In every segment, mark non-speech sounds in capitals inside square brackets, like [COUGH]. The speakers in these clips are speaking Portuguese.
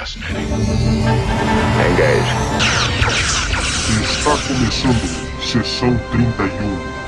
fascinating. Engage. Está começando sessão 31.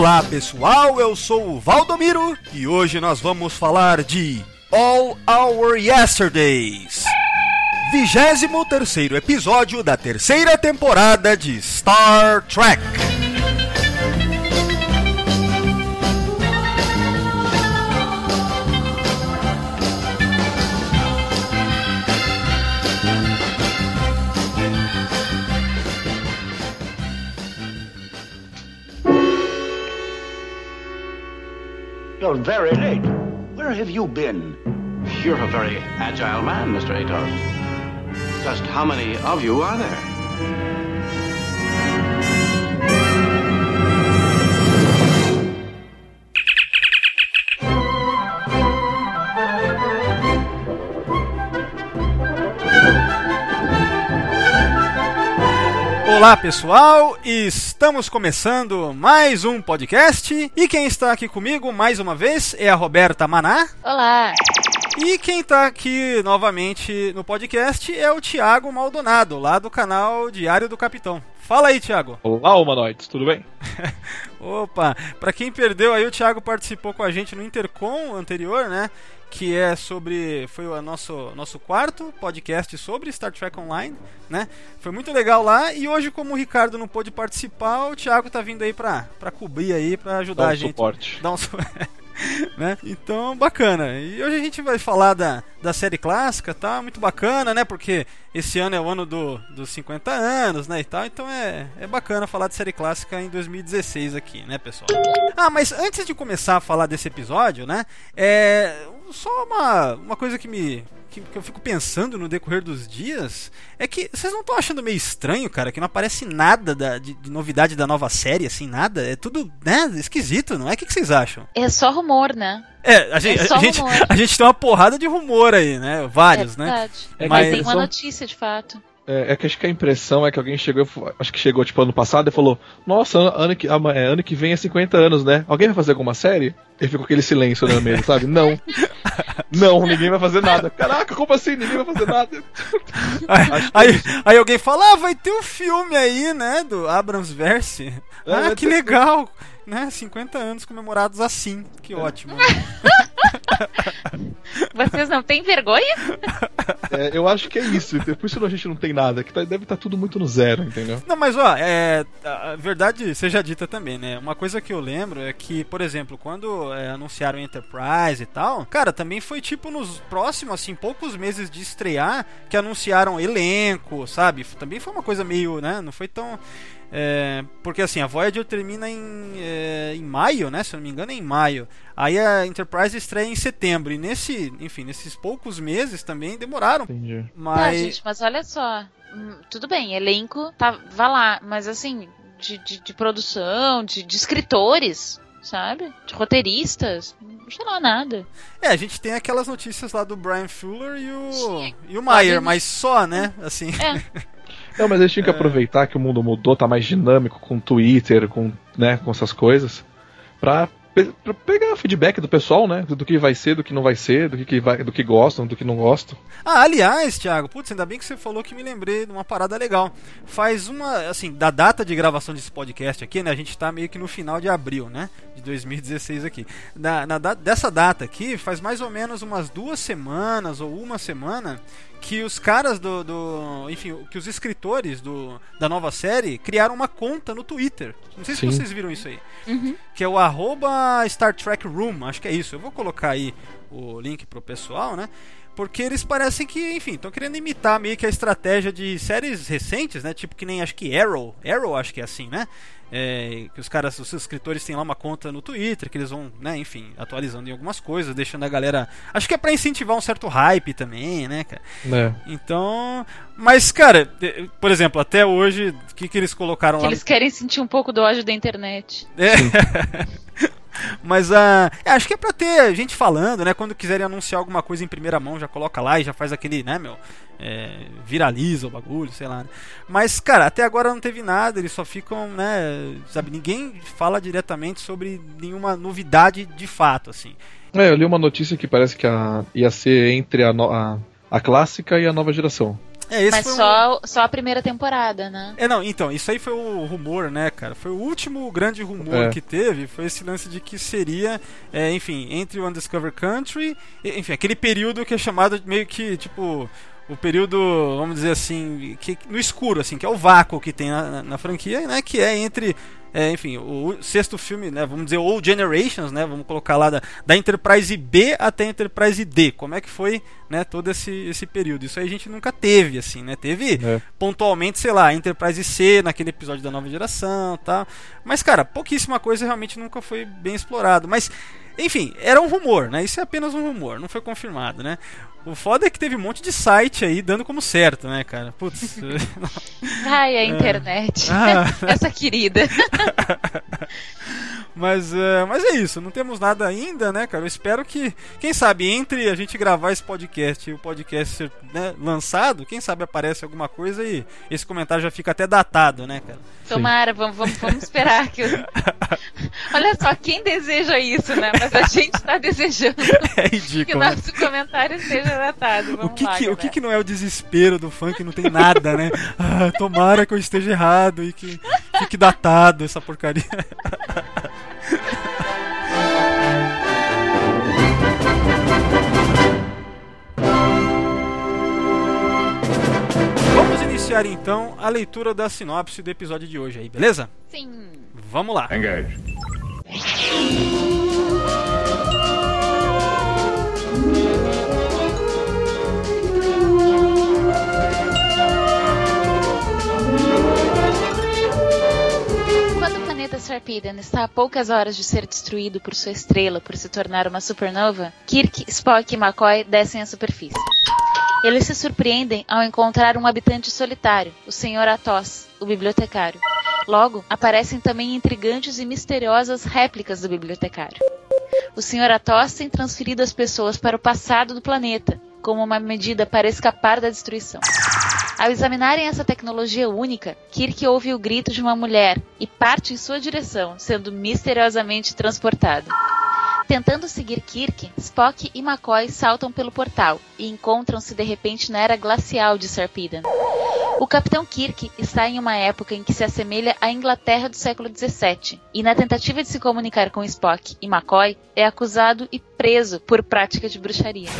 Olá pessoal, eu sou o Valdomiro e hoje nós vamos falar de All Our Yesterdays. 23 terceiro episódio da terceira temporada de Star Trek. You're very late. Where have you been? You're a very agile man, Mr. Atos. Just how many of you are there? Olá pessoal, estamos começando mais um podcast e quem está aqui comigo mais uma vez é a Roberta Maná. Olá! E quem tá aqui novamente no podcast é o Thiago Maldonado, lá do canal Diário do Capitão. Fala aí, Thiago. Olá, humanoides, tudo bem? [LAUGHS] Opa, pra quem perdeu aí, o Thiago participou com a gente no Intercom anterior, né? Que é sobre. Foi o nosso, nosso quarto podcast sobre Star Trek Online, né? Foi muito legal lá. E hoje, como o Ricardo não pôde participar, o Thiago tá vindo aí pra, pra cobrir aí, pra ajudar um a gente. suporte. Dar um su- [LAUGHS] né? Então, bacana. E hoje a gente vai falar da, da série clássica, tá? Muito bacana, né? Porque esse ano é o ano do, dos 50 anos, né? E tal. Então é, é bacana falar de série clássica em 2016 aqui, né, pessoal? Ah, mas antes de começar a falar desse episódio, né? É. Só uma, uma coisa que me. Que, que eu fico pensando no decorrer dos dias é que vocês não estão achando meio estranho, cara, que não aparece nada da- de, de novidade da nova série, assim, nada? É tudo, né, esquisito, não é? O que, que vocês acham? É só rumor, né? É, a gente, É só a, gente, a gente tem uma porrada de rumor aí, né? Vários, é né? É que Mas a tem uma notícia de fato. É, é que acho que a impressão é que alguém chegou, acho que chegou tipo ano passado e falou: Nossa, ano, ano que, é, ano que vem é 50 anos, né? Alguém vai fazer alguma série? E ficou aquele silêncio na mesa, sabe? Não. Não, ninguém vai fazer nada. Caraca, como assim? Ninguém vai fazer nada. [LAUGHS] Aí, que é aí, aí alguém fala, ah, vai ter um filme aí, né, do Abrams Verse. É, ah, vai que legal, né, 50 anos comemorados assim, que ótimo. [LAUGHS] [LAUGHS] Vocês não têm vergonha? É, eu acho que é isso. Por isso a gente não tem nada. Que tá- deve estar tudo muito no zero, entendeu? Não, mas ó, é, a verdade seja dita também, né? Uma coisa que eu lembro é que, por exemplo, quando é, anunciaram Enterprise e tal, cara, também foi tipo nos próximos, assim, poucos meses de estrear que anunciaram elenco, sabe? Também foi uma coisa meio, né? Não foi tão. É, porque assim, a Voyager termina em, é, em maio, né? Se eu não me engano, é em maio. Aí a Enterprise estreia em setembro. E nesse, enfim, nesses poucos meses também demoraram. Entendi. Tá, Mas. gente, mas olha só. Hum, Tudo bem, elenco, tá, vá lá. Mas assim, de, de, de produção, de, de escritores, sabe? De roteiristas, não sei lá nada. É, a gente tem aquelas notícias lá do Brian Fuller e o, Sim. e o Mayer, mas só, né? Assim. É, [LAUGHS] Não, mas eles tinham que aproveitar que o mundo mudou, tá mais dinâmico com Twitter, com, né, com essas coisas, pra, pe- pra pegar feedback do pessoal, né? Do que vai ser, do que não vai ser, do que, que vai, do que gostam, do que não gostam. Ah, aliás, Thiago, putz, ainda bem que você falou que me lembrei de uma parada legal. Faz uma, assim, da data de gravação desse podcast aqui, né? A gente tá meio que no final de abril, né? De 2016 aqui. Na, na dessa data aqui, faz mais ou menos umas duas semanas ou uma semana que os caras do, do- enfim, que os escritores do, da nova série criaram uma conta no Twitter. Não sei se Sim. vocês viram isso aí. Que é o arroba Star Trek Room, acho que é isso. Eu vou colocar aí o link pro pessoal, né? porque eles parecem que, enfim, estão querendo imitar meio que a estratégia de séries recentes, né? Tipo que nem acho que Arrow, Arrow acho que é assim, né? É, que os caras, os escritores têm lá uma conta no Twitter, que eles vão, né, enfim, atualizando em algumas coisas, deixando a galera. Acho que é pra incentivar um certo hype também, né, cara? É. Então. Mas, cara, por exemplo, até hoje, o que, que eles colocaram Que lá? eles querem sentir um pouco do ódio da internet. É. [LAUGHS] Mas é, acho que é pra ter gente falando, né? Quando quiserem anunciar alguma coisa em primeira mão, já coloca lá e já faz aquele, né, meu? é, viraliza o bagulho, sei lá. né? Mas, cara, até agora não teve nada, eles só ficam, né? Sabe, ninguém fala diretamente sobre nenhuma novidade de fato, assim. É, eu li uma notícia que parece que a, ia ser entre a, no- a, a clássica e a nova geração. É, esse Mas foi um- só, só a primeira temporada, né? É, não, então, isso aí foi o rumor, né, cara? Foi o último grande rumor É. que teve, foi esse lance de que seria, é, enfim, entre o Undiscovered Country, e- enfim, aquele período que é chamado de meio que, tipo, o período, vamos dizer assim, que, no escuro, assim, que é o vácuo que tem na, na- na franquia, né, que é entre... é, enfim, o sexto filme, né, vamos dizer, ou Generations, né, vamos colocar lá da, da Enterprise B até a Enterprise D. Como é que foi, né, todo esse, esse período? Isso aí a gente nunca teve, assim, né? Teve É. pontualmente, sei lá, Enterprise C naquele episódio da nova geração tal. Mas, cara, pouquíssima coisa realmente nunca foi bem explorado. Mas, enfim, era um rumor, né? Isso é apenas um rumor, não foi confirmado, né? O foda é que teve um monte de site aí dando como certo, né, cara? Putz. [LAUGHS] Ai, a internet. Ah. [LAUGHS] Essa querida. [LAUGHS] Mas, é, mas é isso, não temos nada ainda, né, cara? Eu espero que, quem sabe, entre a gente gravar esse podcast e o podcast ser né, lançado, quem sabe aparece alguma coisa e esse comentário já fica até datado, né, cara? Tomara, vamos, vamos, vamos esperar que. o- [LAUGHS] Olha só, quem deseja isso, né? Mas a gente tá desejando [LAUGHS] É que o ridículo. né? nosso comentário seja datado. O Vamos que, lá, que, o que, que não é o desespero do fã que não tem nada, né? Ah, tomara que eu esteja errado e que fique datado essa porcaria. [LAUGHS] iniciar então a leitura da sinopse do episódio de hoje aí, beleza? Sim. Vamos lá. Engage. Quando o planeta Sarpedon está a poucas horas de ser destruído por sua estrela por se tornar uma supernova, Kirk, Spock e McCoy descem à superfície. Eles se surpreendem ao encontrar um habitante solitário, o Sr. Atos, o bibliotecário. Logo, aparecem também intrigantes e misteriosas réplicas do bibliotecário. O Sr. Atos tem transferido as pessoas para o passado do planeta, como uma medida para escapar da destruição. Ao examinarem essa tecnologia única, Kirk ouve o grito de uma mulher e parte em sua direção, sendo misteriosamente transportado. Tentando seguir Kirk, Spock e McCoy saltam pelo portal e encontram-se de repente na era glacial de Sarpedon. O Capitão Kirk está em uma época em que se assemelha à Inglaterra do século XVII, e na tentativa de se comunicar com Spock e McCoy, é acusado e preso por prática de bruxaria.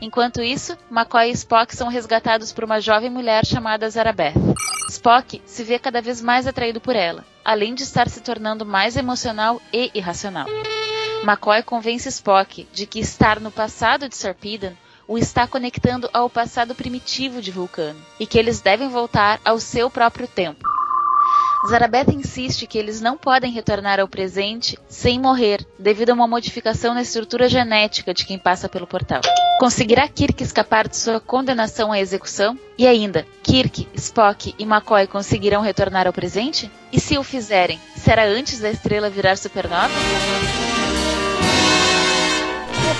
Enquanto isso, McCoy e Spock são resgatados por uma jovem mulher chamada Zarabeth. Spock se vê cada vez mais atraído por ela, além de estar se tornando mais emocional e irracional. McCoy convence Spock de que estar no passado de Sarpedon o está conectando ao passado primitivo de Vulcano e que eles devem voltar ao seu próprio tempo. Zarabeth insiste que eles não podem retornar ao presente sem morrer, devido a uma modificação na estrutura genética de quem passa pelo portal. Conseguirá Kirk escapar de sua condenação à execução? E ainda, Kirk, Spock e McCoy conseguirão retornar ao presente? E se o fizerem, será antes da estrela virar supernova?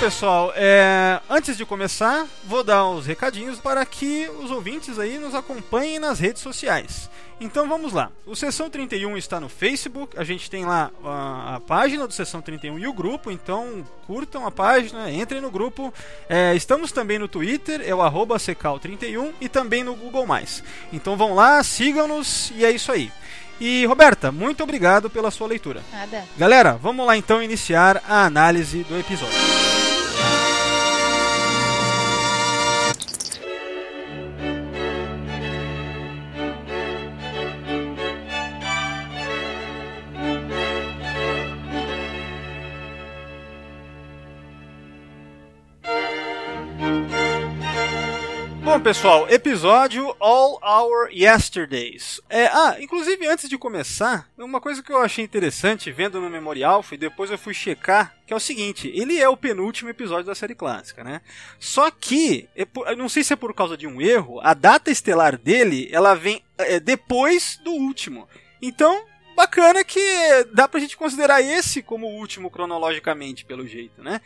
Pessoal, é, antes de começar, vou dar os recadinhos para que os ouvintes aí nos acompanhem nas redes sociais. Então vamos lá. O Sessão 31 está no Facebook, a gente tem lá a, a página do Sessão 31 e o grupo, então curtam a página, entrem no grupo. É, estamos também no Twitter, é o arroba secal31 e também no Google+. Então vão lá, sigam-nos e é isso aí. E Roberta, muito obrigado pela sua leitura. Nada. Galera, vamos lá então iniciar a análise do episódio. Bom, pessoal, episódio All Our Yesterdays. É, ah, inclusive antes de começar, uma coisa que eu achei interessante vendo no Memorial e depois eu fui checar, que é o seguinte, ele é o penúltimo episódio da série clássica, né? Só que, é eu não sei se é por causa de um erro, a data estelar dele, ela vem é, depois do último. Então, bacana que dá pra gente considerar esse como o último cronologicamente, pelo jeito, né?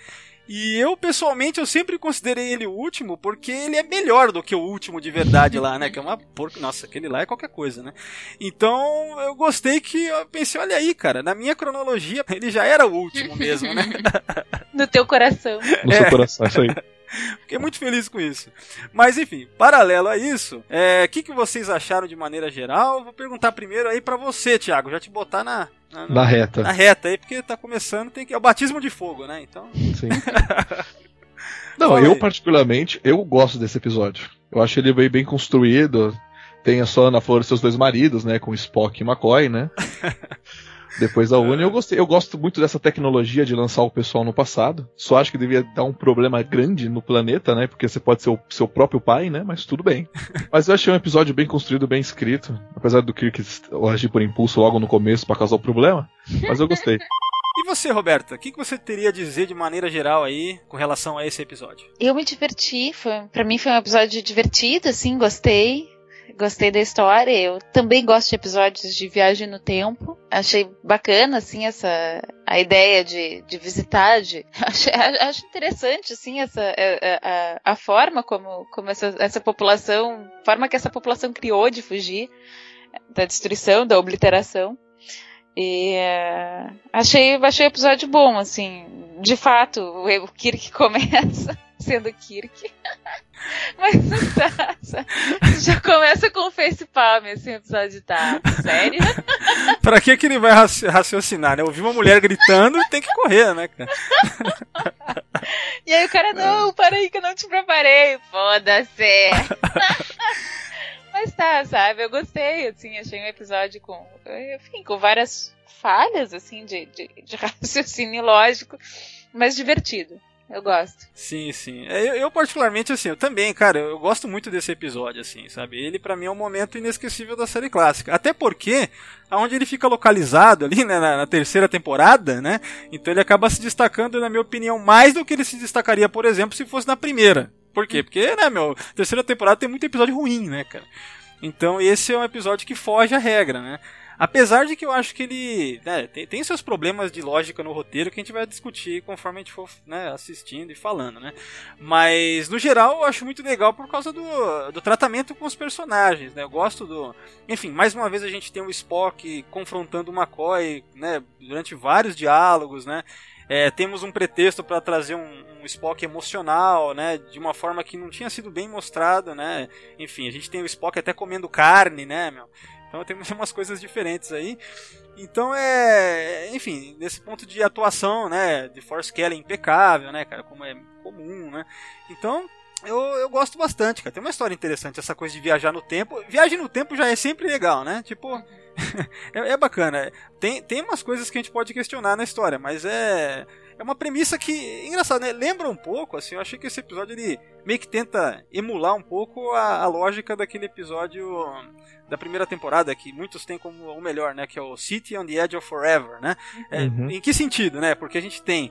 E eu, pessoalmente, eu sempre considerei ele o último porque ele é melhor do que o último de verdade lá, né? Que é uma porca. Nossa, aquele lá é qualquer coisa, né? Então, eu gostei que eu pensei, olha aí, cara, na minha cronologia, [LAUGHS] ele já era o último mesmo, né? [LAUGHS] No teu coração. [LAUGHS] No É. seu coração, isso aí. Fiquei muito feliz com isso. Mas enfim, paralelo a isso, é, o que, que vocês acharam de maneira geral? Vou perguntar primeiro aí pra você, Thiago, já te botar na, na, Na reta. na reta aí, porque tá começando, tem que é o batismo de fogo, né? Então, Sim. [LAUGHS] Não, eu particularmente, eu gosto desse episódio. Eu acho ele bem, bem construído. Tem a sua Ana Flor e seus dois maridos, né? Com Spock e McCoy, né? [LAUGHS] Depois da Uni, eu gostei. Eu gosto muito dessa tecnologia de lançar o pessoal no passado. Só acho que devia dar um problema grande no planeta, né? Porque você pode ser o seu próprio pai, né? Mas tudo bem. [LAUGHS] Mas eu achei um episódio bem construído, bem escrito. Apesar do Kirk agir por impulso logo no começo pra causar o problema. Mas eu gostei. [LAUGHS] e você, Roberta, o que, que você teria a dizer de maneira geral aí com relação a esse episódio? Eu me diverti, foi, para mim foi um episódio divertido, assim, gostei. Gostei da história. Eu também gosto de episódios de viagem no tempo. Achei bacana, assim, essa a ideia de, de visitar. De, [LAUGHS] acho, acho interessante, assim, essa a, a, a forma como, como essa, essa população, forma que essa população criou de fugir da destruição, da obliteração. E é, achei, achei o episódio bom, assim. De fato, o Kirk [LAUGHS] começa sendo Kirk. [LAUGHS] Mas tá, já começa com o facepalm, assim, o episódio tá sério. [LAUGHS] pra que, que ele vai raci- raciocinar, né? Ouvir uma mulher gritando tem que correr, né, cara? [LAUGHS] E aí o cara, não, para aí que eu não te preparei. Foda-se. Mas tá, sabe? Eu gostei, assim, achei um episódio com, enfim, com várias falhas, assim, de, de, de raciocínio lógico, mas divertido. Eu gosto. Sim, sim. É, Eu, eu, particularmente, assim, eu também, cara, eu gosto muito desse episódio, assim, sabe? Ele, pra mim, é um momento inesquecível da série clássica. Até porque, aonde ele fica localizado ali, né, na, na terceira temporada, né? Então ele acaba se destacando, na minha opinião, mais do que ele se destacaria, por exemplo, se fosse na primeira. Por quê? Porque, né, meu, terceira temporada tem muito episódio ruim, né, cara? Então esse é um episódio que foge à regra, né? Apesar de que eu acho que ele né, tem, tem seus problemas de lógica no roteiro que a gente vai discutir conforme a gente for né, assistindo e falando, né? Mas no geral eu acho muito legal por causa do, do tratamento com os personagens, né? Eu gosto do. Enfim, mais uma vez a gente tem o Spock confrontando o McCoy, né? Durante vários diálogos, né? É, temos um pretexto para trazer um, um, Spock emocional, né? De uma forma que não tinha sido bem mostrado, né? Enfim, a gente tem o Spock até comendo carne, né, meu? Então temos [LAUGHS] umas coisas diferentes aí. Então é. Enfim, nesse ponto de atuação, né? De Force Kelly é impecável, né, cara? Como é comum, né? Então. Eu, eu gosto bastante, cara. Tem uma história interessante, essa coisa de viajar no tempo. Viagem no tempo já é sempre legal, né? Tipo, [LAUGHS] é, é, bacana. Tem, tem umas coisas que a gente pode questionar na história, mas é. É uma premissa que, engraçado, né? Lembra um pouco, assim, eu achei que esse episódio ele meio que tenta emular um pouco a, a lógica daquele episódio da primeira temporada, que muitos têm como o melhor, né? Que é o City on the Edge of Forever, né? É, Uhum. Em que sentido, né? Porque a gente tem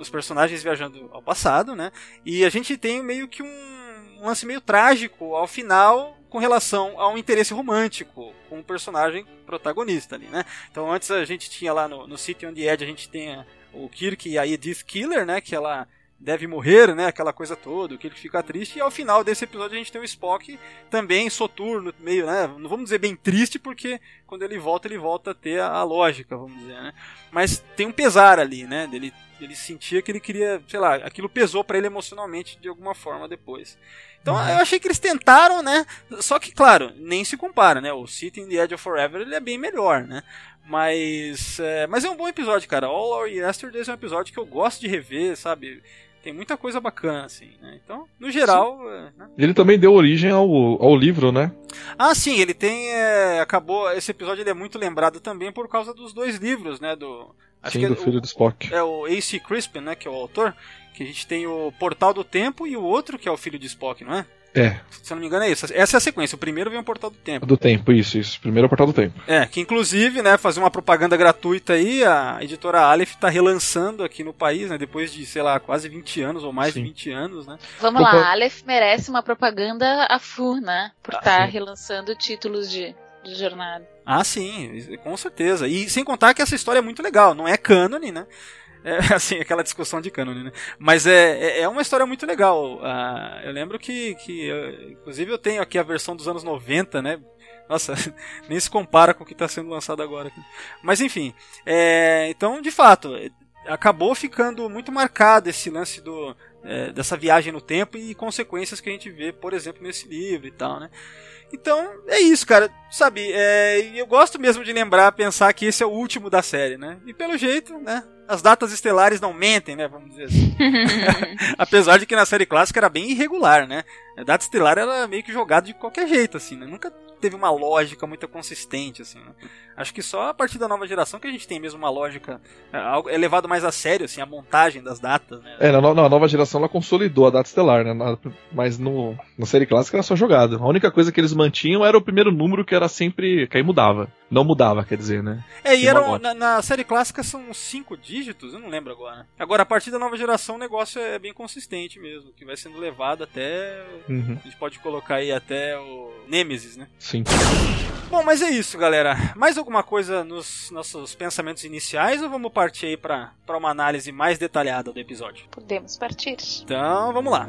os personagens viajando ao passado, né? E a gente tem meio que um, um lance meio trágico ao final com relação a um interesse romântico com o personagem protagonista ali, né? Então antes a gente tinha lá no, no City on the Edge, a gente tem a- o Kirk e a Edith Killer, né? Que ela deve morrer, né? Aquela coisa toda, que ele fica triste. E ao final desse episódio a gente tem o Spock também soturno, meio, né? Não vamos dizer bem triste, porque quando ele volta, ele volta a ter a, lógica, vamos dizer, né? Mas tem um pesar ali, né? Dele, ele sentia que ele queria, sei lá, aquilo pesou para ele emocionalmente de alguma forma depois. Então eu achei que eles tentaram, né? Só que, claro, nem se compara, né? O City in the Edge of Forever ele é bem melhor, né? Mas é, mas é um bom episódio, cara. All Our Yesterdays é um episódio que eu gosto de rever, sabe? Tem muita coisa bacana, assim, né? Então, no geral. é, né? Ele também deu origem ao, ao livro, né? Ah, sim, ele tem. é, acabou. Esse episódio ele é muito lembrado também por causa dos dois livros, né? Do. Acho Sim, é do filho o, do Spock. é o A.C. Crispin, né? Que é o autor. Que a gente tem o Portal do Tempo e o outro que é o filho de Spock, não é? É, Se eu não me engano é isso. Essa é a sequência. O primeiro vem o Portal do Tempo. do tempo, isso, isso. Primeiro é o portal do tempo. É, que inclusive, né, fazer uma propaganda gratuita aí, a editora Aleph tá relançando aqui no país, né, depois de, sei lá, quase 20 anos ou mais Sim. de 20 anos, né? Vamos Opa. lá, a Aleph merece uma propaganda a full, né? Por Ah, estar sim. relançando títulos de, de jornada. Ah, sim, com certeza. E sem contar que essa história é muito legal, não é cânone, né? É, [LAUGHS] assim, aquela discussão de cânone, né? Mas é, é, é uma história muito legal. Ah, eu lembro que, que eu- inclusive, eu tenho aqui a versão dos anos 90, né? Nossa, [LAUGHS] nem se compara com o que está sendo lançado agora. Mas enfim, é, então, de fato, é, acabou ficando muito marcado esse lance do, é, dessa viagem no tempo e consequências que a gente vê, por exemplo, nesse livro e tal, né? Então, é isso, cara. Sabe, é, eu gosto mesmo de lembrar, pensar que esse é o último da série, né? E pelo jeito, né? As datas estelares não mentem, né? Vamos dizer assim. [LAUGHS] Apesar de que na série clássica era bem irregular, né? A data estelar era meio que jogada de qualquer jeito, assim, né? Nunca teve uma lógica muito consistente, assim, né? Acho que só a partir da nova geração que a gente tem mesmo uma lógica, é, algo- é levado mais a sério, assim, a montagem das datas, né? É, na, na nova geração ela consolidou a data estelar, né? Na- mas no, na série clássica era só jogado. A única coisa que eles mantinham era o primeiro número que era sempre. que aí mudava. Não mudava, quer dizer, né? É, e eram, na, na série clássica são cinco dígitos, eu não lembro agora. Agora, a partir da nova geração, o negócio é bem consistente mesmo, que vai sendo levado até. Uhum, A gente pode colocar aí até o Nemesis, né? sim. Bom, mas é isso, galera. Mais alguma coisa nos nossos pensamentos iniciais ou vamos partir aí pra uma análise mais detalhada do episódio? Podemos partir. Então, vamos lá.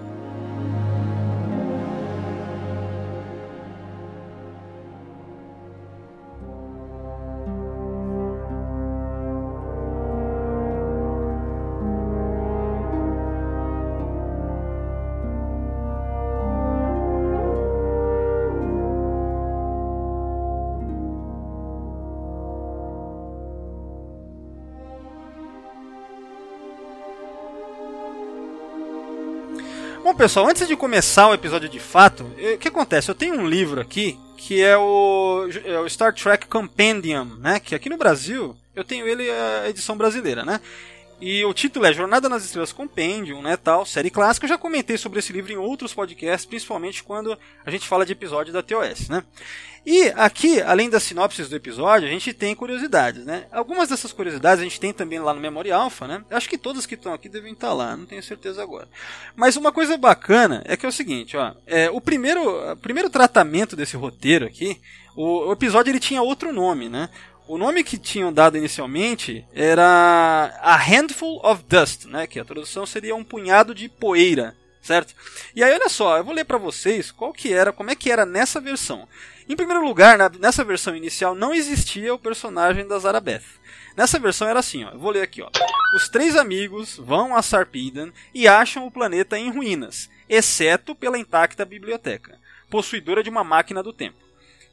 Pessoal, antes de começar o episódio de fato, eh, o que acontece? Eu tenho um livro aqui que é o, é o Star Trek Compendium, né? Que aqui no Brasil eu tenho ele a edição brasileira, né? E o título é Jornada nas Estrelas Compendium, né, tal, série clássica. Eu já comentei sobre esse livro em outros podcasts, principalmente quando a gente fala de episódio da TOS, né? E aqui, além das sinopses do episódio, a gente tem curiosidades, né? Algumas dessas curiosidades a gente tem também lá no Memory Alpha, né? Acho que todas que estão aqui devem estar lá, não tenho certeza agora. Mas uma coisa bacana é que é o seguinte, ó, é, o primeiro, primeiro tratamento desse roteiro aqui, o, o episódio ele tinha outro nome, né? O nome que tinham dado inicialmente era A Handful of Dust, né? Que a tradução seria um punhado de poeira, certo? E aí olha só, eu vou ler para vocês qual que era, como é que era nessa versão. Em primeiro lugar, nessa versão inicial não existia o personagem da Zarabeth. Nessa versão era assim, ó, eu vou ler aqui, ó. Os três amigos vão a Sarpedon e acham o planeta em ruínas, exceto pela intacta biblioteca, possuidora de uma máquina do tempo.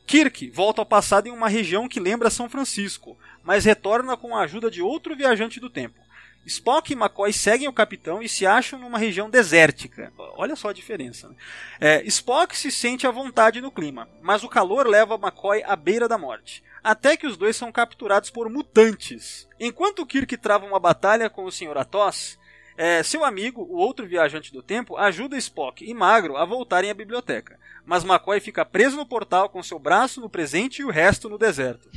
Kirk volta ao passado em uma região que lembra São Francisco, mas retorna com a ajuda de outro viajante do tempo. Spock e McCoy seguem o capitão e se acham numa região desértica. Olha só a diferença. Né? É, Spock se sente à vontade no clima, mas o calor leva McCoy à beira da morte. Até que os dois são capturados por mutantes. Enquanto Kirk trava uma batalha com o Sr. Atos, é, seu amigo, o outro viajante do tempo, ajuda Spock e Magro a voltarem à biblioteca. Mas McCoy fica preso no portal com seu braço no presente e o resto no deserto.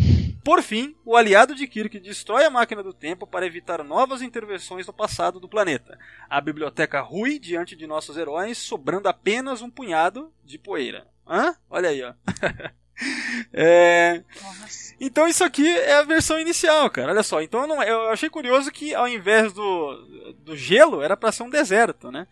Por fim, o aliado de Kirk destrói a máquina do tempo para evitar novas intervenções no passado do planeta. A biblioteca rui diante de nossos heróis, sobrando apenas um punhado de poeira. Hã? Olha aí, ó. [LAUGHS] [LAUGHS] é... Então isso aqui é a versão inicial, cara. Olha só. Então eu, não- eu achei curioso que ao invés do, do gelo era para ser um deserto, né?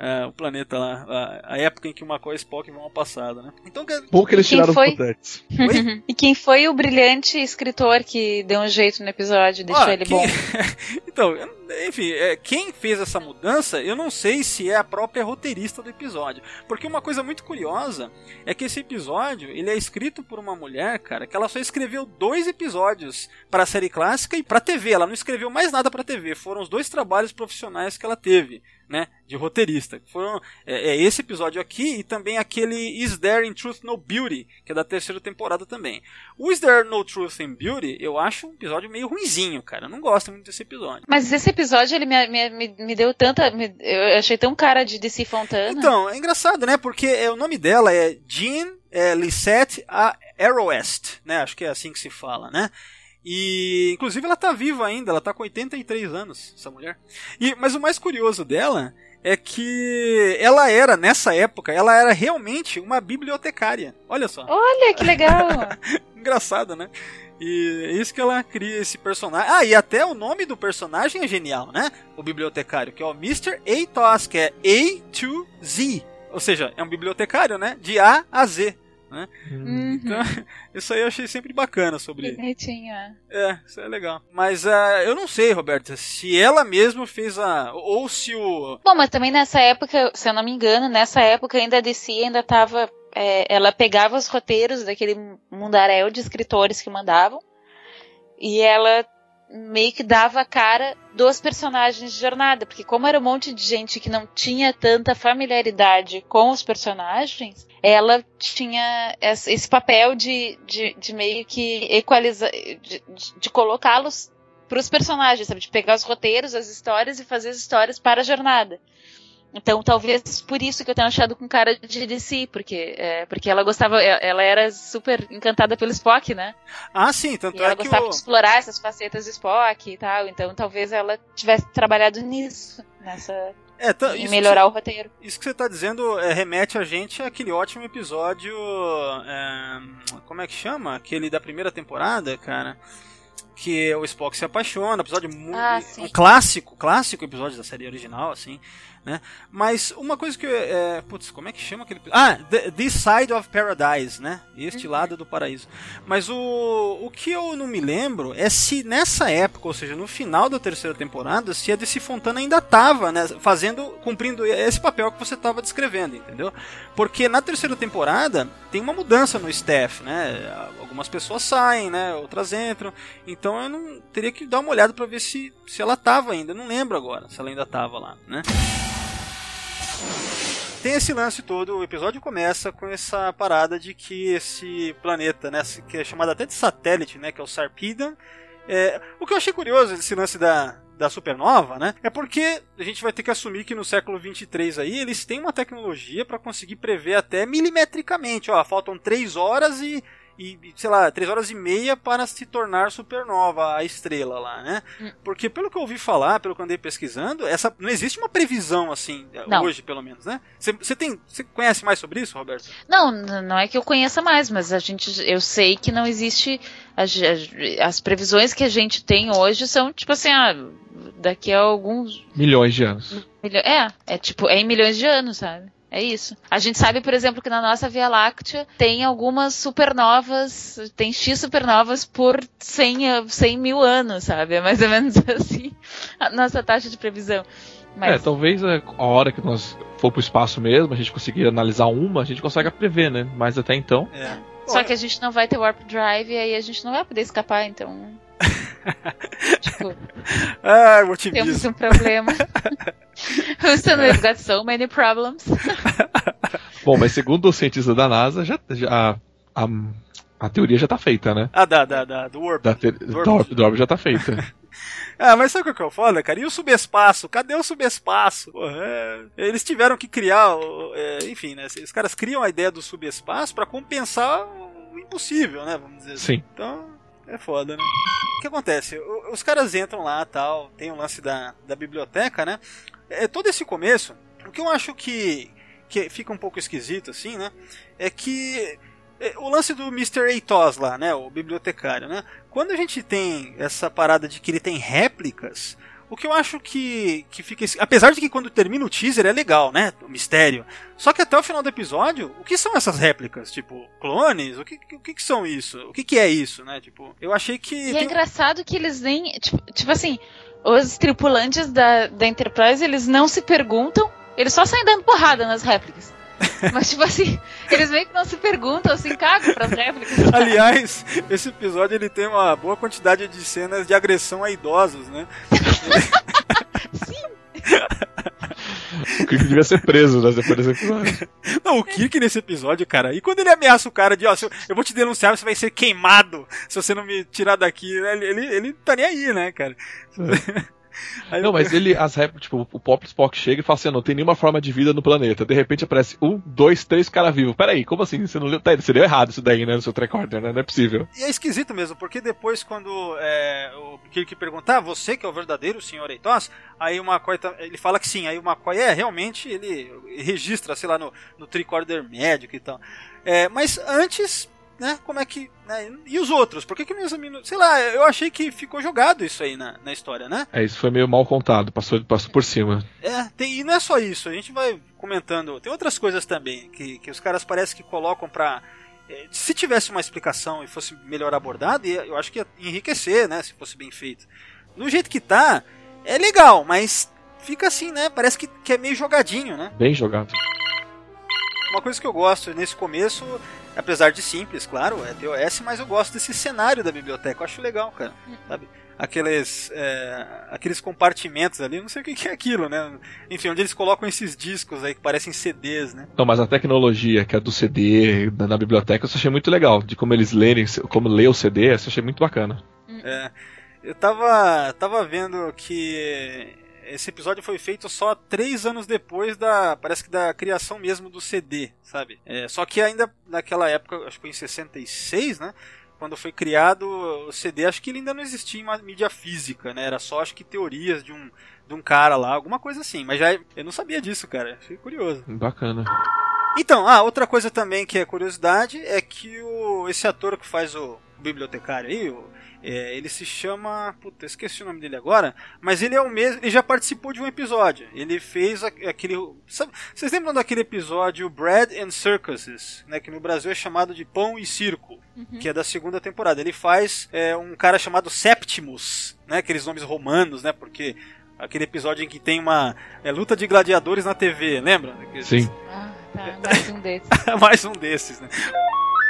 É, o planeta lá, a, a época em que o McCoy e Spock vão ao passado, né? Então, que- Bom que eles tiraram foi? os? [LAUGHS] E quem foi o brilhante escritor que deu um jeito no episódio e deixou Ah, ele quem- bom? [LAUGHS] então, eu- enfim, é, quem fez essa mudança, eu não sei se é a própria roteirista do episódio. Porque uma coisa muito curiosa é que esse episódio, ele é escrito por uma mulher, cara, que ela só escreveu dois episódios para a série clássica e para TV. Ela não escreveu mais nada para TV. Foram os dois trabalhos profissionais que ela teve, né, de roteirista. Foram é, é esse episódio aqui e também aquele Is There in Truth No Beauty, que é da terceira temporada também. O Is There No Truth in Beauty, eu acho um episódio meio ruinzinho, cara. Eu não gosto muito desse episódio. Mas esse episódio ele me, me, me, deu tanta. me- eu achei tão cara de DC Fontana. Então, é engraçado, né? Porque é, o nome dela é Jean é, Lisette A- Arrowest, né? Acho que é assim que se fala, né? E, inclusive, ela tá viva ainda, ela tá com 83 anos, essa mulher. E, mas o mais curioso dela é que ela era, nessa época, ela era realmente uma bibliotecária. Olha só. Olha que legal! [LAUGHS] Engraçado, né? E é isso que ela cria esse personagem. Ah, e até o nome do personagem é genial, né? O bibliotecário, que é o Mr. Atos, que é A to Z. Ou seja, é um bibliotecário, né? De A a Z. Né? Uhum. Então, [LAUGHS] isso aí eu achei sempre bacana sobre. Bonitinho, é. É, isso é legal. Mas ah, eu não sei, Roberta, se ela mesma fez a. Ou se o. Bom, mas também nessa época, se eu não me engano, nessa época ainda a DC ainda tava. é, ela pegava os roteiros daquele mundaréu de escritores que mandavam e ela meio que dava a cara dos personagens de jornada, porque como era um monte de gente que não tinha tanta familiaridade com os personagens, ela tinha esse papel de, de, de meio que equalizar, de- de colocá-los para os personagens, sabe? De pegar os roteiros, as histórias e fazer as histórias para a jornada. Então, talvez por isso que eu tenha achado com cara de DC, porque, é, porque ela gostava, é, ela era super encantada pelo Spock, né? Ah, sim, tanto E ela é que gostava o. de explorar essas facetas do Spock e tal. Então, talvez ela tivesse trabalhado nisso, nessa, É, tá- isso melhorar o roteiro. Isso que você está dizendo é, remete a gente àquele ótimo episódio. é, como é que chama? Aquele da primeira temporada, cara. Que o Spock se apaixona, episódio muito. Ah, um clássico, clássico episódio da série original, assim, né? Mas uma coisa que. É, putz, como é que chama aquele? Ah, The- This Side of Paradise, né? Este Uhum. lado do paraíso. Mas o, o que eu não me lembro é se nessa época, ou seja, no final da terceira temporada, se a DC Fontana ainda estava né, fazendo, cumprindo esse papel que você estava descrevendo, entendeu? Porque na terceira temporada tem uma mudança no staff, né? Algumas pessoas saem, né? Outras entram. Então eu não teria que dar uma olhada para ver se, se ela estava ainda. Eu não lembro agora se ela ainda estava lá, né? Tem esse lance todo, o episódio começa com essa parada de que esse planeta, né, que é chamado até de satélite, né, que é o Sarpedon, é, o que eu achei curioso desse lance da, da supernova, né, é porque a gente vai ter que assumir que no século 23 aí eles têm uma tecnologia para conseguir prever até milimetricamente, ó, faltam 3 horas e e, sei lá, 3 horas e meia para se tornar supernova a estrela lá, né? Porque pelo que eu ouvi falar, pelo que eu andei pesquisando, essa não existe uma previsão assim, Não. hoje pelo menos, né? Você tem, você conhece mais sobre isso, Roberto? Não, não é que eu conheça mais, mas a gente, eu sei que não existe. As, as- as previsões que a gente tem hoje são tipo assim, ah, daqui a alguns Milhões de anos. milho- é, é tipo, é em milhões de anos, sabe? É isso. A gente sabe, por exemplo, que na nossa Via Láctea tem algumas supernovas, tem X supernovas por 100, a- 100 mil anos, sabe? É mais ou menos [LAUGHS] assim a nossa taxa de previsão. É, Mas, talvez é, a hora que nós for pro espaço mesmo, a gente conseguir analisar uma, a gente consegue prever, né? Mas até então. É. Só que a gente não vai ter Warp Drive e aí a gente não vai poder escapar, então. Tipo, [LAUGHS] Ah, o temos otimismo. um problema. [LAUGHS] Houston, we've got so many problems. [LAUGHS] Bom, mas segundo o cientista da NASA, já, já a, a teoria já tá feita, né? Ah, da, da, da, do Warp. Da te, Do do Warp. Warp Drive já tá feita. Ah, mas sabe o que é o foda, cara? E o subespaço? Cadê o subespaço? Porra, é, Eles tiveram que criar, é, enfim, né? Os caras criam a ideia do subespaço pra compensar o impossível, né? Vamos dizer assim. Sim. Então, é foda, né? O que acontece? Os caras entram lá tal, tem o lance da, da biblioteca, né? É, todo esse começo, o que eu acho que, que fica um pouco esquisito, assim, né? É que é, o lance do Mr. Atos lá, né? O bibliotecário, né? Quando a gente tem essa parada de que ele tem réplicas, o que eu acho que, que fica. es- Apesar de que quando termina o teaser é legal, né? O mistério. Só que até o final do episódio, o que são essas réplicas? Tipo, clones? O que, o que, que são isso? O que, que é isso, né? Tipo, eu achei que. E é tem- engraçado que eles nem. Tipo, tipo assim, os tripulantes da, da Enterprise, eles não se perguntam, eles só saem dando porrada nas réplicas. [LAUGHS] Mas, tipo assim, eles meio que não se perguntam, se cagam pras réplicas. [LAUGHS] Aliás, esse episódio ele tem uma boa quantidade de cenas de agressão a idosos, né? [LAUGHS] O Kirk devia ser preso né, depois desse episódio. Não, o Kirk nesse episódio, cara, e quando ele ameaça o cara de, ó, se eu, vou te denunciar, você vai ser queimado se você não me tirar daqui, né? ele, ele, ele tá nem aí, né, cara? Aí Não, eu- mas ele, as réplicas, tipo, o Pop Spock chega e fala assim: não tem nenhuma forma de vida no planeta. De repente aparece um, dois, três caras vivos. Peraí, como assim? Você não leu? Tá, você deu errado isso daí, né? No seu recorder, né? Não é possível. E é esquisito mesmo, porque depois quando é, o Kirk perguntar, "Ah, você que é o verdadeiro senhor Eitos? Aí o McCoy, tá- ele fala que sim, aí o McCoy é, realmente, ele registra, sei lá, no, no tricorder médico e tal. É, mas antes, né, como é que... né, e os outros? Por que que examinou? Sei lá, eu achei que ficou jogado isso aí na, na história, né? É, isso foi meio mal contado, passou, passou por cima. É, tem, e não é só isso, a gente vai comentando. Tem outras coisas também que, que os caras parece que colocam pra. eh, Se tivesse uma explicação e fosse melhor abordado, ia- eu acho que ia enriquecer, né? Se fosse bem feito. No jeito que tá, é legal, mas fica assim, né? Parece que, que é meio jogadinho, né? Bem jogado. Uma coisa que eu gosto nesse começo, apesar de simples, claro, é TOS, mas eu gosto desse cenário da biblioteca. Eu acho legal, cara. Sabe? Aqueles, é, aqueles compartimentos ali, não sei o que que é aquilo, né? Enfim, onde eles colocam esses discos aí que parecem CDs, né? Não, mas a tecnologia, que é do CD, da, na biblioteca, eu achei muito legal. De como eles lerem, como ler o CD, eu achei muito bacana. É, eu tava, tava vendo que esse episódio foi feito só três anos depois da, parece que da criação mesmo do CD, sabe? É, só que ainda naquela época, acho que foi em 66, né? Quando foi criado o CD, acho que ele ainda não existia em uma mídia física, né? Era só, acho que teorias de um, de um cara lá, alguma coisa assim. Mas já eu não sabia disso, cara. Achei curioso. Bacana. Então, ah, outra coisa também que é curiosidade é que o, esse ator que faz o, o bibliotecário aí, é, ele se chama. Puta, esqueci o nome dele agora, mas ele é o mesmo. Ele já participou de um episódio. Ele fez aquele. sabe- vocês lembram daquele episódio Bread and Circuses, né? Que no Brasil é chamado de Pão e Circo, que é da segunda temporada. Ele faz é, um cara chamado Septimus, né? Aqueles nomes romanos, né? Porque. Aquele episódio em que tem uma é, luta de gladiadores na TV, lembra? Sim. Ah, tá, mais um desses. [LAUGHS] mais um desses, né?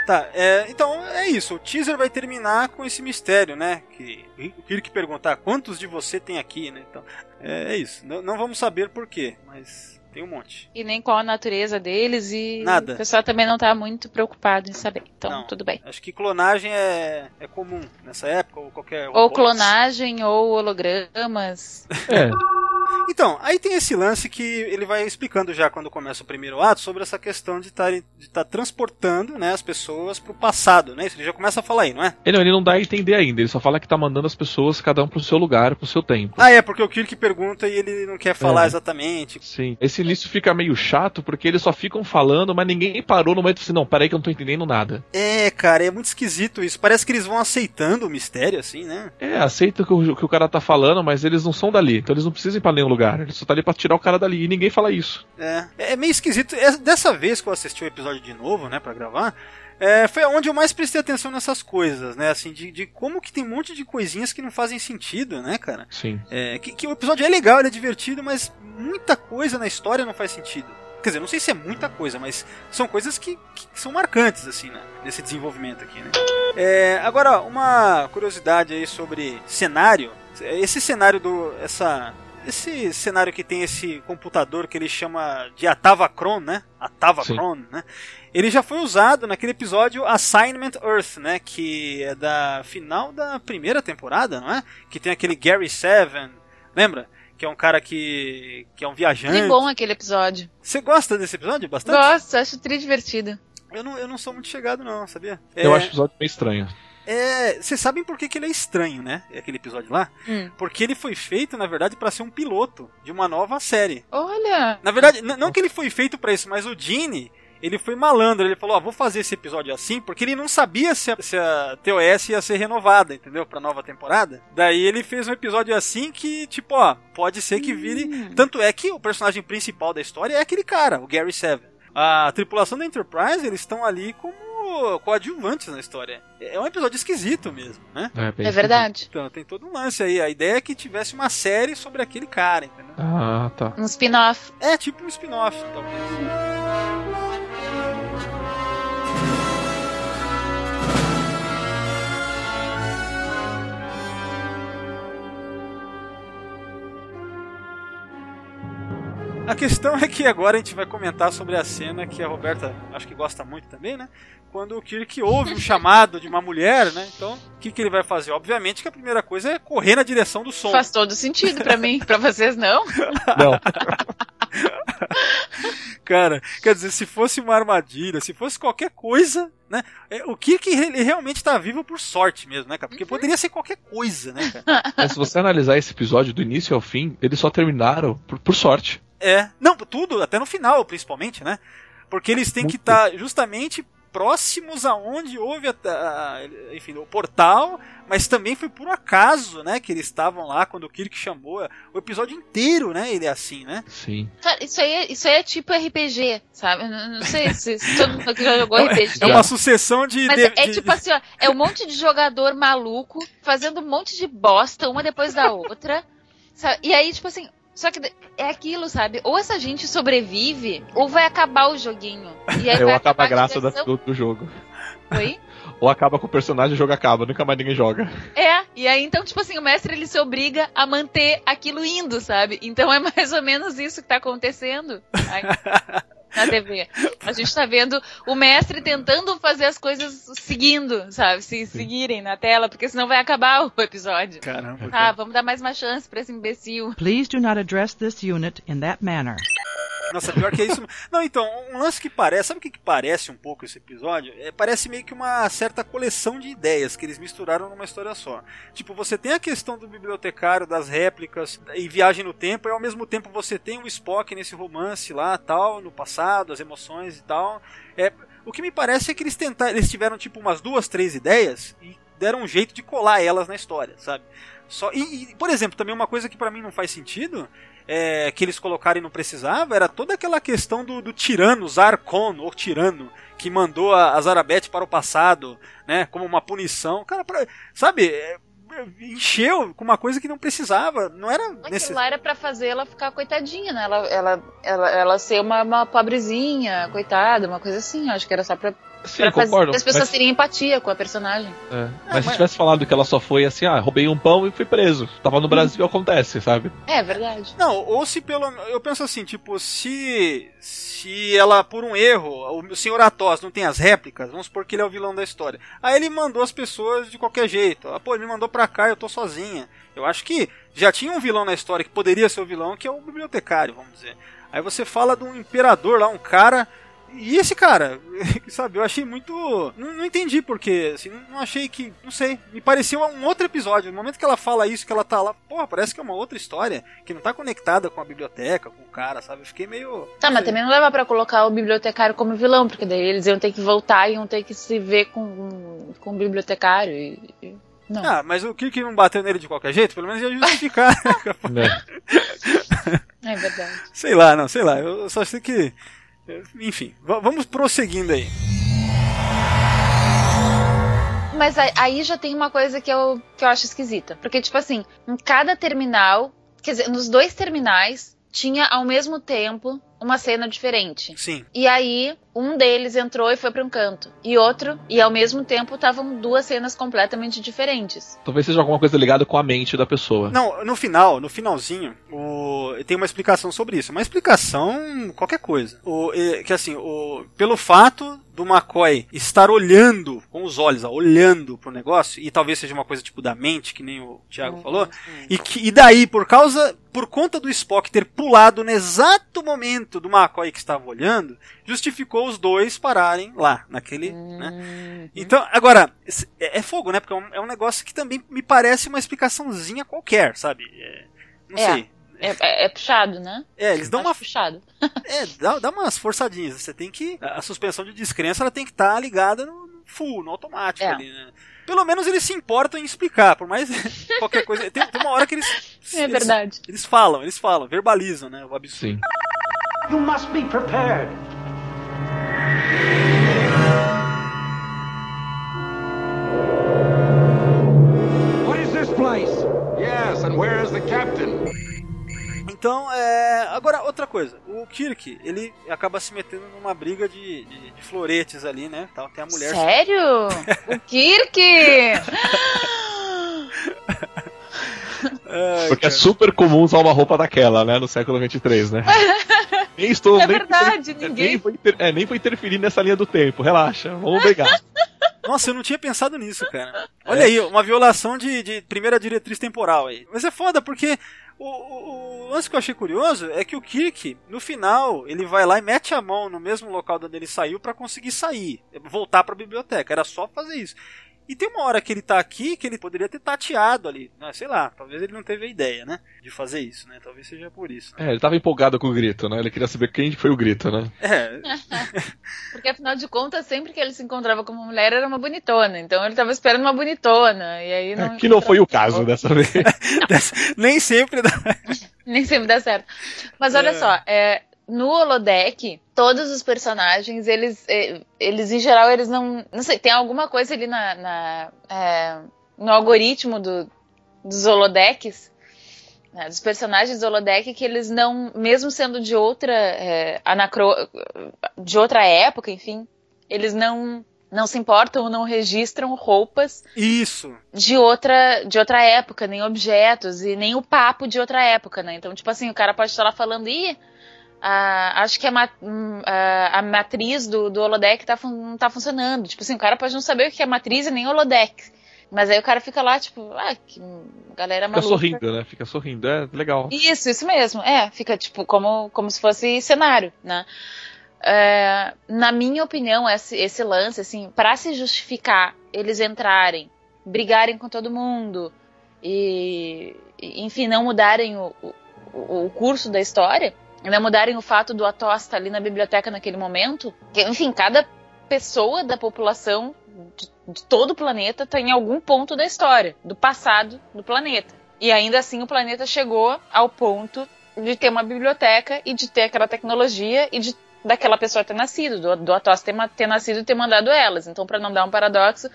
Tá, é, então é isso. O teaser vai terminar com esse mistério, né? Que o Kirk perguntar quantos de você tem aqui, né? Então, é, é isso. Não, não vamos saber por quê, mas tem um monte. E nem qual a natureza deles e Nada. o pessoal também não tá muito preocupado em saber. Então, Não. tudo bem. Acho que clonagem é, é comum nessa época ou qualquer Ou clonagem, ou hologramas. É, [LAUGHS] Então, aí tem esse lance que ele vai explicando já quando começa o primeiro ato sobre essa questão de estar de tá transportando né, as pessoas pro passado, né? Isso ele já começa a falar aí, não é? ele, não- ele não dá a entender ainda, ele só fala que tá mandando as pessoas, cada um pro seu lugar, pro seu tempo. Ah, é, porque o Kirk pergunta e ele não quer falar É. exatamente. Sim. Esse início fica meio chato porque eles só ficam falando, mas ninguém parou no momento assim, não, peraí que eu não tô entendendo nada. É, cara, é muito esquisito isso. Parece que eles vão aceitando o mistério, assim, né? É, aceita o que o, que o cara tá falando, mas eles não são dali, então eles não precisam ir pra nenhum lugar. Eles só tá ali pra tirar o cara dali e ninguém fala isso. É, é meio esquisito. É, Dessa vez que eu assisti o episódio de novo, né, pra gravar, é, foi onde eu mais prestei atenção nessas coisas, né? Assim, de, de como que tem um monte de coisinhas que não fazem sentido, né, cara? Sim. É, que, que o episódio é legal, ele é divertido, mas muita coisa na história não faz sentido. Quer dizer, não sei se é muita coisa, mas são coisas que, que são marcantes, assim, né? Nesse desenvolvimento aqui, né? É, agora, uma curiosidade aí sobre cenário. Esse cenário do. Essa, esse cenário que tem esse computador que ele chama de Atavacron, né? Atavacron, né? Ele já foi usado naquele episódio Assignment Earth, né? Que é da final da primeira temporada, não é? Que tem aquele Gary Seven, lembra? Que é um cara que, que é um viajante. Que bom aquele episódio. Você gosta desse episódio bastante? Gosto, acho tri divertido. Eu não, eu não sou muito chegado, não, sabia? Eu É, acho o episódio meio estranho. É, Vocês sabem por que, que ele é estranho, né? Aquele episódio lá? Hum. Porque ele foi feito, na verdade, para ser um piloto de uma nova série. Olha, Na verdade, não que ele foi feito para isso, mas o Gene, ele foi malandro. Ele falou: Ó, vou fazer esse episódio assim, porque ele não sabia se a, se a TOS ia ser renovada, entendeu? Pra nova temporada. Daí ele fez um episódio assim que, tipo, ó, pode ser que vire. Tanto é que o personagem principal da história é aquele cara, o Gary Seven. A tripulação da Enterprise, eles estão ali como coadjuvantes na história. É um episódio esquisito mesmo, né? É, é verdade. Então, tem todo um lance aí. A ideia é que tivesse uma série sobre aquele cara, entendeu? Ah, tá. Um spin-off. É tipo um spin-off, talvez. A questão é que agora a gente vai comentar sobre a cena que a Roberta acho que gosta muito também, né? Quando o Kirk ouve um [LAUGHS] chamado de uma mulher, né? Então, o que, que ele vai fazer? Obviamente que a primeira coisa é correr na direção do som. Faz todo sentido pra mim, pra vocês não. Não. [LAUGHS] Cara, quer dizer, se fosse uma armadilha, se fosse qualquer coisa, né? é, O Kirk ele realmente tá vivo por sorte mesmo, né, cara? Porque poderia ser qualquer coisa, né, cara? Mas se você analisar esse episódio do início ao fim, eles só terminaram por, por sorte. É. Não, tudo, até no final, principalmente, né? Porque eles têm que estar justamente próximos aonde houve a, a- enfim, o portal, mas também foi por acaso, né, que eles estavam lá quando o Kirk chamou. O episódio inteiro, né, ele é assim, né? Sim. Cara, isso aí, é- isso aí é tipo RPG, sabe? Não, não sei se, se todo mundo aqui já jogou RPG. É uma sucessão de. Mas de- é, é de- tipo assim, ó, é um monte de jogador maluco fazendo um monte de bosta uma depois da outra. sabe? E aí, tipo assim, só que é aquilo, sabe? Ou essa gente sobrevive, ou vai acabar o joguinho. E aí [LAUGHS] Ou vai acaba a graça diversão. do, do jogo. Oi? [LAUGHS] Ou acaba com o personagem e o jogo acaba, nunca mais ninguém joga. É, e aí então, tipo assim, o mestre ele se obriga a manter aquilo indo, sabe? Então é [LAUGHS] mais ou menos isso que tá acontecendo aí, na TV. A gente tá vendo o mestre tentando fazer as coisas seguindo, sabe? Se seguirem na tela, porque senão vai acabar o episódio. Caramba. Ah, vamos dar mais uma chance pra esse imbecil. Please do not address this unit in that manner. Nossa, pior que é isso. Não, então, um lance que parece. Sabe o que, que parece um pouco esse episódio? É, parece meio que uma certa coleção de ideias que eles misturaram numa história só. Tipo, você tem a questão do bibliotecário, das réplicas e viagem no tempo, e ao mesmo tempo você tem o Spock nesse romance lá, tal, no passado, as emoções e tal. É, o que me parece é que eles tentaram. Eles tiveram tipo umas duas, três ideias e deram um jeito de colar elas na história, sabe? Só, e, e, por exemplo, também uma coisa que pra mim não faz sentido é, que eles colocaram e não precisava era toda aquela questão do, do tirano, Zarkon, ou tirano, que mandou a, a Zarabeth para o passado, né, como uma punição. Cara, pra- sabe, é, encheu com uma coisa que não precisava, não era Aquilo necessário. lá era pra fazer ela ficar coitadinha, né? Ela, ela, ela, ela ser uma, uma pobrezinha, coitada, uma coisa assim. Eu Acho que era só pra, Sim, pra fazer concordo. as pessoas Mas, terem empatia com a personagem. é, mas se tivesse falado que ela só foi assim, ah, roubei um pão e fui preso. Tava no Brasil, acontece, sabe? É verdade. Não, ou se pelo. Eu penso assim, tipo, se. Se ela, por um erro, o senhor Atos não tem as réplicas, vamos supor que ele é o vilão da história. Aí ele mandou as pessoas de qualquer jeito. Ah, pô, ele me mandou pra cá, eu tô sozinha. Eu acho que já tinha um vilão na história que poderia ser o vilão, que é o bibliotecário, vamos dizer. Aí você fala de um imperador lá, um cara. E esse cara, [LAUGHS] sabe, eu achei muito. Não, não entendi porque, assim, não achei que. Não sei, me pareceu um outro episódio. No momento que ela fala isso, que ela tá lá, porra, parece que é uma outra história, que não tá conectada com a biblioteca, com o cara, sabe? Eu fiquei meio. Tá, mas também não dava pra colocar o bibliotecário como vilão, porque daí eles iam ter que voltar e iam ter que se ver com, com o bibliotecário. E, não. Ah, mas o Kirk não bateu nele de qualquer jeito, pelo menos ia justificar. Né? [LAUGHS] É verdade. sei lá, não, sei lá. Eu só sei que. Enfim, va- vamos prosseguindo aí. Mas aí- aí já tem uma coisa que eu, que eu acho esquisita. Porque, tipo assim, em cada terminal, quer dizer, nos dois terminais, tinha ao mesmo tempo uma cena diferente. Sim. E aí, um deles entrou e foi para um canto. E outro, e ao mesmo tempo estavam duas cenas completamente diferentes. Talvez seja alguma coisa ligada com a mente da pessoa. Não, no final, no finalzinho, o... tem uma explicação sobre isso. Uma explicação, qualquer coisa. O... Que assim, o... pelo fato do McCoy estar olhando com os olhos, ó, olhando pro negócio, e talvez seja uma coisa tipo da mente, que nem o Thiago falou, e, que, e daí, por causa, por conta do Spock ter pulado no exato momento do McCoy que estava olhando, justificou os dois pararem lá, naquele, né? Então, agora, é, é fogo, né? Porque é um, é um negócio que também me parece uma explicaçãozinha qualquer, sabe? É, não É. sei. É, é- é puxado, né? É, eles dão Acho uma. puxado. [LAUGHS] É, dá, dá umas forçadinhas. Você tem que. A suspensão de descrença ela tem que estar ligada no no full, no automático É. ali, né? Pelo menos eles se importam em explicar, por mais [LAUGHS] qualquer coisa. Tem, tem uma hora que eles. [LAUGHS] É eles- verdade. Eles falam, eles falam, verbalizam, né? O absurdo. Sim. You must be prepared. What is this place? Yes, and where is the captain? Então, é... agora outra coisa. O Kirk, ele acaba se metendo numa briga de, de, de floretes ali, né? Tal, tem a mulher. Sério? [LAUGHS] o Kirk! [LAUGHS] Ai, Porque é super comum usar uma roupa daquela, né? No século 23, né? [LAUGHS] Nem estou. É nem, verdade, nem, ninguém- Nem vou, inter- é, nem vou interferir nessa linha do tempo. Relaxa, vamos brigar. [LAUGHS] Nossa, eu não tinha pensado nisso, cara. Olha aí, uma violação de, de primeira diretriz temporal aí. Mas é foda, porque o, o, o lance que eu achei curioso é que o Kirk, no final, ele vai lá e mete a mão no mesmo local de onde ele saiu pra conseguir sair, voltar pra biblioteca. Era só fazer isso. E tem uma hora que ele tá aqui que ele poderia ter tateado ali. né? Sei lá, talvez ele não teve a ideia, né? De fazer isso, né? Talvez seja por isso. Né? É, ele tava empolgado com o grito, né? Ele queria saber quem foi o grito, né? É, [LAUGHS] Porque afinal de contas, sempre que ele se encontrava com uma mulher era uma bonitona. Então ele tava esperando uma bonitona. E aí não. É, que não foi o caso dessa vez. [LAUGHS] nem sempre dá. [LAUGHS] Nem sempre dá certo. Mas olha É. só, é, no holodeck, todos os personagens, eles, eh, eles em geral, eles não. Não sei, tem alguma coisa ali na, na, é, no algoritmo do, dos holodecks, né, dos personagens do holodeck, que eles não, mesmo sendo de outra é, anacro, de outra época, enfim, eles não. Não se importam ou não registram roupas Isso. de outra, de outra época, nem objetos e nem o papo de outra época, né? Então, tipo assim, o cara pode estar lá falando, ih, ah, acho que a, ma- hum, a- a matriz do, do holodeck tá, não tá funcionando. Tipo assim, o cara pode não saber o que é matriz e nem holodeck. Mas aí o cara fica lá, tipo, ah, que galera Fica maluca. sorrindo, né? Fica sorrindo. É legal. Isso, isso mesmo. É, fica tipo como, como se fosse cenário, né? É, na minha opinião, esse, esse lance, assim, para se justificar eles entrarem, brigarem com todo mundo e, e, enfim, não mudarem o, o, o curso da história, não mudarem o fato do Atos estar ali na biblioteca naquele momento, que, enfim, cada pessoa da população de, de todo o planeta está em algum ponto da história, do passado do planeta. E ainda assim o planeta chegou ao ponto de ter uma biblioteca e de ter aquela tecnologia e de daquela pessoa ter nascido, do, do Atos ter, ter nascido e ter mandado elas. Então, para não dar um paradoxo,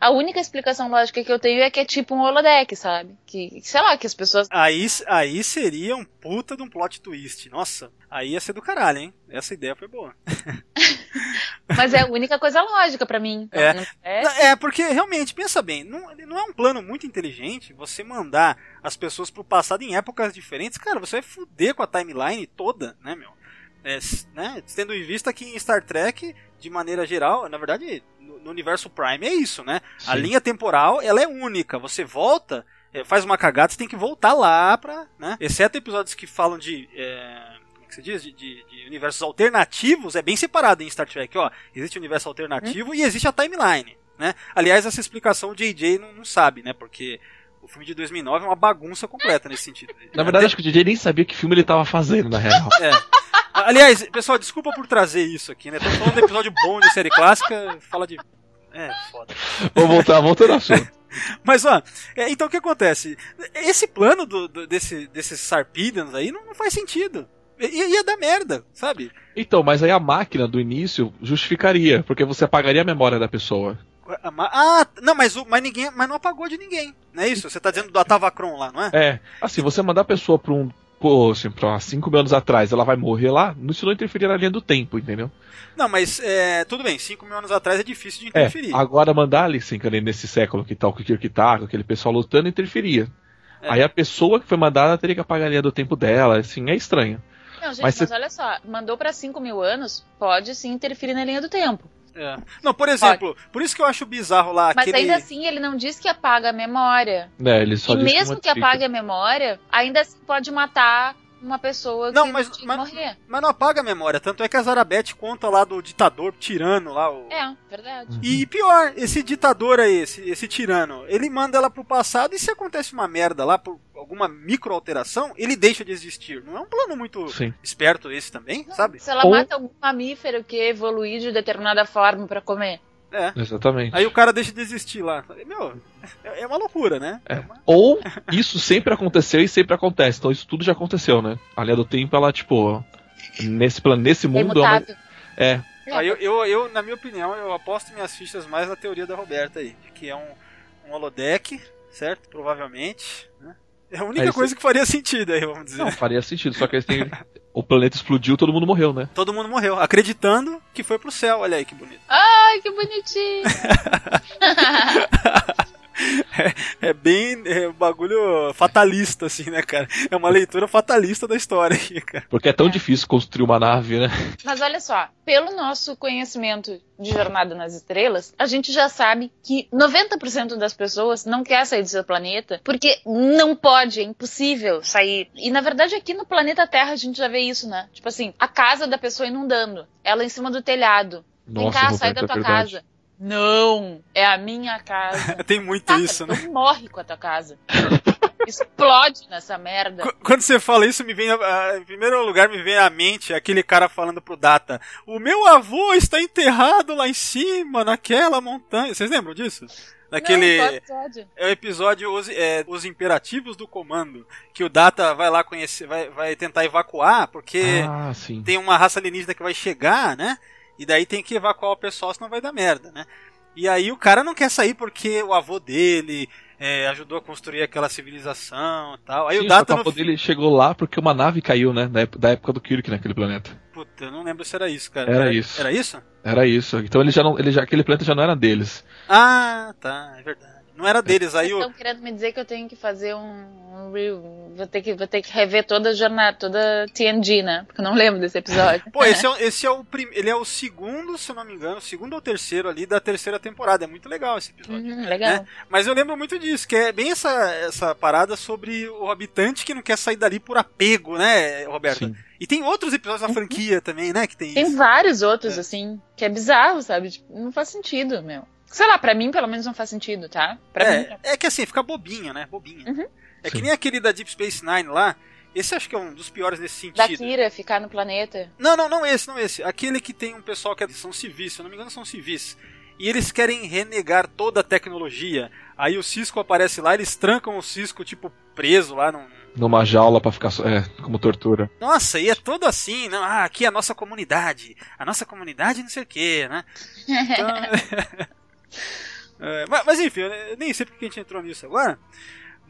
a única explicação lógica que eu tenho é que é tipo um holodeck, sabe? Que, sei lá, que as pessoas. Aí, aí seria um puta de um plot twist. Nossa, aí ia ser do caralho, hein? Essa ideia foi boa. [LAUGHS] Mas é a única coisa lógica para mim. É. É. É, porque realmente, pensa bem, não, não é um plano muito inteligente você mandar as pessoas pro passado em épocas diferentes. Cara, você vai fuder com a timeline toda, né, meu? É, né? Tendo em vista que em Star Trek, de maneira geral, na verdade, no, universo Prime é isso, né? A Sim. linha temporal, ela é única. Você volta, é, faz uma cagada, você tem que voltar lá pra, né? Exceto episódios que falam de... é, como é que se diz? De, de- de universos alternativos, é bem separado em Star Trek, ó. Existe o universo alternativo e existe a timeline, né? Aliás, essa explicação o JJ não, não sabe, né? Porque filme de 2009 é uma bagunça completa nesse sentido. [LAUGHS] Na verdade, acho que o DJ nem sabia que filme ele tava fazendo, na real. [LAUGHS] É. Aliás, pessoal, desculpa por trazer isso aqui, né? Tô falando de episódio bom de série clássica, fala de. É, foda. Vamos voltar, voltando ao assunto. [LAUGHS] Mas, ó, é, então o que acontece? Esse plano do, do- desse, desses Sarpedans aí não, não faz sentido. Ia, ia dar merda, sabe? Então, mas aí a máquina do início justificaria, porque você apagaria a memória da pessoa. Ah, não, mas, o, mas ninguém. Mas não apagou de ninguém. Não é isso? Você tá dizendo do Atavacron lá, não é? É, assim, você mandar a pessoa pra um. Pô, assim, pra 5 mil anos atrás, ela vai morrer lá, isso não interferir na linha do tempo, entendeu? Não, mas é, tudo bem, 5 mil anos atrás é difícil de É, interferir. agora mandar ali, ali nesse século que tal, que o Kirk tá, com aquele pessoal lutando, interferia. É. Aí a pessoa que foi mandada teria que apagar a linha do tempo dela, assim, é estranho. Não, gente, Mas mas, você- olha só, mandou pra 5 mil anos, pode sim interferir na linha do tempo. É. Não, por exemplo, por isso que eu acho bizarro lá Mas aquele. ainda assim, ele não diz que apaga a memória. Né, ele só e diz mesmo que modifica. apague a memória, ainda assim pode matar uma pessoa Não, que mas- tinha que mas- morrer. Mas não apaga a memória. Tanto é que a Zarabeth conta lá do ditador tirano lá. O... É, verdade. E pior, esse ditador aí, esse, esse tirano, ele manda ela pro passado e se acontece uma merda lá por alguma micro alteração, ele deixa de existir. Não é um plano muito Sim. esperto esse também, sabe? Se ela Ou- mata algum mamífero que evoluiu de determinada forma pra comer. É. Exatamente. Aí o cara deixa de existir lá. Meu, é é uma loucura, né? É. Ou [LAUGHS] isso sempre aconteceu e sempre acontece. Então isso tudo já aconteceu, né? A linha do tempo, ela, tipo. Nesse plano, nesse É mundo. é uma-. É. Aí eu, eu, eu, na minha opinião, eu aposto minhas fichas mais na teoria da Roberta aí, que é um, um holodeck, certo? Provavelmente. Né? É a única isso. coisa que faria sentido aí, vamos dizer. Não, faria sentido. Só que eles têm. [LAUGHS] o planeta explodiu, todo mundo morreu, né? Todo mundo morreu, acreditando que foi pro céu. Olha aí que bonito. Ai, que bonitinho. [LAUGHS] É, é bem é um bagulho fatalista, assim, né, cara? É uma leitura fatalista da história aqui, cara. Porque é tão difícil construir uma nave, né? Mas olha só, pelo nosso conhecimento de Jornada nas Estrelas, a gente já sabe que 90% das pessoas não quer sair do seu planeta porque não pode, é impossível sair. E na verdade aqui no planeta Terra a gente já vê isso, né? Tipo assim, a casa da pessoa inundando, ela em cima do telhado. Vem Nossa, cá, sai da é tua verdade. casa. Não, é a minha casa. [LAUGHS] Tem muito Tá, isso, né? morre com a tua casa. [LAUGHS] Explode nessa merda. Qu- Quando você fala isso, me vem, a- a- em primeiro lugar, me vem à mente aquele cara falando pro Data: O meu avô está enterrado lá em cima, naquela montanha. Vocês lembram disso? Naquele. Não, episódio? É o episódio os, é, os Imperativos do Comando. Que o Data vai lá conhecer, vai, vai tentar evacuar, porque Ah, tem uma raça alienígena que vai chegar, né? E daí tem que evacuar o pessoal, senão vai dar merda, né? E aí o cara não quer sair porque o avô dele é, ajudou a construir aquela civilização e tal. Aí Sim, o Data o no avô dele chegou lá porque uma nave caiu, né? Da ép- da época do Kirk naquele planeta. Puta, eu não lembro se era isso, cara. Era isso. Era isso? Era isso. Então ele já não, ele já, aquele planeta já não era deles. Ah, tá, é verdade. Não era deles, aí. Estão querendo me dizer que eu tenho que fazer um, um. Vou ter que, vou ter que rever toda a jornada, toda TNG, né? Porque eu não lembro desse episódio. Pô, esse é, [LAUGHS] o- esse é o prim... ele é o segundo, se eu não me engano, o segundo ou terceiro ali da terceira temporada. É muito legal esse episódio. Uhum, legal. né? Mas eu lembro muito disso, que é bem essa, essa parada sobre o habitante que não quer sair dali por apego, né, Roberto? Sim. E tem outros episódios da franquia também, né, que tem, Tem isso. vários outros, assim, que é bizarro, sabe? Tipo, não faz sentido, meu. Sei lá, pra mim pelo menos não faz sentido, tá? Pra mim. É, é que assim, fica bobinho, né? Bobinho. Uhum. É que Sim. nem aquele da Deep Space Nine lá. Esse acho que é um dos piores nesse Da sentido. Kira ficar no planeta. Não, não, não esse, não esse. Aquele que tem um pessoal que são civis, se eu não me engano são civis. E eles querem renegar toda a tecnologia. Aí o Cisco aparece lá, eles trancam o Cisco, tipo, preso lá num. Numa jaula pra ficar. É, como tortura. Nossa, e é todo assim, não? Ah, aqui é a nossa comunidade. A nossa comunidade não sei o quê, né? [LAUGHS] Então... [LAUGHS] É, mas, mas enfim, eu nem sei porque a gente entrou nisso agora.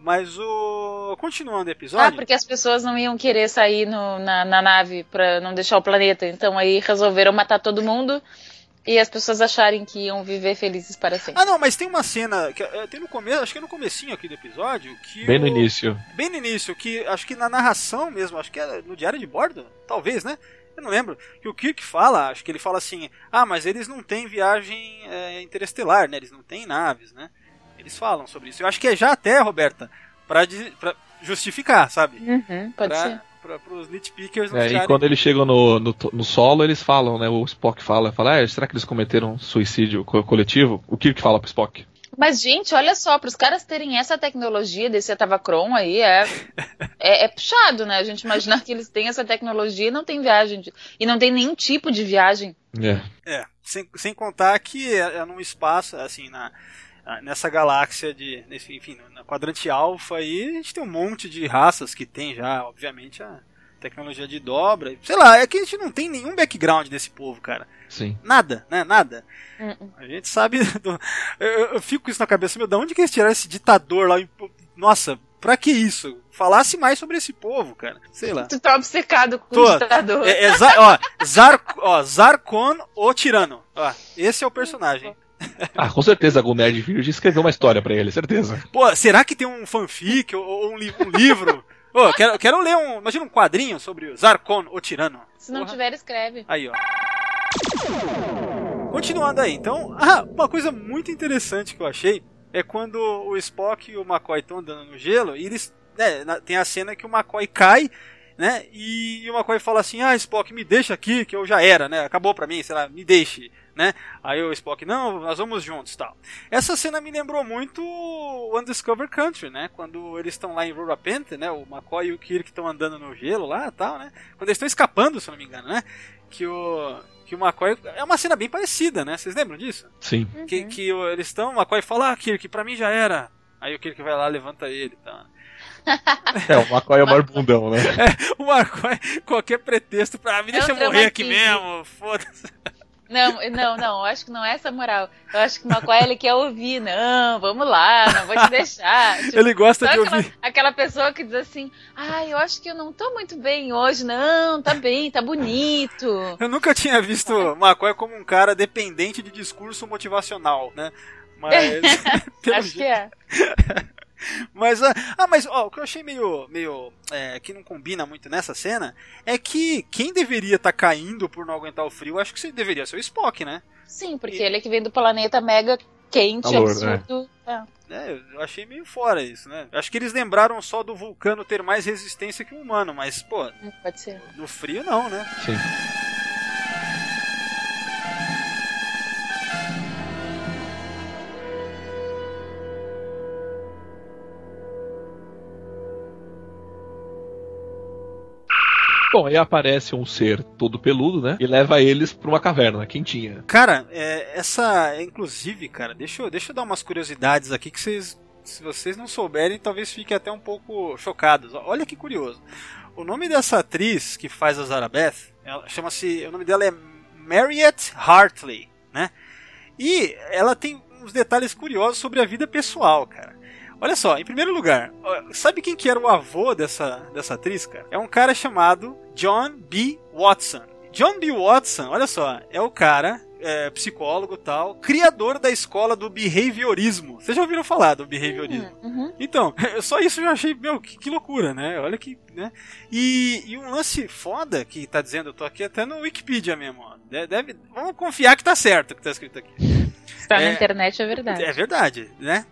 Mas o. Continuando o Ah, episódio. porque as pessoas não iam querer sair no- na, na nave pra não deixar o planeta. Então aí resolveram matar todo mundo e as pessoas acharem que iam viver felizes para sempre. Ah, não, mas tem uma cena. Que, é, tem no começo, acho que é no comecinho aqui do episódio. Que Bem no o- início. Bem no início, que acho que na narração mesmo, acho que é no diário de bordo, talvez, né? Eu não lembro. Que o Kirk fala, acho que ele fala assim: ah, mas eles não têm viagem é, interestelar, né? Eles não têm naves, né? Eles falam sobre isso. Eu acho que é já até, Roberta, pra, pra justificar, sabe? Uhum, pode pra, ser. Pra, pros nitpickers não É, e quando eles chegam no, no, no solo, eles falam, né? O Spock fala, fala, ah, será que eles cometeram suicídio co- coletivo? O Kirk fala pro Spock. Mas, gente, olha só, para os caras terem essa tecnologia desse Atavacron aí, é, [LAUGHS] é, é puxado, né? A gente imaginar que eles têm essa tecnologia e não tem viagem. de- e não tem nenhum tipo de viagem. É. É, sem, sem contar que é, é num espaço, assim, na, nessa galáxia de. Nesse, enfim, na quadrante alfa aí, a gente tem um monte de raças que tem já, obviamente, a tecnologia de dobra. Sei lá, é que a gente não tem nenhum background desse povo, cara. Sim. Nada, né? Nada. Uh-uh. A gente sabe. [LAUGHS] do- eu, eu- fico com isso na cabeça, meu, da onde que eles tiraram esse ditador lá? Nossa, pra que isso? Falasse mais sobre esse povo, cara. Sei lá. Tu tá obcecado com Tô. o ditador. É, é Za- ó, Zar, ó, Zarkon, o tirano. Ó, esse é o personagem. Ah, com certeza algum nerd virgem escreveu uma história pra ele, certeza. Pô, será que tem um fanfic ou, ou um, li- um livro? Ô, quero, quero ler um. Imagina um quadrinho sobre o Zarkon, o tirano. Se não Porra. tiver, escreve. Aí, ó. Continuando aí, então, ah, uma coisa muito interessante que eu achei é quando o Spock e o McCoy estão andando no gelo e eles. Né, tem a cena que o McCoy cai, né? E, o McCoy fala assim: Ah, Spock, me deixa aqui, que eu já era, né? Acabou pra mim, sei lá, me deixe, né? Aí o Spock, não, nós vamos juntos tal. Essa cena me lembrou muito o Undiscovered Country, né? Quando eles estão lá em Rurapente, né? O McCoy e o Kirk estão andando no gelo lá e tal, né? Quando eles estão escapando, se eu não me engano, né? Que o, que o McCoy. É uma cena bem parecida, né? Vocês lembram disso? Sim. Que, que o- eles estão, o McCoy fala, ah, Kirk, pra mim já era. Aí o Kirk vai lá, levanta ele e tal. É, o McCoy é o maior bundão, né? [LAUGHS] O McCoy, qualquer pretexto pra ah, me É deixa eu morrer aqui mesmo, foda-se. Não, não, não, eu acho que não é essa moral. Eu acho que o McCoy ele quer ouvir. Não, vamos lá, não vou te deixar. Tipo, [LAUGHS] Ele gosta de aquela, ouvir. aquela pessoa que diz assim, ai, eu acho que eu não tô muito bem hoje. Não, tá bem, tá bonito. Eu nunca tinha visto o McCoy como um cara dependente de discurso motivacional, né? Mas. [LAUGHS] pelo Acho que jeito- é. [LAUGHS] [LAUGHS] Mas, ah, ah, mas ó, o que eu achei meio, meio é, que não combina muito nessa cena é que quem deveria estar caindo por não aguentar o frio, acho que você deveria ser o Spock, né? Sim, porque ele é que vem do planeta mega quente, Calor, absurdo. É. É, eu achei meio fora isso, né? Acho que eles lembraram só do vulcano ter mais resistência que o humano, mas, pô, Hum, Pode ser. no frio não, né? Sim. Bom, aí aparece um ser todo peludo, né? E leva eles pra uma caverna quentinha. Cara, é, essa, inclusive, cara, deixa eu, deixa eu dar umas curiosidades aqui que vocês, se vocês não souberem, talvez fiquem até um pouco chocados. Olha que curioso. O nome dessa atriz que faz a Zarabeth, chama-se, o nome dela é Mariette Hartley, né? E ela tem uns detalhes curiosos sobre a vida pessoal, cara. Olha só, em primeiro lugar, sabe quem que era o avô dessa, dessa atriz, cara? É um cara chamado John B. Watson. John B. Watson, olha só, é o cara, é, psicólogo tal, criador da escola do behaviorismo. Vocês já ouviram falar do behaviorismo? Uhum. Então, [LAUGHS] só isso eu já achei, meu, que, que loucura, né? Olha que, né? E, e um lance foda que tá dizendo, eu tô aqui até no Wikipedia mesmo, ó. De- Deve, vamos confiar que tá certo o que tá escrito aqui. Tá É. na internet é verdade. É verdade, né?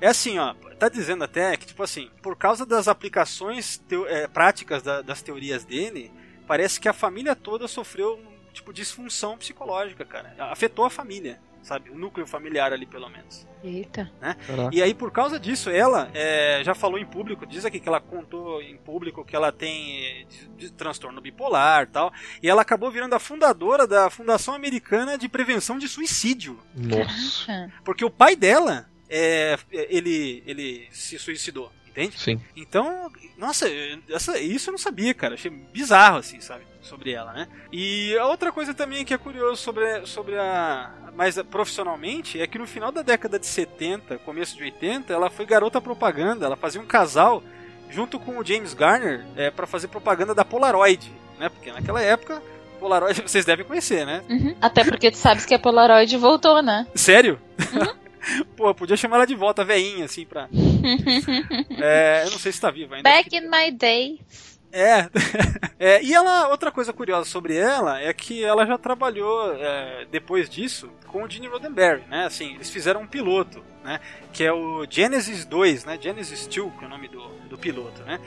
É assim, ó, tá dizendo até que, tipo assim, por causa das aplicações teo- é, práticas da- das teorias dele, parece que a família toda sofreu, um tipo, disfunção psicológica, cara. Afetou a família, sabe? O núcleo familiar ali, pelo menos. Eita. Caraca. E aí, por causa disso, ela é, já falou em público, diz aqui que ela contou em público que ela tem de- de transtorno bipolar e tal. E ela acabou virando a fundadora da Fundação Americana de Prevenção de Suicídio. Nossa. Porque o pai dela, é, ele, ele se suicidou, entende? Sim. Então, nossa, essa, isso eu não sabia, cara. Achei bizarro, assim, sabe? Sobre ela, né? E a outra coisa também que é curioso sobre, sobre a. Mas profissionalmente, é que no final da década de 70, começo de 80, ela foi garota propaganda. Ela fazia um casal junto com o James Garner é, para fazer propaganda da Polaroid, né? Porque naquela época, Polaroid [LAUGHS] vocês devem conhecer, né? uhum. Até porque tu sabes que a Polaroid voltou, né? Sério? [LAUGHS] Pô, podia chamar ela de volta, veinha, assim, pra. [LAUGHS] É, eu não sei se tá viva ainda. Back in my day. É. [LAUGHS] É, E ela, outra coisa curiosa sobre ela é que ela já trabalhou é, depois disso com o Gene Roddenberry, né? Assim, eles fizeram um piloto, né? Que é o Genesis 2, né? Genesis 2, que é o nome do, do piloto, né?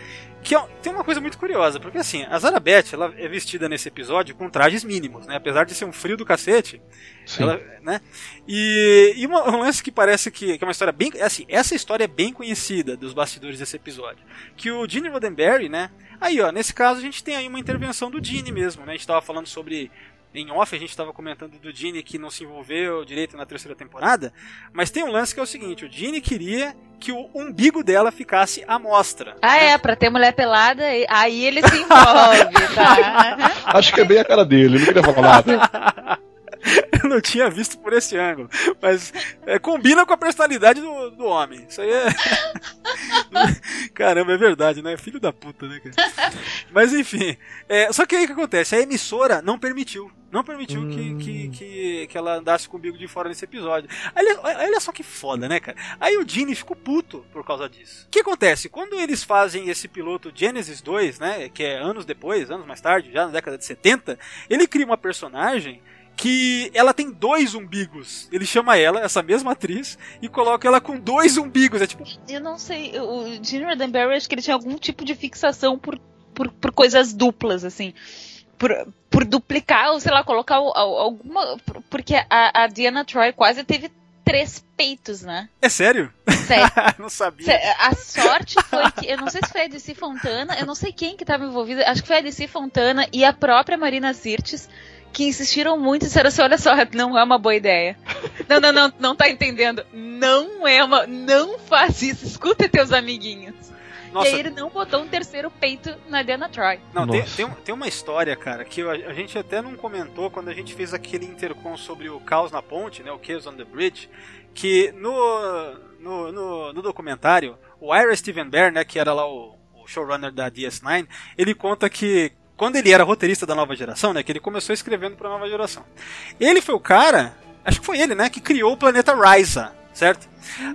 Que é- tem uma coisa muito curiosa, porque assim, a Zarabeth, ela é vestida nesse episódio com trajes mínimos, né? Apesar de ser um frio do cacete, Sim. ela, né? E, e uma- um lance que parece que, que é uma história bem. Assim, essa história é bem conhecida dos bastidores desse episódio. Que o Gene Roddenberry, né? Aí, ó, nesse caso a gente tem aí uma intervenção do Gene mesmo, né? A gente tava falando sobre. Em off, a gente tava comentando do Gene que não se envolveu direito na terceira temporada. Mas tem um lance que é o seguinte: o Gene queria que o umbigo dela ficasse à mostra. Ah, é, pra ter mulher pelada, e- aí ele se envolve, tá? [LAUGHS] Acho que é bem a cara dele, não queria falar nada. [LAUGHS] [LAUGHS] Eu não tinha visto por esse ângulo. Mas é, combina com a personalidade do, do homem. Isso aí é. [LAUGHS] Caramba, é verdade, né? Filho da puta, né, cara? Mas enfim. é, só que aí o que acontece? A emissora não permitiu. Não permitiu que, que, que, que ela andasse com o bico de fora nesse episódio. Olha, olha só que foda, né, cara? Aí o Gene ficou puto por causa disso. O que acontece? Quando eles fazem esse piloto Genesis 2, né? Que é anos depois, anos mais tarde, já na década de 70, ele cria uma personagem que ela tem dois umbigos. Ele chama ela, essa mesma atriz, e coloca ela com dois umbigos. É tipo, Eu não sei, o Gene Roddenberry, acho que ele tinha algum tipo de fixação por, por, por coisas duplas, assim. Por, por duplicar, ou sei lá, colocar al- al- alguma. por- Porque a, a Diana Troy quase teve três peitos, né? é sério? Sério. [LAUGHS] não sabia. A sorte foi que. Eu não sei se foi a DC Fontana, eu não sei quem que estava envolvida, acho que foi a DC Fontana e a própria Marina Sirtis que insistiram muito e disseram assim: olha só, não é uma boa ideia. [LAUGHS] Não, não, não, não tá entendendo. Não é uma. Não faz isso, escuta teus amiguinhos. Nossa, E aí ele não botou um terceiro peito na Diana Troy. Não, tem, tem, tem uma história, cara, que a, a gente até não comentou quando a gente fez aquele intercom sobre o caos na ponte, né, o Chaos on the Bridge, que no, no, no, no documentário, o Ira Steven Bear, né, que era lá o, o showrunner da DS9, ele conta que quando ele era roteirista da nova geração, né, que ele começou escrevendo pra nova geração, ele foi o cara, acho que foi ele, né, que criou o planeta Ryza, certo?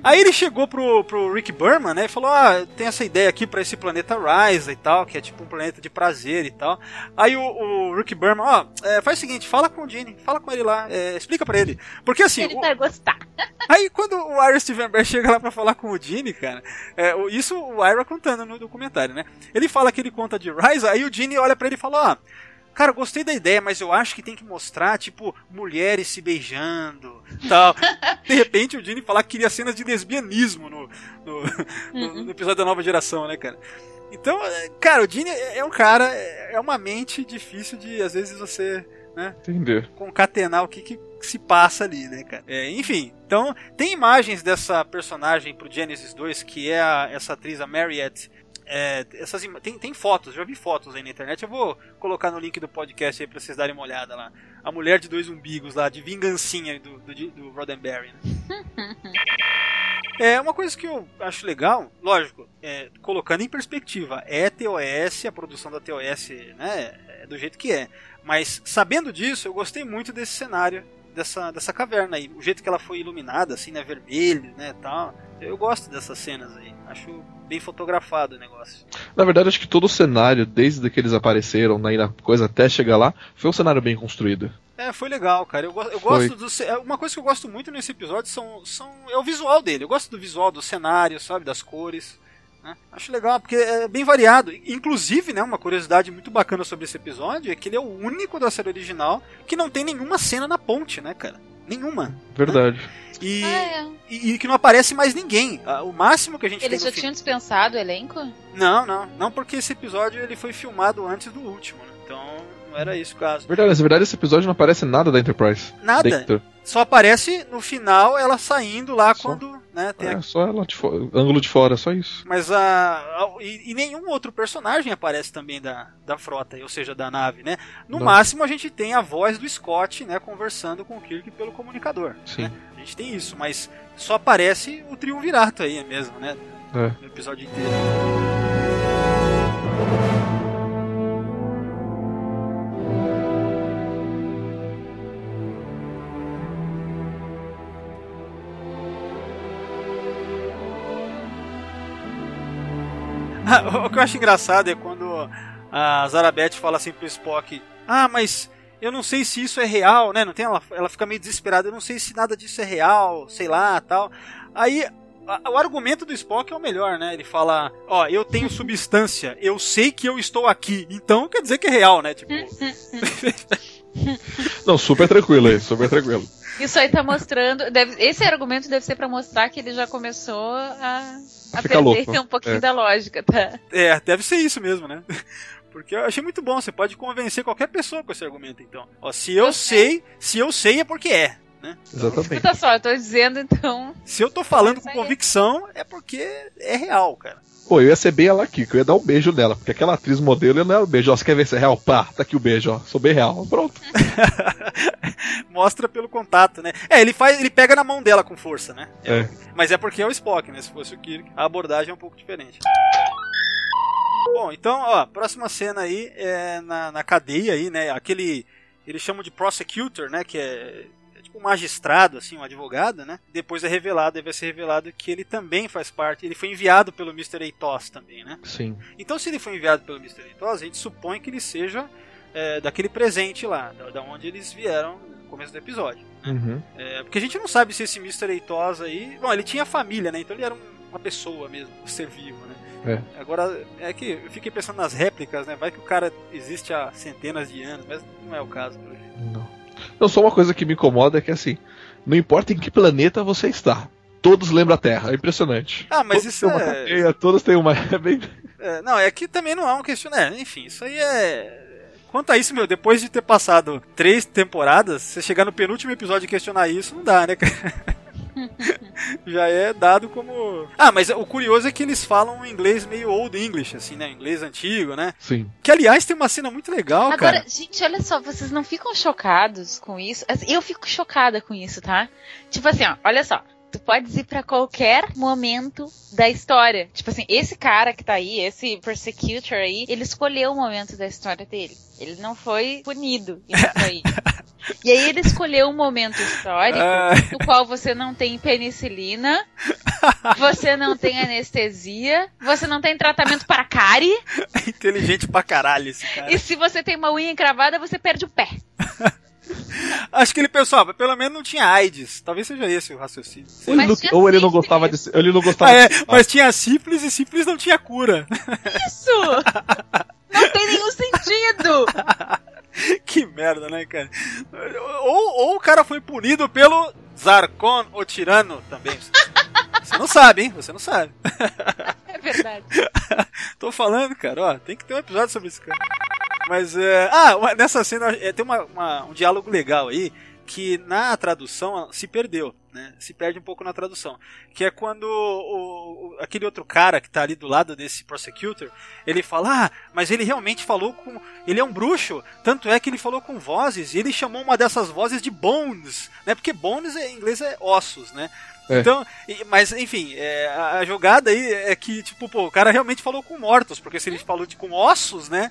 Aí ele chegou pro, pro Rick Berman, né? E falou: Ah, tem essa ideia aqui para esse planeta Rise e tal, que é tipo um planeta de prazer e tal. Aí o, o Rick Berman, ó, é, faz o seguinte, fala com o Gene, fala com ele lá, é, explica para ele. Porque assim. Ele o- vai gostar. [LAUGHS] Aí quando o Ira Stevenberg chega lá pra falar com o Gene, cara, é, isso o Ira contando no documentário, né? Ele fala que ele conta de Rise, aí o Gene olha pra ele e fala, ó. Cara, gostei da ideia, mas eu acho que tem que mostrar, tipo, mulheres se beijando, tal. De repente o Gene falar que queria cenas de lesbianismo no, no, no- no episódio da nova geração, né, cara? Então, é, cara, o Gene é é um cara, é é uma mente difícil de, às vezes, você, né, Entender. concatenar o que, que se passa ali, né, cara? É, enfim, então tem imagens dessa personagem pro Genesis 2, que é a- essa atriz, a Mariette. É, essas tem, tem fotos, já vi fotos aí na internet. Eu vou colocar no link do podcast aí pra vocês darem uma olhada lá. A mulher de dois umbigos lá, de vingancinha do, do, do Roddenberry. Né? [LAUGHS] É uma coisa que eu acho legal, lógico, é, colocando em perspectiva, é TOS, a produção da TOS, né, é do jeito que é. Mas sabendo disso, eu gostei muito desse cenário, dessa, dessa caverna aí, o jeito que ela foi iluminada, assim, né, vermelho, né, tal. Eu gosto dessas cenas aí, acho bem fotografado o negócio. Na verdade, acho que todo o cenário, desde que eles apareceram aí na coisa até chegar lá, foi um cenário bem construído. É, foi legal, cara. Eu, eu gosto do. é, Uma coisa que eu gosto muito nesse episódio são, são, é o visual dele. Eu gosto do visual, do cenário, sabe? Das cores. né? Acho legal, porque é bem variado. Inclusive, né, uma curiosidade muito bacana sobre esse episódio é que ele é o único da série original que não tem nenhuma cena na ponte, né, cara? Nenhuma. Verdade. E, Ah, é. e, e que não aparece mais ninguém. Ah, O máximo que a gente Eles tem já tinham dispensado o elenco? Não, não. Não porque esse episódio ele foi filmado antes do último. Né? Então não era isso o caso. Verdade, na verdade esse episódio não aparece nada da Enterprise. Nada. Dentro. Só aparece no final ela saindo lá Só. quando, né, tem a- É, só ela de fora, ângulo de fora, só isso. mas a, a- e, e nenhum outro personagem aparece também da, da frota, ou seja, da nave, né? No Não. máximo a gente tem a voz do Scott, né, conversando com o Kirk pelo comunicador. Sim. né? A gente tem isso, mas só aparece o triunvirato aí mesmo, né? É. No episódio inteiro. [LAUGHS] o que eu acho engraçado é quando a Zarabeth fala assim pro Spock: Ah, mas eu não sei se isso é real, né? Não tem ela, ela fica meio desesperada, eu não sei se nada disso é real, sei lá, tal. Aí a- o argumento do Spock é o melhor, né? Ele fala: Ó, eu tenho substância, eu sei que eu estou aqui, então quer dizer que é real, né? Tipo, [LAUGHS] Não, super tranquilo aí, super tranquilo. Isso aí tá mostrando. deve- esse argumento deve ser pra mostrar que ele já começou a, a Fica perder louco. um pouquinho É. da lógica, tá? é, deve ser isso mesmo, né? [LAUGHS] Porque eu achei muito bom, você pode convencer qualquer pessoa com esse argumento, então. Ó, se eu Eu sei, se eu sei é porque é, né? Exatamente. Escuta só, eu tô dizendo então. Se eu tô falando com convicção, é porque é real, cara. Pô, eu ia ser bem ela aqui, que eu ia dar um beijo nela, porque aquela atriz modelo, eu não era um beijo, ó, você quer ver se é real? Pá, tá aqui o beijo, ó, sou bem real. Pronto. [LAUGHS] Mostra pelo contato, né? É, ele faz, ele pega na mão dela com força, né? É. Mas é porque é o Spock, né? Se fosse o Kirk, a abordagem é um pouco diferente. Bom, então, ó, próxima cena aí é na, na cadeia aí, né? Aquele. Eles chamam de prosecutor, né? Que é, é um magistrado, assim, um advogado, né? Depois é revelado, vai ser revelado que ele também faz parte. Ele foi enviado pelo Mr. Eitos também, né? Sim. Então, se ele foi enviado pelo Mr. Eitos, a gente supõe que ele seja é, daquele presente lá, da, da onde eles vieram no começo do episódio. Uhum. É, porque a gente não sabe se esse Mr. Eitos aí. Bom, ele tinha família, né? Então ele era um- uma pessoa mesmo, um ser vivo, né? Agora, é que eu fiquei pensando nas réplicas, né? Vai que o cara existe há centenas de anos, mas não é o caso, pelo jeito. Não. Não, só uma coisa que me incomoda é que assim, não importa em que planeta você está, todos lembram a Terra, é impressionante. Ah, mas todos isso têm uma é- cadeia, todos têm uma. [LAUGHS] É bem... É, não, é que também não é um questionamento. Enfim, isso aí é. Quanto a isso, meu, depois de ter passado três temporadas, você chegar no penúltimo episódio e questionar isso, não dá, né, cara? [LAUGHS] [LAUGHS] Já é dado como. Ah, mas o curioso é que eles falam um inglês meio old English, assim, né? Inglês antigo, né? Sim. Que aliás tem uma cena muito legal, Agora, cara. gente, olha só, vocês não ficam chocados com isso? Assim, Eu fico chocada com isso, tá? Tipo assim, ó, olha só. Tu podes ir pra qualquer momento da história. Tipo assim, esse cara que tá aí, esse persecutor aí, ele escolheu o momento da história dele. Ele não foi punido. [LAUGHS] Isso aí. E aí ele escolheu um momento histórico no qual você não tem penicilina, você não tem anestesia, você não tem tratamento para cárie, [LAUGHS] Inteligente pra caralho esse cara. e se você tem uma unha encravada, você perde o pé. [LAUGHS] Acho que ele pensou, ah, pelo menos não tinha AIDS. Talvez seja esse o raciocínio. Ou ele, não, ou ele não gostava de. Ele não gostava Ah, é, de. mas tinha sífilis e sífilis não tinha cura. Isso! Não tem nenhum sentido! [LAUGHS] que merda, né, cara? Ou, ou o cara foi punido pelo Zarkon, o tirano, também. Você não sabe, hein? Você não sabe. É verdade. [LAUGHS] Tô falando, cara, ó, tem que ter um episódio sobre esse cara. Mas, é... ah, nessa cena é, tem uma- uma- um diálogo legal aí, que na tradução se perdeu, né? Se perde um pouco na tradução. Que é quando o, o- aquele outro cara que tá ali do lado desse prosecutor, ele fala, ah, mas ele realmente falou com... Ele é um bruxo, tanto é que ele falou com vozes, e ele chamou uma dessas vozes de bones, né? Porque bones em inglês é ossos, né? É. Então, mas enfim, é, a, a jogada aí é que, tipo, pô, o cara realmente falou com mortos, porque se ele falou de, com ossos, né?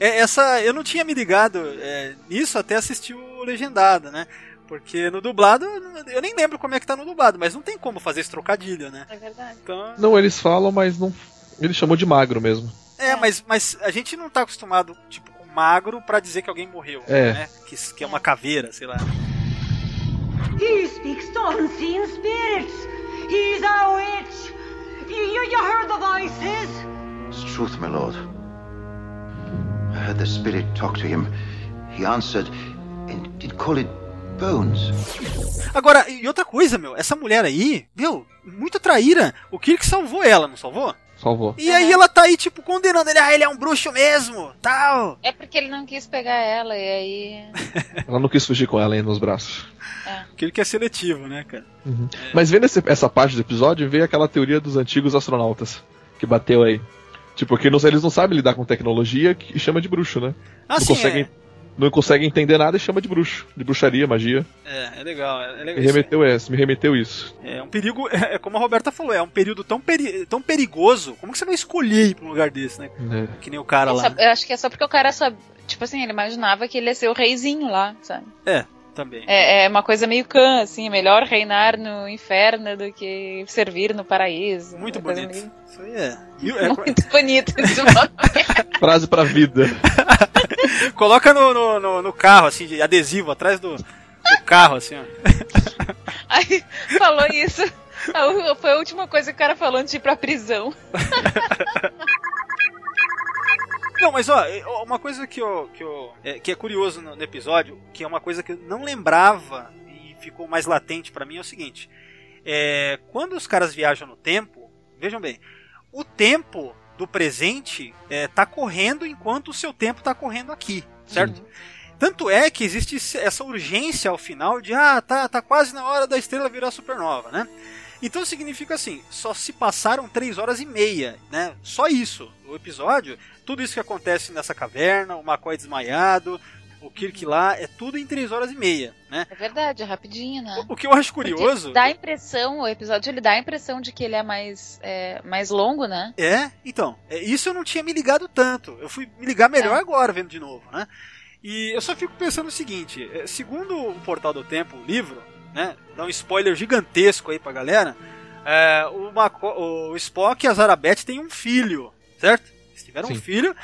É, essa, eu não tinha me ligado é, nisso até assistir o Legendado, né? Porque no dublado, eu nem lembro como é que tá no dublado, mas não tem como fazer esse trocadilho, né? É verdade. Então, Não, eles falam, mas não. Ele chamou de magro mesmo. é, mas, mas a gente não tá acostumado, tipo, com magro pra dizer que alguém morreu, É. né? Que, que é uma caveira, sei lá. He speaks to unseen spirits. He's a witch. You, you, you heard the voices? It's truth, my lord. I heard the spirit talk to him. He answered and did call it bones. Agora, e outra coisa, meu, essa mulher aí, meu, muito traíra. O Kirk salvou ela, não salvou? Salvou. E aí ela tá aí, tipo, condenando ele, ah, ele é um bruxo mesmo, tal. É porque ele não quis pegar ela, e aí. [LAUGHS] Ela não quis fugir com ela aí nos braços. Kirk é seletivo, né, cara? Mas vendo esse- essa parte do episódio, veio aquela teoria dos antigos astronautas que bateu aí. Tipo, porque não- eles não sabem lidar com tecnologia que- e chama de bruxo, né? Ah, não, sim, conseguem, não conseguem entender nada e chama de bruxo. De bruxaria, magia. é. É, é legal, é, é legal. Me remeteu essa, me remeteu isso. É um perigo, é, [LAUGHS] é como a Roberta falou, é um período tão, peri tão perigoso. Como que você vai escolher ir pra um lugar desse, né? É. Que nem o cara É lá. só- né? eu acho que é só porque o cara só. Tipo assim, ele imaginava que ele ia ser o reizinho lá, sabe? É, também. É, é uma coisa meio cã, assim, é melhor reinar no inferno do que servir no paraíso. Muito bonito. meio- Isso aí é. [LAUGHS] É, Muito bonito esse. [LAUGHS] Frase pra vida. [LAUGHS] Coloca no, no, no- no carro, assim, de adesivo, atrás do, do carro, assim, ó. Aí falou isso. Foi a última coisa que o cara falou antes de ir pra prisão. Não, mas ó, é, ó, uma coisa que, eu, que, eu, é, que é curioso no, no episódio, que é uma coisa que eu não lembrava e ficou mais latente pra mim, é o seguinte. É, quando os caras viajam no tempo, vejam bem, o tempo do presente é, tá correndo enquanto o seu tempo tá correndo aqui, certo? Tanto é que existe essa urgência ao final de ah, tá, tá quase na hora da estrela virar supernova, né? Então significa assim, só se passaram três horas e meia, né? Só isso. O episódio, tudo isso que acontece nessa caverna, o McCoy desmaiado, o Kirk lá, é tudo em três horas e meia, né? É verdade, é rapidinho, né? O que eu acho Porque curioso. Dá a impressão, o episódio ele dá a impressão de que ele é mais, é, mais longo, né? É, então, é, isso eu não tinha me ligado tanto. Eu fui me ligar melhor É. agora, vendo de novo, né? E eu só fico pensando o seguinte: é, segundo o Portal do Tempo, o livro, né? Dá um spoiler gigantesco aí pra galera. é, o, Maco- o Spock e a Zarabeth têm um filho, certo? Eles tiveram um Sim. filho.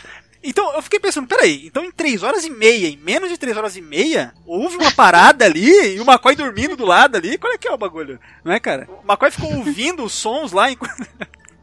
Então eu fiquei pensando, peraí, então em 3 horas e meia, em menos de 3 horas e meia, houve uma parada ali e o McCoy dormindo do lado ali. Qual é que é o bagulho? Não é, cara? O McCoy ficou ouvindo os sons lá enquanto.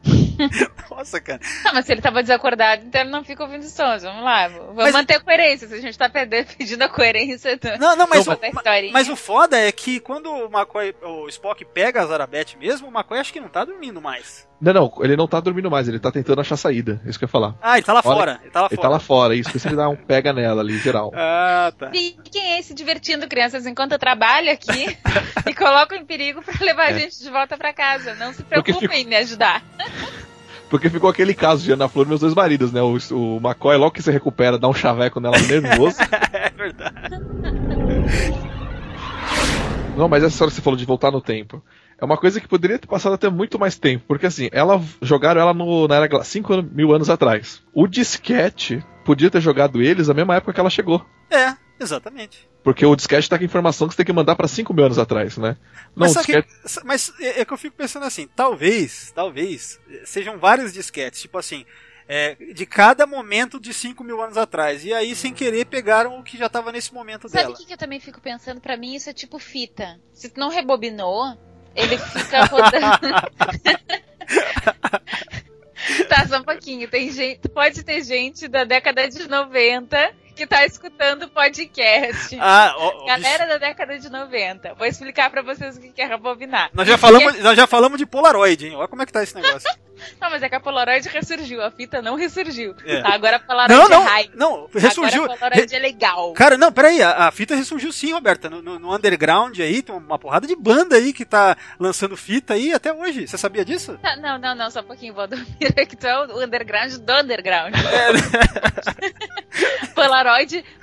[LAUGHS] Nossa, cara. Ah, mas se ele tava desacordado, então ele não fica ouvindo sons. Vamos lá, vamos Mas- manter a coerência. Se a gente tá perdendo, [LAUGHS] pedindo a coerência do... Não, não, mas, Não, o, mas o foda é que quando o McCoy, o Spock pega a Zarabeth mesmo, o McCoy acho que não tá dormindo mais. Não, não, ele não tá dormindo mais, ele tá tentando achar saída. É isso que eu ia falar. Ah, ele tá lá Olha, fora. Ele tá lá Ele fora. tá lá fora, isso. Ele dá um pega nela ali, geral. [LAUGHS] Ah, tá. Fiquem aí se divertindo, crianças, enquanto eu trabalho aqui [LAUGHS] e colocam em perigo pra levar a É. gente de volta pra casa. Não se preocupem fico- em me ajudar. Porque ficou aquele caso de Ana Flor e meus dois maridos, né? O, o McCoy, logo que se recupera, dá um chaveco nela nervoso. [LAUGHS] É verdade. Não, mas essa história que você falou de voltar no tempo. É uma coisa que poderia ter passado até muito mais tempo. Porque assim, ela jogaram ela no, na era 5 mil anos atrás. O disquete podia ter jogado eles na mesma época que ela chegou. É, exatamente. Porque o disquete tá com informação que você tem que mandar pra 5 mil anos atrás, né? Não, Mas, só que- disquete. mas é, que eu fico pensando assim, talvez, talvez, eh, sejam vários disquetes, tipo assim, é, de cada momento de 5 mil anos atrás. E aí, sem querer, pegaram o que já tava nesse momento Sabe dela. o que, que eu também fico pensando? Pra mim, isso é tipo fita. Se tu não rebobinou, ele fica rodando. [LAUGHS] tá, só um pouquinho. Tem gente, pode ter gente da década de 90 que tá escutando o podcast. Ah, ó, Galera da década de 90. Vou explicar pra vocês o que é rebobinar. Nós já, falamos, nós já falamos de Polaroid, hein? Olha como é que tá esse negócio. [LAUGHS] Não, mas é que a Polaroid ressurgiu, a fita não ressurgiu. É. Tá, agora a Polaroid Não, é não, high. não, ressurgiu. Agora a Polaroid é legal. Cara, não, peraí, a, a fita ressurgiu sim, Roberta. No, no- no underground aí, tem uma porrada de banda aí que tá lançando fita aí até hoje. Você sabia disso? Tá, Não, não, não, só um pouquinho, Valdomiro, [LAUGHS] que tu é o underground do underground. [LAUGHS] Polaroid,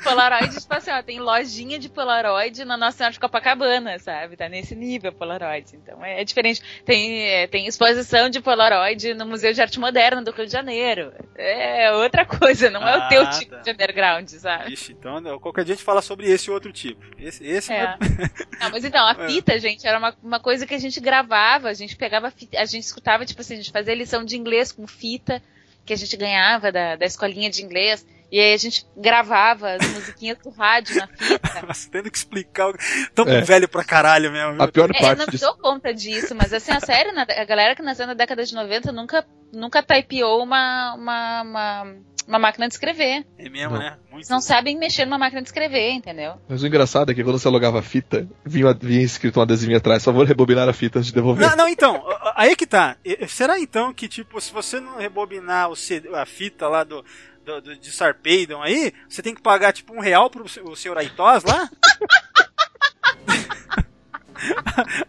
Polaroid, tipo assim, ó, tem lojinha de Polaroid na Nossa Senhora de Copacabana, sabe? Tá nesse nível Polaroid. Então é, é diferente. Tem, é, tem exposição de Polaroid no Museu de Arte Moderna do Rio de Janeiro. É outra coisa, não é Ah, o teu tipo tá. de underground, sabe? Ixi, então qualquer dia a gente fala sobre esse outro tipo. Esse, esse É. vai- [LAUGHS] Não, mas então, a É. fita, gente, era uma, uma coisa que a gente gravava, a gente pegava, fita, a gente escutava, tipo assim, a gente fazia lição de inglês com fita, que a gente ganhava da, da escolinha de inglês, e aí a gente gravava as musiquinhas do rádio na fita. [LAUGHS] Nossa, tendo que explicar. o- Tamo É. velho pra caralho mesmo. A pior É, eu parte não disso. dou conta disso, mas assim, a sério, na- a galera que nasceu na década de 90 nunca, nunca typeou uma, uma, uma, uma máquina de escrever. É mesmo, Não. né? Muito. Eles não sabem mexer numa máquina de escrever, entendeu? Mas o engraçado é que quando você alugava a fita, vinha, vinha escrito um adesivinho atrás, por favor, rebobinar a fita antes de devolver. Não, não, então, aí que tá. Será então que, tipo, se você não rebobinar o CD a fita lá do, do, do- de Sarpeidon aí, você tem que pagar, tipo, um real pro o senhor Aitós lá? [LAUGHS]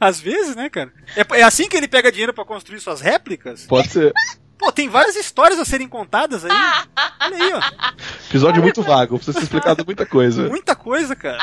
Às vezes, né, cara? É, é assim que ele pega dinheiro pra construir suas réplicas? Pode ser. Pô, tem várias histórias a serem contadas aí. Olha aí, ó. Episódio muito vago, precisa ser explicado muita coisa. Muita coisa, cara.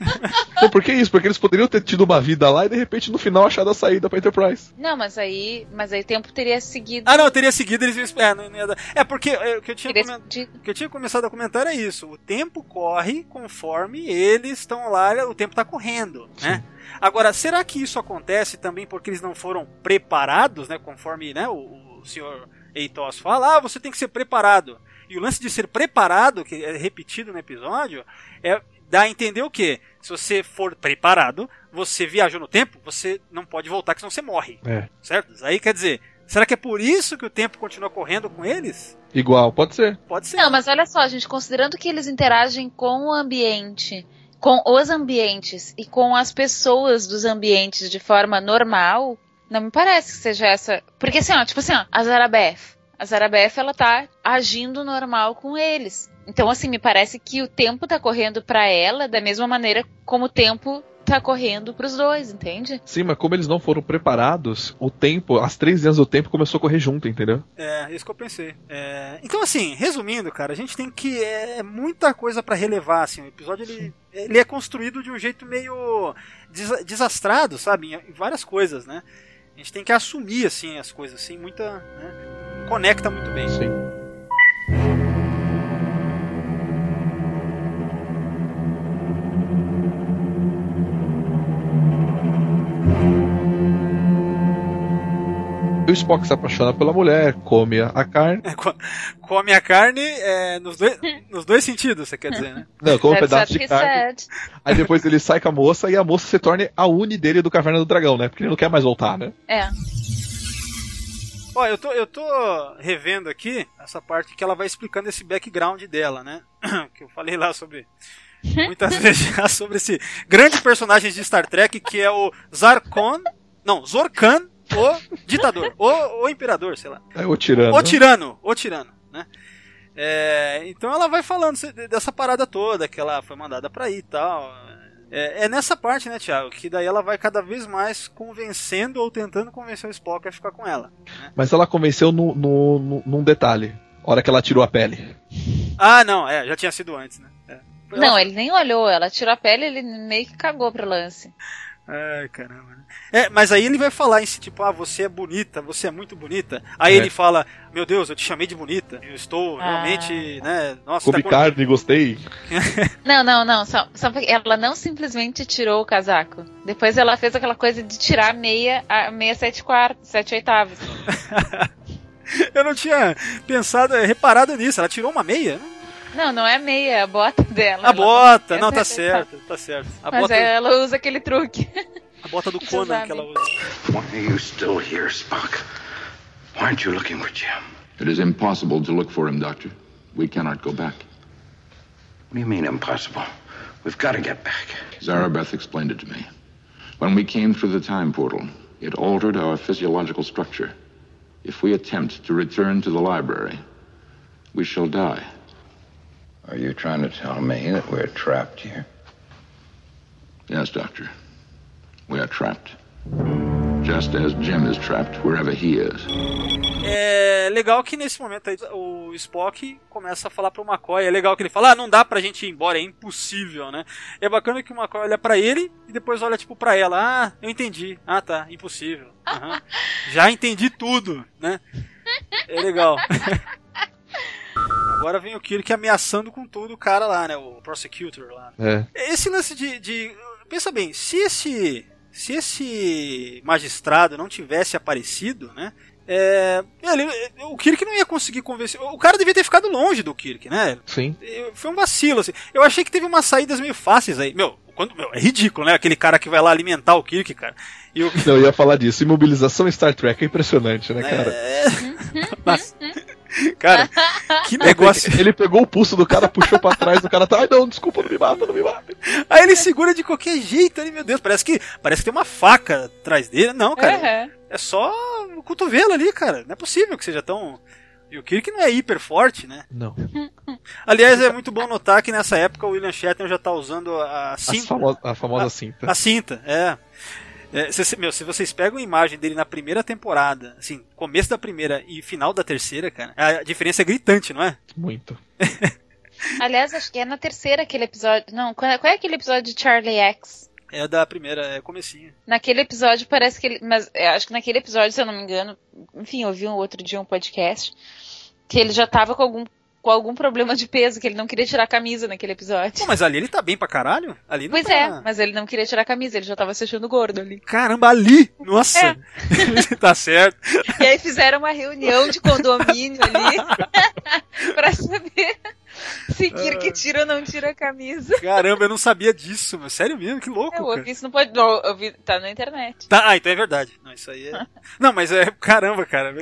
[LAUGHS] Não, por que isso? Porque eles poderiam ter tido uma vida lá e de repente no final achado a saída pra Enterprise. Não, mas aí, mas aí o tempo teria seguido. Ah, não, teria seguido, eles iam. É, não, não ia dar. é porque é, o que eu tinha seguido. O que eu tinha começado a comentar é isso. O tempo corre conforme eles estão lá, o tempo está correndo, né? Agora, será que isso acontece também porque eles não foram preparados, né? Conforme né, o, o senhor Eitos fala, ah, você tem que ser preparado. E o lance de ser preparado, que é repetido no episódio, é dá a entender o quê? Se você for preparado, você viajou no tempo, você não pode voltar, que senão você morre. É. Certo? Aí quer dizer, será que é por isso que o tempo continua correndo com eles? Igual, pode ser. Pode ser. Não, mas olha só, gente, considerando que eles interagem com o ambiente, com os ambientes e com as pessoas dos ambientes de forma normal, não me parece que seja essa. Porque assim, ó, tipo assim, ó, a Zarabeth. A Zarabeth, ela tá agindo normal com eles. Então, assim, me parece que o tempo tá correndo pra ela da mesma maneira como o tempo tá correndo pros dois, entende? Sim, mas como eles não foram preparados, o tempo, as três linhas do tempo começou a correr junto, entendeu? É, isso que eu pensei. É, então, assim, resumindo, cara, a gente tem que. É muita coisa pra relevar, assim. O episódio ele, ele é construído de um jeito meio desa- desastrado, sabe? Em, em várias coisas, né? A gente tem que assumir, assim, as coisas, assim, muita. né? Conecta muito bem. Sim. O Spock se apaixona pela mulher, come a carne. É, co- come a carne é, nos, dois, nos dois sentidos, você quer dizer, né? [LAUGHS] Não, come um That's pedaço de carne. said. Aí depois ele sai com a moça e a moça se torna a uni dele do Caverna do Dragão, né? Porque ele não quer mais voltar, né? É. Ó, eu tô, eu tô revendo aqui essa parte que ela vai explicando esse background dela, né? [CLEARS THROAT] Que eu falei lá sobre. Muitas [LAUGHS] vezes já [LAUGHS] sobre esse grande personagem de Star Trek que é o Zarkon. Não, Zorkan, o ditador. O, o imperador, sei lá. É o tirano. O tirano, o tirano, né? É, então ela vai falando se- dessa parada toda, que ela foi mandada pra ir e tal. É, é nessa parte, né, Thiago, que daí ela vai cada vez mais convencendo ou tentando convencer o Spock a ficar com ela. Mas ela convenceu no, no, no- num detalhe. A hora que ela tirou a pele. Ah, não, é, já tinha sido antes, né? É. Não, ela- ele nem olhou, ela tirou a pele, ele meio que cagou pro lance. Ai, caramba. né? É, mas aí ele vai falar em si, tipo, ah, você é bonita, você é muito bonita. Aí É. ele fala, meu Deus, eu te chamei de bonita. Eu estou Ah. realmente, né? Nossa, Comi tá carne, gostei. [LAUGHS] Não, não, não. Só, só porque ela não simplesmente tirou o casaco. Depois ela fez aquela coisa de tirar a meia, a meia sete quartos, sete oitavos. [LAUGHS] Eu não tinha pensado, é, reparado nisso. Ela tirou uma meia? Não, não é a meia, é a bota dela. A Ela bota, é não, tá [LAUGHS] certo, tá certo. A Mas bota, aí ela usa aquele truque. a bota do [LAUGHS] Conan que ela usa. Why are you still here, Spock? Why aren't you looking for Jim? It is impossible to look for him, Doctor. We cannot go back. What do you mean impossible? We've got to get back. Zarabeth explained it to me. When we came through the time portal, it altered our physiological structure. If we attempt to return to the library, we shall die. Are you trying to tell me that we're trapped here? Yes, Doctor. We are trapped. Just as Jim is trapped wherever he is. É legal que nesse momento aí o Spock começa a falar pro McCoy. É legal que ele fala: ah, não dá pra gente ir embora, é impossível, né? É bacana que o McCoy olha pra ele e depois olha tipo pra ela: ah, eu entendi. Ah, tá, impossível. Aham. [LAUGHS] Já entendi tudo, né? É legal. [LAUGHS] Agora vem o Kirk ameaçando com tudo o cara lá, né? O Prosecutor lá. É. Esse lance de, de- Pensa bem, se esse. Se esse magistrado não tivesse aparecido, né? É, ele- o Kirk não ia conseguir convencer. O cara devia ter ficado longe do Kirk, né? Sim. Foi um vacilo, assim. Eu achei que teve umas saídas meio fáceis aí. Meu, quando, meu, é ridículo, né? Aquele cara que vai lá alimentar o Kirk, cara. E o, Não, eu ia falar disso. Imobilização Star Trek é impressionante, né, cara? [LAUGHS] É. Cara, [LAUGHS] que negócio. Ele pegou o pulso do cara, puxou pra trás, o cara tá, ai não, desculpa, não me mata, não me mata. Aí ele segura de qualquer jeito ali, meu Deus. Parece que, parece que tem uma faca atrás dele. Não, cara. Aham. É só o cotovelo ali, cara. Não é possível que seja tão. E o Kirk não é hiper forte, né? Não. [LAUGHS] Aliás, é muito bom notar que nessa época o William Shatner já tá usando a A, cinta. famo- a famosa A- cinta. A cinta, é. É, se, meu, se vocês pegam a imagem dele na primeira temporada, assim, começo da primeira e final da terceira, cara, a diferença é gritante, não é? Muito. [LAUGHS] Aliás, acho que é na terceira aquele episódio. Não, qual é, qual é aquele episódio de Charlie X? É da primeira, é comecinho. Naquele episódio parece que ele. Mas é, acho que naquele episódio, se eu não me engano. Enfim, eu vi um outro dia um podcast. Que ele já tava com algum, com algum problema de peso, que ele não queria tirar a camisa naquele episódio. Pô, mas ali ele tá bem pra caralho? Ali não Pois tá... é, mas ele não queria tirar a camisa, ele já tava se achando gordo ali. Caramba, ali! Nossa! [LAUGHS] tá certo. E aí fizeram uma reunião de condomínio ali [LAUGHS] pra saber se Kirk tira ou não tira a camisa. Caramba, eu não sabia disso, mas sério mesmo, que louco, Eu cara. ouvi isso não pode. Não, eu vi, tá na internet. Tá, ah, então é verdade. Não, isso aí é. não, mas é. Caramba, cara.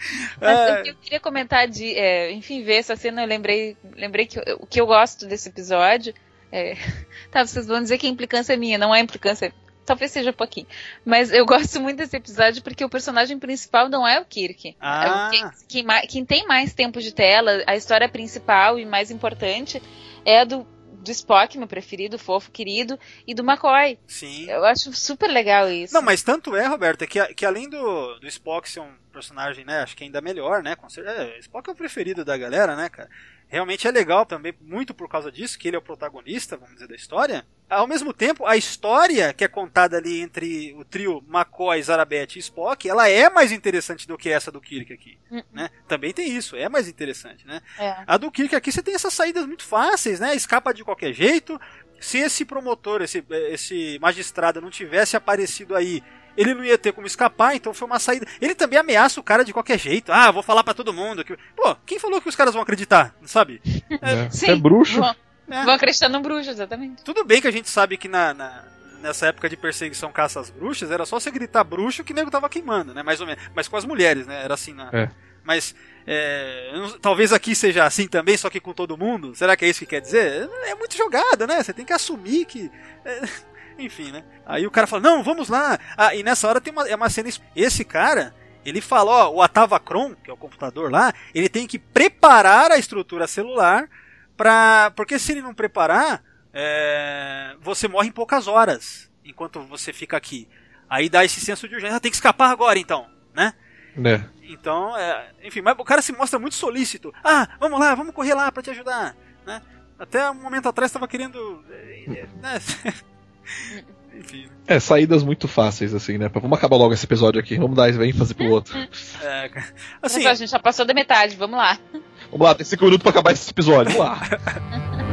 [LAUGHS] Mas que eu queria comentar de, é, enfim, ver essa cena, eu lembrei, lembrei que o que eu gosto desse episódio. É, [LAUGHS] tá, vocês vão dizer que a implicância é minha, não é implicância. Talvez seja um pouquinho. Mas eu [LAUGHS] gosto muito desse episódio porque o personagem principal não é o Kirk. Ah. É o quem, quem ma- quem tem mais tempo de tela, a história principal e mais importante é a do, do Spock, meu preferido, fofo, querido, e do McCoy. Sim. Eu acho super legal isso. Não, mas tanto é, Roberto, é que, que além do, do Spock ser um personagem, né, acho que ainda melhor, né, com certeza, é, Spock é o preferido da galera, né, cara. Realmente é legal também, muito por causa disso, que ele é o protagonista, vamos dizer, da história. Ao mesmo tempo, a história que é contada ali entre o trio McCoy, Zarabeth e Spock, ela é mais interessante do que essa do Kirk aqui, né? Também tem isso, é mais interessante, né? É. A do Kirk aqui você tem essas saídas muito fáceis, né? Escapa de qualquer jeito. Se esse promotor, esse, esse magistrado não tivesse aparecido aí, ele não ia ter como escapar, então foi uma saída. Ele também ameaça o cara de qualquer jeito. Ah, vou falar pra todo mundo. Que... Pô, quem falou que os caras vão acreditar? Sabe? É. Sim, é bruxo? É. vão acreditar no bruxo, exatamente. Tudo bem que a gente sabe que na, na- nessa época de perseguição caça às bruxas, era só você gritar bruxo que o nego tava queimando, né? Mais ou menos. Mas com as mulheres, né? Era assim na. É. Mas é, talvez aqui seja assim também, só que com todo mundo. Será que é isso que quer dizer? É muito jogada, né? Você tem que assumir que. é, [LAUGHS] enfim, né? Aí o cara fala, não, vamos lá. Ah, e nessa hora tem uma, é uma cena. es- Esse cara, ele fala, ó, o Atavacron, que é o computador lá, ele tem que preparar a estrutura celular pra. Porque se ele não preparar, é, você morre em poucas horas enquanto você fica aqui. Aí dá esse senso de urgência, ah, tem que escapar agora então, né? Né? Então, é, enfim, mas o cara se mostra muito solícito. Ah, vamos lá, vamos correr lá pra te ajudar, né? Até um momento atrás estava querendo, é, né? [LAUGHS] Enfim. É, saídas muito fáceis, assim, né? Vamos acabar logo esse episódio aqui. Vamos dar ênfase pro outro. É. [LAUGHS] Assim, assim, a gente já passou da metade, vamos lá. Vamos lá, tem cinco minutos pra acabar esse episódio. Vamos lá. [LAUGHS]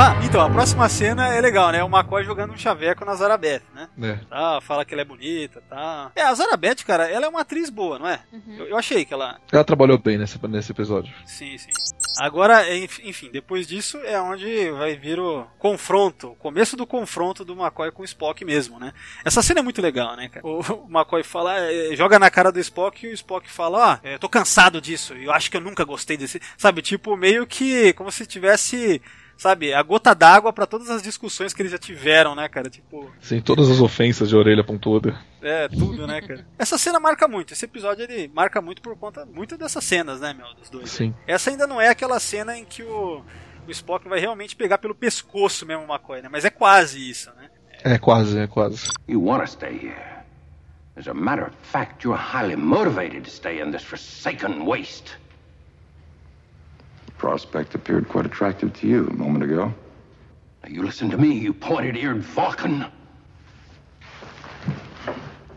Ah, então, a próxima cena é legal, né? O McCoy jogando um chaveco na Zarabeth, né? É. Tá, fala que ela é bonita, tá. É, a Zarabeth, cara, ela é uma atriz boa, não é? Eu, eu achei que ela. Ela trabalhou bem nesse, nesse episódio. Sim, sim. Agora, enf- enfim, depois disso é onde vai vir o confronto, o começo do confronto do McCoy com o Spock mesmo, né? Essa cena é muito legal, né, cara? O, o McCoy fala, eh, joga na cara do Spock e o Spock fala, ó, eu tô cansado disso, eu acho que eu nunca gostei desse. Sabe, tipo, meio que como se tivesse. Sabe, a gota d'água pra todas as discussões que eles já tiveram, né, cara? Tipo, Sim, todas as ofensas de orelha pontuda. é, tudo, né, cara? Essa cena marca muito. Esse episódio ele marca muito por conta muito dessas cenas, né, meu, dos dois. Sim. Essa ainda não é aquela cena em que o, o Spock vai realmente pegar pelo pescoço mesmo o McCoy, né? Mas é quase isso, né? É quase, é quase. You want to stay here. As a matter of fact, you're highly motivated to stay in this forsaken waste. Prospect appeared quite attractive to you a moment ago. Now, you listen to me, you pointed-eared Vulcan.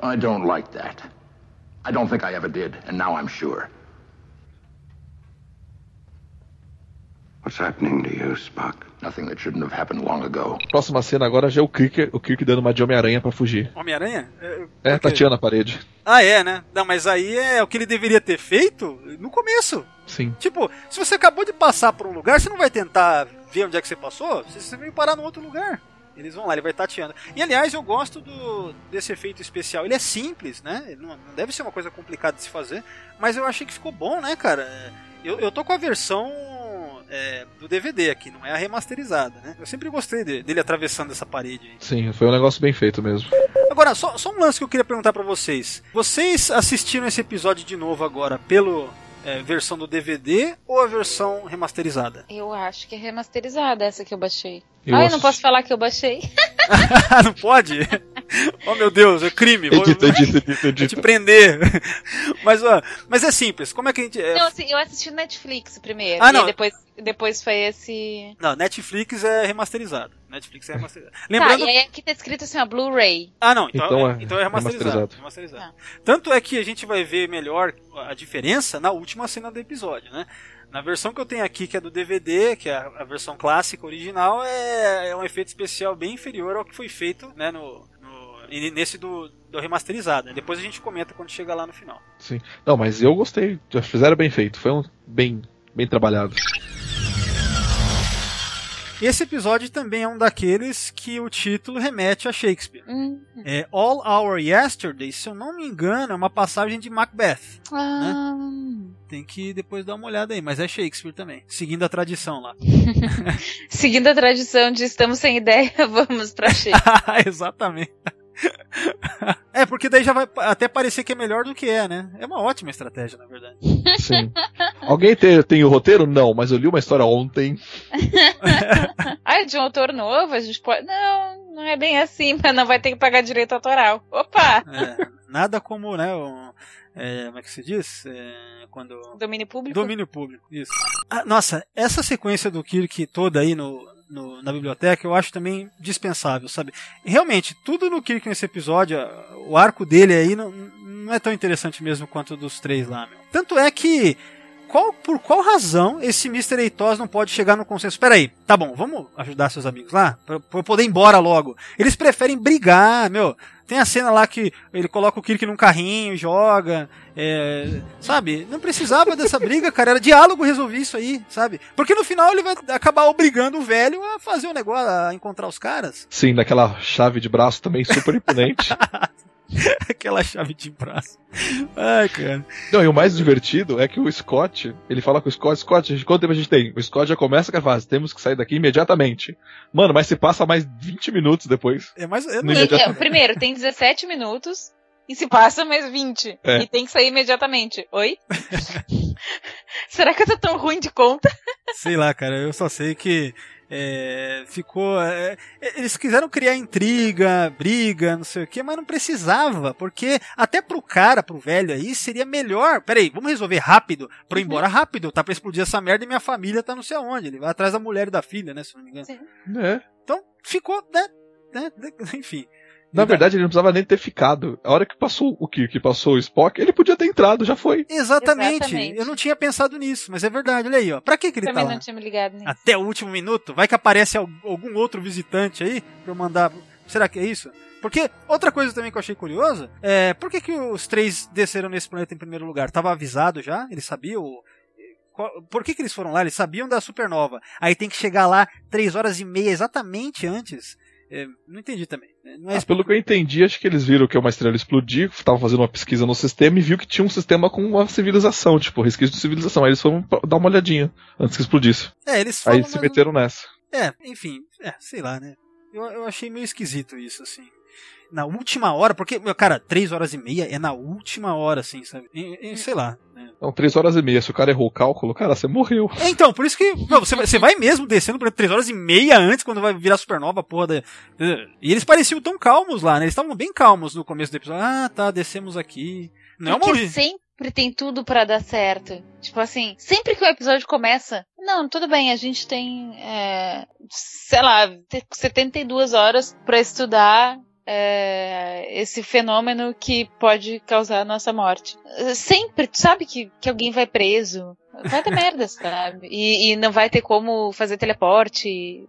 I don't like that. I don't think I ever did, and now I'm sure. What's happening to you, Spock? Nothing that shouldn't have happened long ago. Próxima cena agora já é o Kirk, o Kirk dando uma de Homem-Aranha pra fugir. Homem-Aranha? É, É, tateando a parede. Ah, é, né? Não, mas aí é o que ele deveria ter feito no começo. Sim. Tipo, se você acabou de passar por um lugar, você não vai tentar ver onde é que você passou? Você veio parar num outro lugar. Eles vão lá, ele vai tateando. E aliás, eu gosto do, desse efeito especial. Ele é simples, né? Ele não, não deve ser uma coisa complicada de se fazer. Mas eu achei que ficou bom, né, cara? Eu, eu tô com a versão é, do DVD aqui, não é a remasterizada, né? Eu sempre gostei de- dele atravessando essa parede aí. Sim, foi um negócio bem feito mesmo. Agora, só, só um lance que eu queria perguntar pra vocês. Vocês assistiram esse episódio de novo agora pelo é, versão do DVD ou a versão remasterizada? Eu acho que é remasterizada essa que eu baixei. Eu ah, eu não posso falar que eu baixei. [LAUGHS] não pode? [LAUGHS] oh meu Deus, é crime. Vou- Edita, edita, edita, [LAUGHS] Vou te edita. prender. mas, ó, mas é simples. Como é que a gente. é- Não, assim, eu assisti no Netflix primeiro. Ah, e não. depois, depois foi esse. Não, Netflix é remasterizado. Netflix é remasterizado. Tá, Lembrando. e aí aqui tá escrito assim, ó, Blu-ray. Ah, não, então, Então é, é então é remasterizado. remasterizado. remasterizado. Tanto é que a gente vai ver melhor a diferença na última cena do episódio, né? Na versão que eu tenho aqui, que é do DVD, que é a a versão clássica original, é, é um efeito especial bem inferior ao que foi feito né, no, no- nesse do, do remasterizado. né? Depois a gente comenta quando chegar lá no final. Sim. Não, mas eu gostei. Já fizeram bem feito. Foi um bem, bem trabalhado. Esse episódio também é um daqueles que o título remete a Shakespeare. Hum. É All Our Yesterday, se eu não me engano, é uma passagem de Macbeth. Ah, Tem que depois dar uma olhada aí, mas é Shakespeare também, seguindo a tradição lá. [LAUGHS] Seguindo a tradição de estamos sem ideia, [LAUGHS] vamos pra Shakespeare. [LAUGHS] Exatamente. [LAUGHS] é, porque daí já vai até parecer que é melhor do que é, né? É uma ótima estratégia, na verdade. Sim. [LAUGHS] Alguém tem, tem o roteiro? Não, mas eu li uma história ontem. [LAUGHS] ah, é de um autor novo? A gente pode. Não, não é bem assim, mas não vai ter que pagar direito autoral. Opa! É, nada como, né? Um, é, como é que se diz? É, quando. Domínio público? Domínio público, isso. Ah, nossa, essa sequência do Kirk toda aí no, no- na biblioteca eu acho também dispensável, sabe? Realmente, tudo no Kirk nesse episódio, o arco dele aí não, não é tão interessante mesmo quanto o dos três lá, meu. Tanto é que. Qual, por qual razão esse Mr. Eitos não pode chegar no consenso? Peraí, tá bom, vamos ajudar seus amigos lá? Pra, pra eu poder ir embora logo. Eles preferem brigar, meu. Tem a cena lá que ele coloca o Kirk num carrinho, joga. é, sabe? Não precisava dessa briga, cara. Era diálogo resolver isso aí, sabe? Porque no final ele vai acabar obrigando o velho a fazer o negócio, a encontrar os caras. Sim, daquela chave de braço também super imponente. [LAUGHS] [LAUGHS] Aquela chave de braço. Ai, cara. Não, e o mais divertido é que o Scott, ele fala com o Scott, Scott, quanto tempo a gente tem? O Scott já começa com a fase, temos que sair daqui imediatamente. Mano, mas se passa mais 20 minutos depois. É mais. Tem- imediato- é, primeiro, tem 17 minutos e se passa mais 20. É. E tem que sair imediatamente. Oi? [LAUGHS] Será que eu tô tão ruim de conta? Sei lá, cara. Eu só sei que É, ficou. é, eles quiseram criar intriga, briga, não sei o que, mas não precisava, porque até pro cara, pro velho aí, seria melhor. Peraí, vamos resolver rápido, pra eu ir embora rápido, tá pra explodir essa merda e minha família tá não sei aonde. Ele vai atrás da mulher e da filha, né? Se não me engano. É. Então ficou, né? né, [LAUGHS] Enfim. Na verdade, ele não precisava nem ter ficado. A hora que passou o Kirk, passou o Spock, ele podia ter entrado, já foi. Exatamente. Exatamente. Eu não tinha pensado nisso, mas é verdade. Olha aí, ó. Pra que, que ele Também tá lá? não tinha me ligado nisso. Até o último minuto? Vai que aparece al- algum outro visitante aí pra eu mandar. Será que é isso? Porque outra coisa também que eu achei curiosa é por que, que os três desceram nesse planeta em primeiro lugar? Tava avisado já? Eles sabiam? Por que, que eles foram lá? Eles sabiam da supernova. Aí tem que chegar lá três horas e meia exatamente antes. É, não entendi também. Não é Ah, pelo que eu entendi, acho que eles viram que uma estrela explodir, estavam fazendo uma pesquisa no sistema e viu que tinha um sistema com uma civilização, tipo, resquício de civilização. Aí eles foram dar uma olhadinha antes que explodisse. É, eles falam Aí se mais- meteram nessa. É, enfim, é, sei lá, né? Eu, eu achei meio esquisito isso, assim. Na última hora, porque, meu, cara, três horas e meia é na última hora, assim, sabe? E- e sei lá. né? Então, três horas e meia. Se o cara errou o cálculo, cara, você morreu. É, então, por isso que meu, você, vai- você vai mesmo descendo por três horas e meia antes, quando vai virar supernova, porra da. E eles pareciam tão calmos lá, né? Eles estavam bem calmos no começo do episódio. Ah, tá, descemos aqui. Não é Porque urgência. sempre tem tudo pra dar certo. Tipo assim, sempre que o episódio começa, não, tudo bem, a gente tem, é, sei lá, te- 72 horas pra estudar é, esse fenômeno que pode causar a nossa morte. Sempre, tu sabe que, que alguém vai preso. Vai dar [LAUGHS] merda, sabe? E, e não vai ter como fazer teleporte.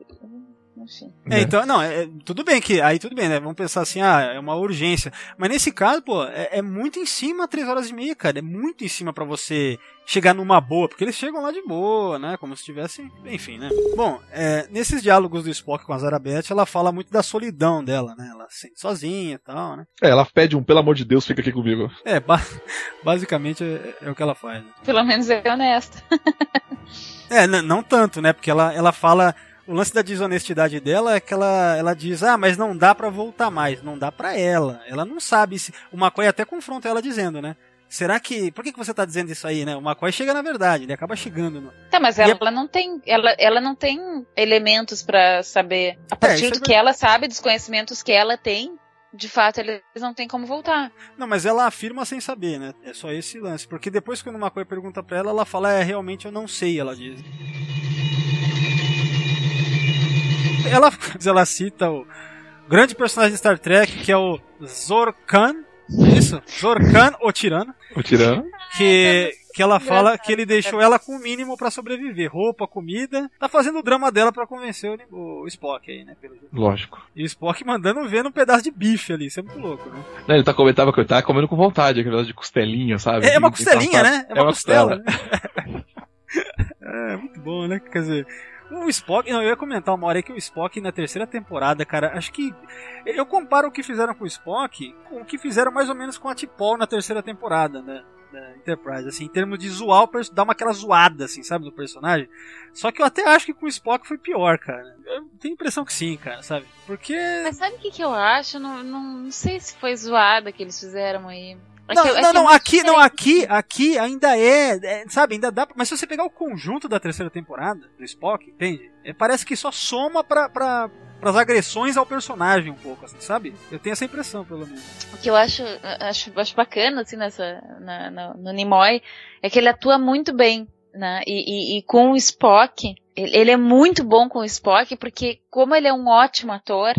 Enfim. É, então, não, é, é- tudo bem que, aí tudo bem, né, vamos pensar assim, ah, é uma urgência, mas nesse caso, pô, é, é muito em cima, três horas e meia, cara, é muito em cima pra você chegar numa boa, porque eles chegam lá de boa, né, como se tivessem, enfim, né. Bom, é, nesses diálogos do Spock com a Zarabeth, ela fala muito da solidão dela, né, ela se sente sozinha e tal, né. É, ela pede um, pelo amor de Deus, fica aqui comigo. É, ba- [LAUGHS] basicamente é, é o que ela faz, né. Pelo menos é honesta. É, não tanto, né? Porque ela, ela fala. O lance da desonestidade dela é que ela, ela diz: Ah, mas não dá pra voltar mais. Não dá pra ela. Ela não sabe se. O McCoy até confronta ela dizendo, né? Será que. Por que, que você tá dizendo isso aí, né? O McCoy chega na verdade, ele acaba chegando. No... Tá, mas ela, ela não tem, ela, ela não tem elementos pra saber. A partir isso é do que ela sabe, dos conhecimentos que ela tem, de fato eles não têm como voltar. Não, mas ela afirma sem saber, né? É só esse lance. Porque depois que o McCoy pergunta pra ela, ela fala: É, realmente eu não sei, ela diz. [LAUGHS] Ela, ela cita o grande personagem de Star Trek, que é o Zorkan. É isso? Zorkan, o tirano. O tirano. Que, que ela fala que ele deixou ela com o mínimo pra sobreviver. Roupa, comida. Tá fazendo o drama dela pra convencer o, o Spock aí, né? Pelo jeito. Lógico. E o Spock mandando ver num pedaço de bife ali. Isso é muito louco, né? Não, ele tá, come- tava, ele tava comendo com vontade, aquele pedaço de costelinha, sabe? É uma Que- que costelinha, tá- né? É uma, costela. [LAUGHS] é, muito bom, né? Quer dizer, o Spock. Não, eu ia comentar uma hora aí que o Spock na terceira temporada, cara, acho que. Eu comparo o que fizeram com o Spock com o que fizeram mais ou menos com a T'Pol na terceira temporada, né? Da Enterprise, assim, em termos de zoar dar uma aquela zoada, assim, sabe, do personagem. Só que eu até acho que com o Spock foi pior, cara. Eu tenho a impressão que sim, cara, sabe? Porque. Mas sabe o que, que eu acho? Não, não, não sei se foi zoada que eles fizeram aí. É Não, é não, é não, muito aqui, não, aqui, aqui ainda é, é, sabe, ainda dá, mas se você pegar o conjunto da terceira temporada do Spock, entende? É, parece que só soma pra, pra, pras agressões ao personagem um pouco, assim, sabe? Eu tenho essa impressão, pelo menos. O que eu acho, acho, acho bacana, assim, nessa, na, na- no Nimoy, é que ele atua muito bem, né? E, e, e com o Spock, ele é muito bom com o Spock, porque como ele é um ótimo ator,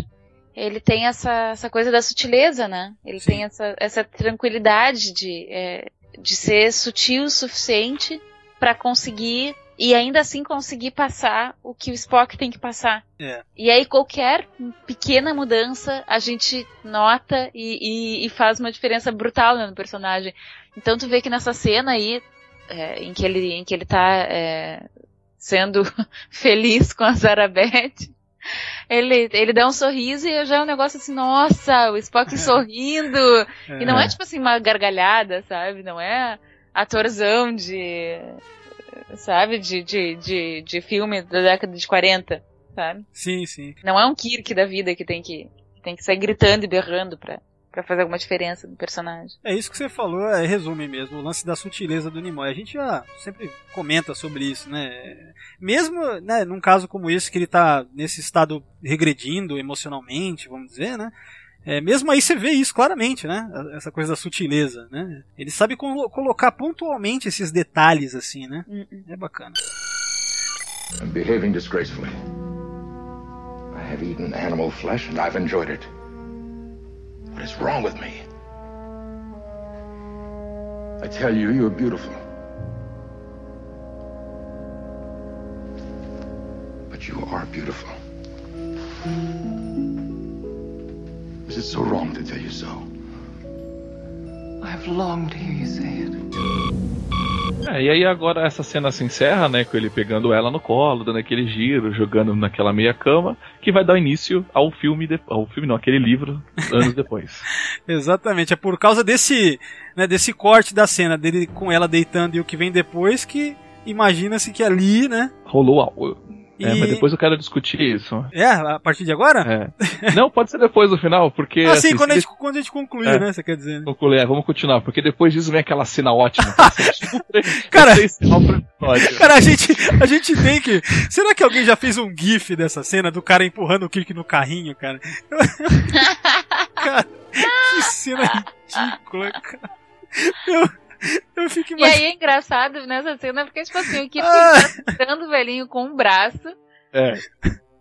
ele tem essa, essa coisa da sutileza, né? Ele tem essa, essa tranquilidade de, é, de ser sutil o suficiente pra conseguir e ainda assim conseguir passar o que o Spock tem que passar. É. E aí qualquer pequena mudança a gente nota e, e- e faz uma diferença brutal né, no personagem. Então tu vê que nessa cena aí, é, em, que ele, em que ele tá é, sendo [LAUGHS] feliz com a Zarabeth, ele, ele dá um sorriso e já é um negócio assim, nossa, o Spock sorrindo. E não é tipo assim uma gargalhada, sabe? Não é atorzão de. Sabe? De, de, de, de filme da década de 40, sabe? Sim, sim. Não é um Kirk da vida que tem que, que tem que sair gritando e berrando pra, Pra fazer alguma diferença no personagem. É isso que você falou, é resume mesmo, o lance da sutileza do Nimoy. A gente já sempre comenta sobre isso, né? Mesmo, né, num caso como esse, que ele tá nesse estado regredindo emocionalmente, vamos dizer, né? É, mesmo aí você vê isso claramente, né? Essa coisa da sutileza, né? Ele sabe colo colocar pontualmente esses detalhes, assim, né? É bacana. I'm behaving disgracefully. I have eaten animal flesh and I've enjoyed it. What is wrong with me? I tell you, you're beautiful. But you are beautiful. Is it so wrong to tell you so? I've longed to hear you say it. É, e aí agora essa cena se encerra, né, com ele pegando ela no colo, dando aquele giro, jogando naquela meia cama, que vai dar início ao filme, de... ao filme não, aquele livro, anos depois. [LAUGHS] Exatamente, é por causa desse, né, desse corte da cena dele com ela deitando e o que vem depois que imagina-se que ali, né, Rolou algo. É, E- mas depois eu quero discutir isso. é, a partir de agora? É. Não, pode ser depois do final, porque. Ah, sim, assim, quando a, gente, quando a gente concluir, É. né, você quer dizer, né? concluir, é, vamos continuar, porque depois disso vem aquela cena ótima. [LAUGHS] Cara- Essencial pro episódio. Cara, a gente, a gente tem que. Será que alguém já fez um GIF dessa cena do cara empurrando o Kirk no carrinho, cara? [LAUGHS] cara, que cena ridícula, cara. Eu, [LAUGHS] eu fico E imaginando. aí é engraçado nessa cena, porque, tipo assim, o Kirk [LAUGHS] Ah. tá o velhinho com um braço, É.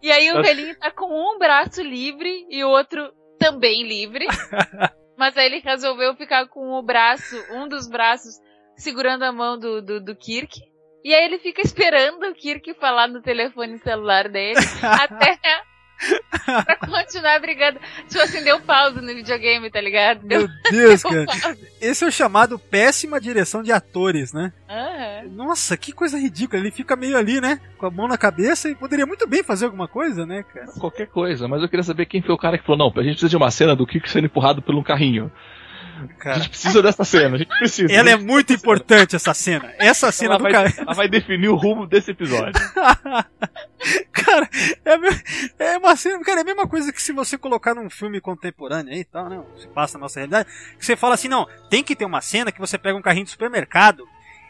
e aí o velhinho tá com um braço livre e o outro também livre. [LAUGHS] Mas aí ele resolveu ficar com o braço, um dos braços, segurando a mão do, do, do Kirk. E aí ele fica esperando o Kirk falar no telefone celular dele até [LAUGHS] pra continuar brigando. Tipo assim, deu pausa no videogame, tá ligado? Deu, Meu Deus, deu cara. Esse é o chamado péssima direção de atores, né? Aham. Nossa, que coisa ridícula. Ele fica meio ali, né? Com a mão na cabeça e poderia muito bem fazer alguma coisa, né, cara? Qualquer coisa, mas eu queria saber quem foi o cara que falou: não, a gente precisa de uma cena do Kiko sendo empurrado por um carrinho. A Cara, gente precisa dessa cena, a gente precisa. ela é muito importante, essa cena. Essa cena ela, do vai, cara. ela vai definir o rumo desse episódio. [LAUGHS] Cara, é, a é uma cena, cara, é a mesma coisa que se você colocar num filme contemporâneo aí e tal, né? Se passa na nossa realidade, que você fala assim, não, tem que ter uma cena que você pega um carrinho de supermercado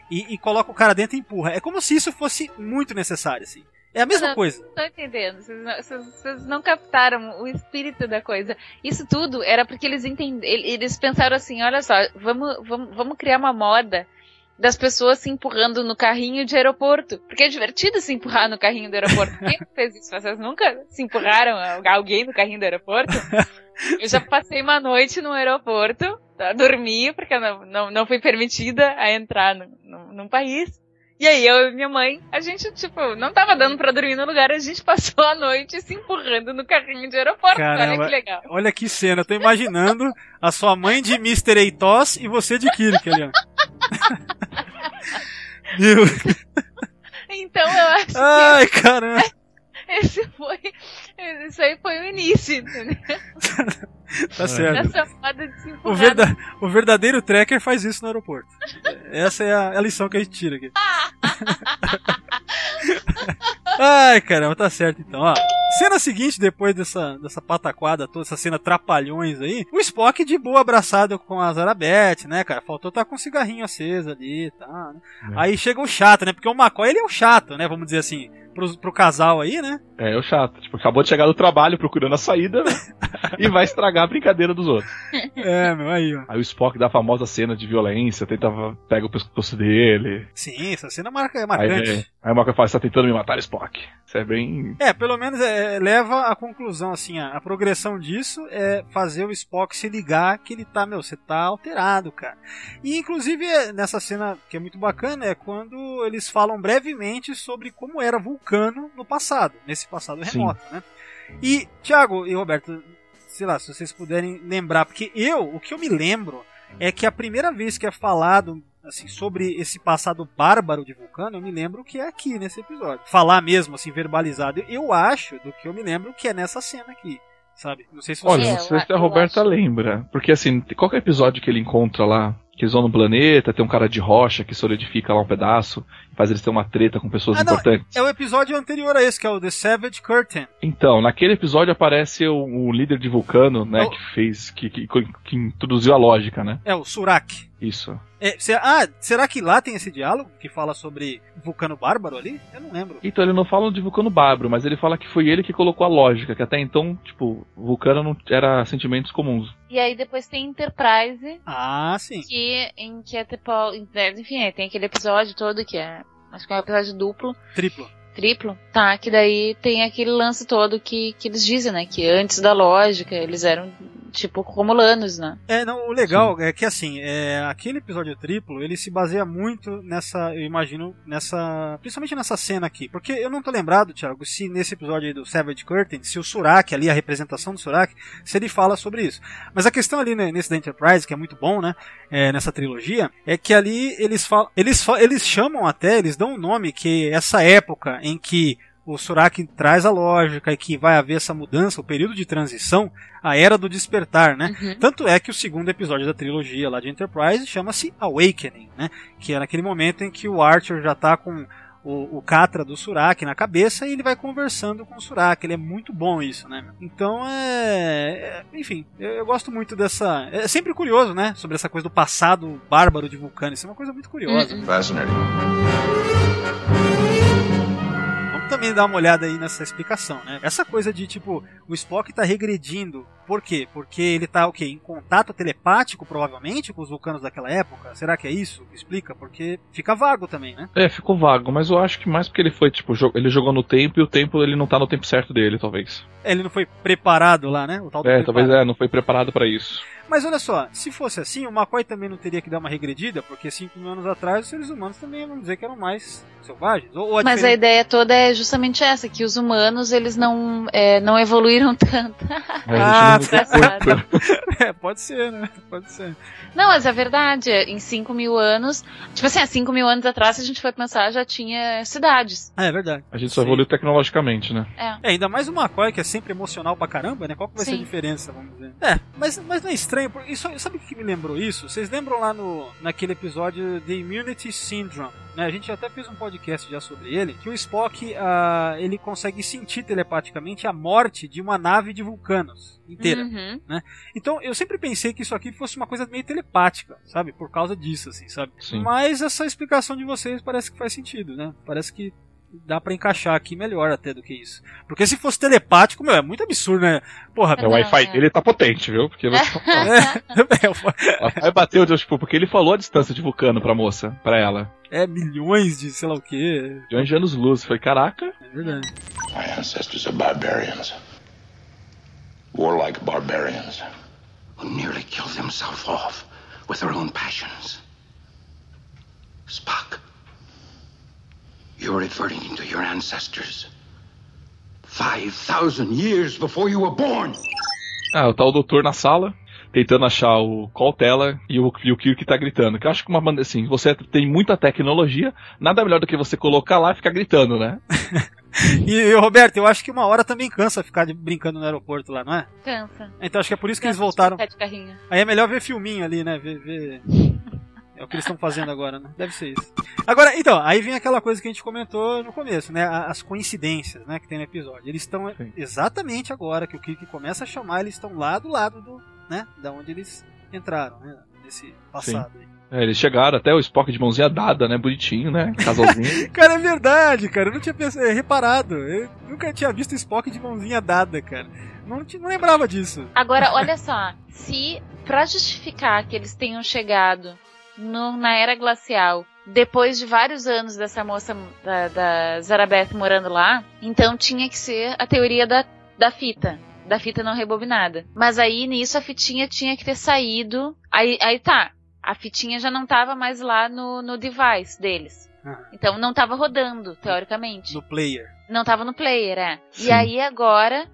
e, e coloca o cara dentro e empurra. É como se isso fosse muito necessário, assim. É a mesma Não, coisa. Não tô entendendo. Vocês não, vocês- vocês não captaram o espírito da coisa. Isso tudo era porque eles entenderam. Eles pensaram assim: olha só, vamos, vamos, vamos criar uma moda das pessoas se empurrando no carrinho de aeroporto. Porque é divertido se empurrar no carrinho do aeroporto. Quem fez isso? Vocês nunca se empurraram alguém no carrinho do aeroporto? [LAUGHS] Eu já passei uma noite no aeroporto, tá? dormi, porque não, não, não fui permitida a entrar no, no, num país. E aí eu e minha mãe, a gente, tipo, não tava dando pra dormir no lugar, a gente passou a noite se empurrando no carrinho de aeroporto. Olha Caramba, que legal. olha que cena. Eu tô imaginando a sua mãe de Mr. Eitos e você de Kirk ali, ó. [LAUGHS] Meu. Então eu acho Ai, caramba. que esse foi. [LAUGHS] Isso aí foi o início, entendeu? Tá certo. Essa moda de se empurrar. O, verda- o verdadeiro tracker faz isso no aeroporto. Essa é a, a lição que a gente tira aqui. [LAUGHS] Ai, caramba, tá certo então. Ó, cena seguinte, depois dessa, dessa pataquada toda, essa cena trapalhões aí, o Spock de boa abraçado com a Zarabeth, né, cara? Faltou estar com um cigarrinho aceso ali e tal, né? Aí chega o chato, né? Porque o McCoy, ele é o chato, né? Vamos dizer assim, pro, pro casal aí, né? É, é o chato. Tipo, acabou de chegar do trabalho procurando a saída né? [LAUGHS] e vai estragar a brincadeira dos outros. É, meu, aí, ó. Aí o Spock dá a famosa cena de violência, tenta pega o pescoço dele. Sim, essa cena marca, é Aí, marcante. é, aí o Malcolm fala, você tá tentando me matar, Spock. Isso é bem... É, pelo menos é, leva à conclusão, assim, a, a progressão disso é fazer o Spock se ligar que ele tá, meu, você tá alterado, cara. E inclusive é, nessa cena que é muito bacana é quando eles falam brevemente sobre como era Vulcano no passado, nesse passado Sim. remoto, né? E, Thiago e Roberto, sei lá, se vocês puderem lembrar, porque eu, o que eu me lembro é que a primeira vez que é falado assim, sobre esse passado bárbaro de Vulcano, eu me lembro que é aqui nesse episódio. Falar mesmo, assim, verbalizado. Eu acho, do que eu me lembro, que é nessa cena aqui. Sabe? Não sei se Olha, vocês... não sei se a Roberta lembra. Porque assim, qual que é o episódio que ele encontra lá Que eles vão no planeta, tem um cara de rocha que solidifica lá um pedaço, faz eles terem uma treta com pessoas Ah, não, importantes. é o episódio anterior a esse, que é o The Savage Curtain. Então, naquele episódio aparece o, o líder de Vulcano, né, Oh. que fez, que, que, que introduziu a lógica, né? É o Surak. Isso. É, se- ah, será que lá tem esse diálogo que fala sobre Vulcano Bárbaro ali? Eu não lembro. Então ele não fala de Vulcano Bárbaro, mas ele fala que foi ele que colocou a lógica, que até então, tipo, Vulcano não era sentimentos comuns. E aí depois tem Enterprise, Ah, sim. que, em que é tipo. Enfim, é, tem aquele episódio todo que é. Acho que é um episódio duplo. Triplo. Triplo? Tá, que daí tem aquele lance todo que, que eles dizem, né? Que antes da lógica eles eram tipo romulanos, né? É, não, o legal é que assim, é, aquele episódio triplo, ele se baseia muito nessa, eu imagino, nessa, principalmente nessa cena aqui, porque eu não tô lembrado, Thiago, se nesse episódio aí do Savage Curtain, se o Surak ali, a representação do Surak, se ele fala sobre isso. Mas a questão ali né, nesse da Enterprise, que é muito bom, né, é, nessa trilogia, é que ali eles falam, eles, eles chamam até, eles dão um nome que essa época em que o Surak traz a lógica e que vai haver essa mudança, o período de transição, a era do despertar, né? Uhum. Tanto é que o segundo episódio da trilogia lá de Enterprise chama-se Awakening, né? Que é naquele momento em que o Archer já tá com o, o Catra do Surak na cabeça e ele vai conversando com o Surak. Ele é muito bom isso, né? Então é. é- enfim, eu, eu gosto muito dessa. É sempre curioso, né? Sobre essa coisa do passado bárbaro de Vulcano. Isso é uma coisa muito curiosa. Fascinating. Também dar uma olhada aí nessa explicação, né? Essa coisa de tipo, o Spock tá regredindo. Por quê? Porque ele tá o quê? Em contato telepático, provavelmente, com os vulcanos daquela época? Será que é isso explica? Porque fica vago também, né? É, ficou vago, mas eu acho que mais porque ele foi, tipo, ele jogou no tempo e o tempo ele não tá no tempo certo dele, talvez. Ele não foi preparado lá, né? É, preparo. talvez é, não foi preparado pra isso. Mas olha só, se fosse assim, o McCoy também não teria que dar uma regredida, porque 5 mil anos atrás os seres humanos também, vamos dizer que eram mais selvagens. Ou, ou Mas a diferen- ideia toda é justamente essa, que os humanos eles não, é, não evoluíram [LAUGHS] tanto. Ah, Engraçado. [LAUGHS] é, pode ser, né? Pode ser. Não, mas é verdade. Em 5 mil anos. Tipo assim, há 5 mil anos atrás, se a gente for pensar, já tinha cidades. É, é verdade. A gente só evoluiu tecnologicamente, né? É. É, ainda mais o McCoy, que é sempre emocional pra caramba, né? Qual que vai ser a Sim. diferença, vamos dizer? É, mas, mas não é estranho, porque isso, sabe o que me lembrou isso? Vocês lembram lá no, naquele episódio The Immunity Syndrome? Né? A gente até fez um podcast já sobre ele, que o Spock, ah, ele consegue sentir telepaticamente a morte de uma nave de vulcanos inteira. Uhum. Né? Então eu sempre pensei que isso aqui fosse uma coisa meio telepática, sabe? Por causa disso, assim, sabe? Sim. Mas essa explicação de vocês parece que faz sentido, né? Parece que dá pra encaixar aqui melhor até do que isso. Porque se fosse telepático, meu, é muito absurdo, né? Porra, É, o Wi-Fi dele tá potente, viu? Porque você [LAUGHS] é, [LAUGHS] Wi-Fi bateu, tipo, porque ele falou a distância de Vulcano pra moça, pra ela. é milhões de sei lá o que. Milhões de anos luz. Foi, caraca. É verdade. My ancestors are barbarians. Warlike barbarians. Who nearly killed themselves off with their own passions. Spock, you're adverting to your ancestors. 5,000 years before you were born. Ah, o tal doutor na sala, tentando achar o Cautela e o, e o Kirk tá gritando. Que eu acho que uma banda assim, você tem muita tecnologia, nada melhor do que você colocar lá e ficar gritando, né? [LAUGHS] E, e, Roberto, eu acho que uma hora também cansa ficar de- brincando no aeroporto lá, não é? Cansa. Então acho que é por isso que eles Cansa voltaram. ficar de carrinho. Aí é melhor ver filminho ali, né? Ver. ver- É o que eles estão fazendo agora, né? Deve ser isso. Agora, então, aí vem aquela coisa que a gente comentou no começo, né? As coincidências, né? Que tem no episódio. Eles estão exatamente agora que o Kirk começa a chamar, eles estão lá do lado do, né? Da onde eles entraram, né? Nesse passado aí. É, eles chegaram até o Spock de mãozinha dada, né? Bonitinho, né? Casalzinho. [LAUGHS] Cara, é verdade, cara. Eu não tinha pensado, é, reparado. Eu nunca tinha visto Spock de mãozinha dada, cara. Não, não lembrava disso. Agora, olha só, se pra justificar que eles tenham chegado no- na era glacial depois de vários anos dessa moça da, da Zarabeth morando lá, então tinha que ser a teoria da, da fita. Da fita não rebobinada. Mas aí nisso a fitinha tinha que ter saído. Aí, aí tá. A fitinha já não tava mais lá no, no device deles. Então não tava rodando, teoricamente. No player. Não tava no player, é. Sim. E aí agora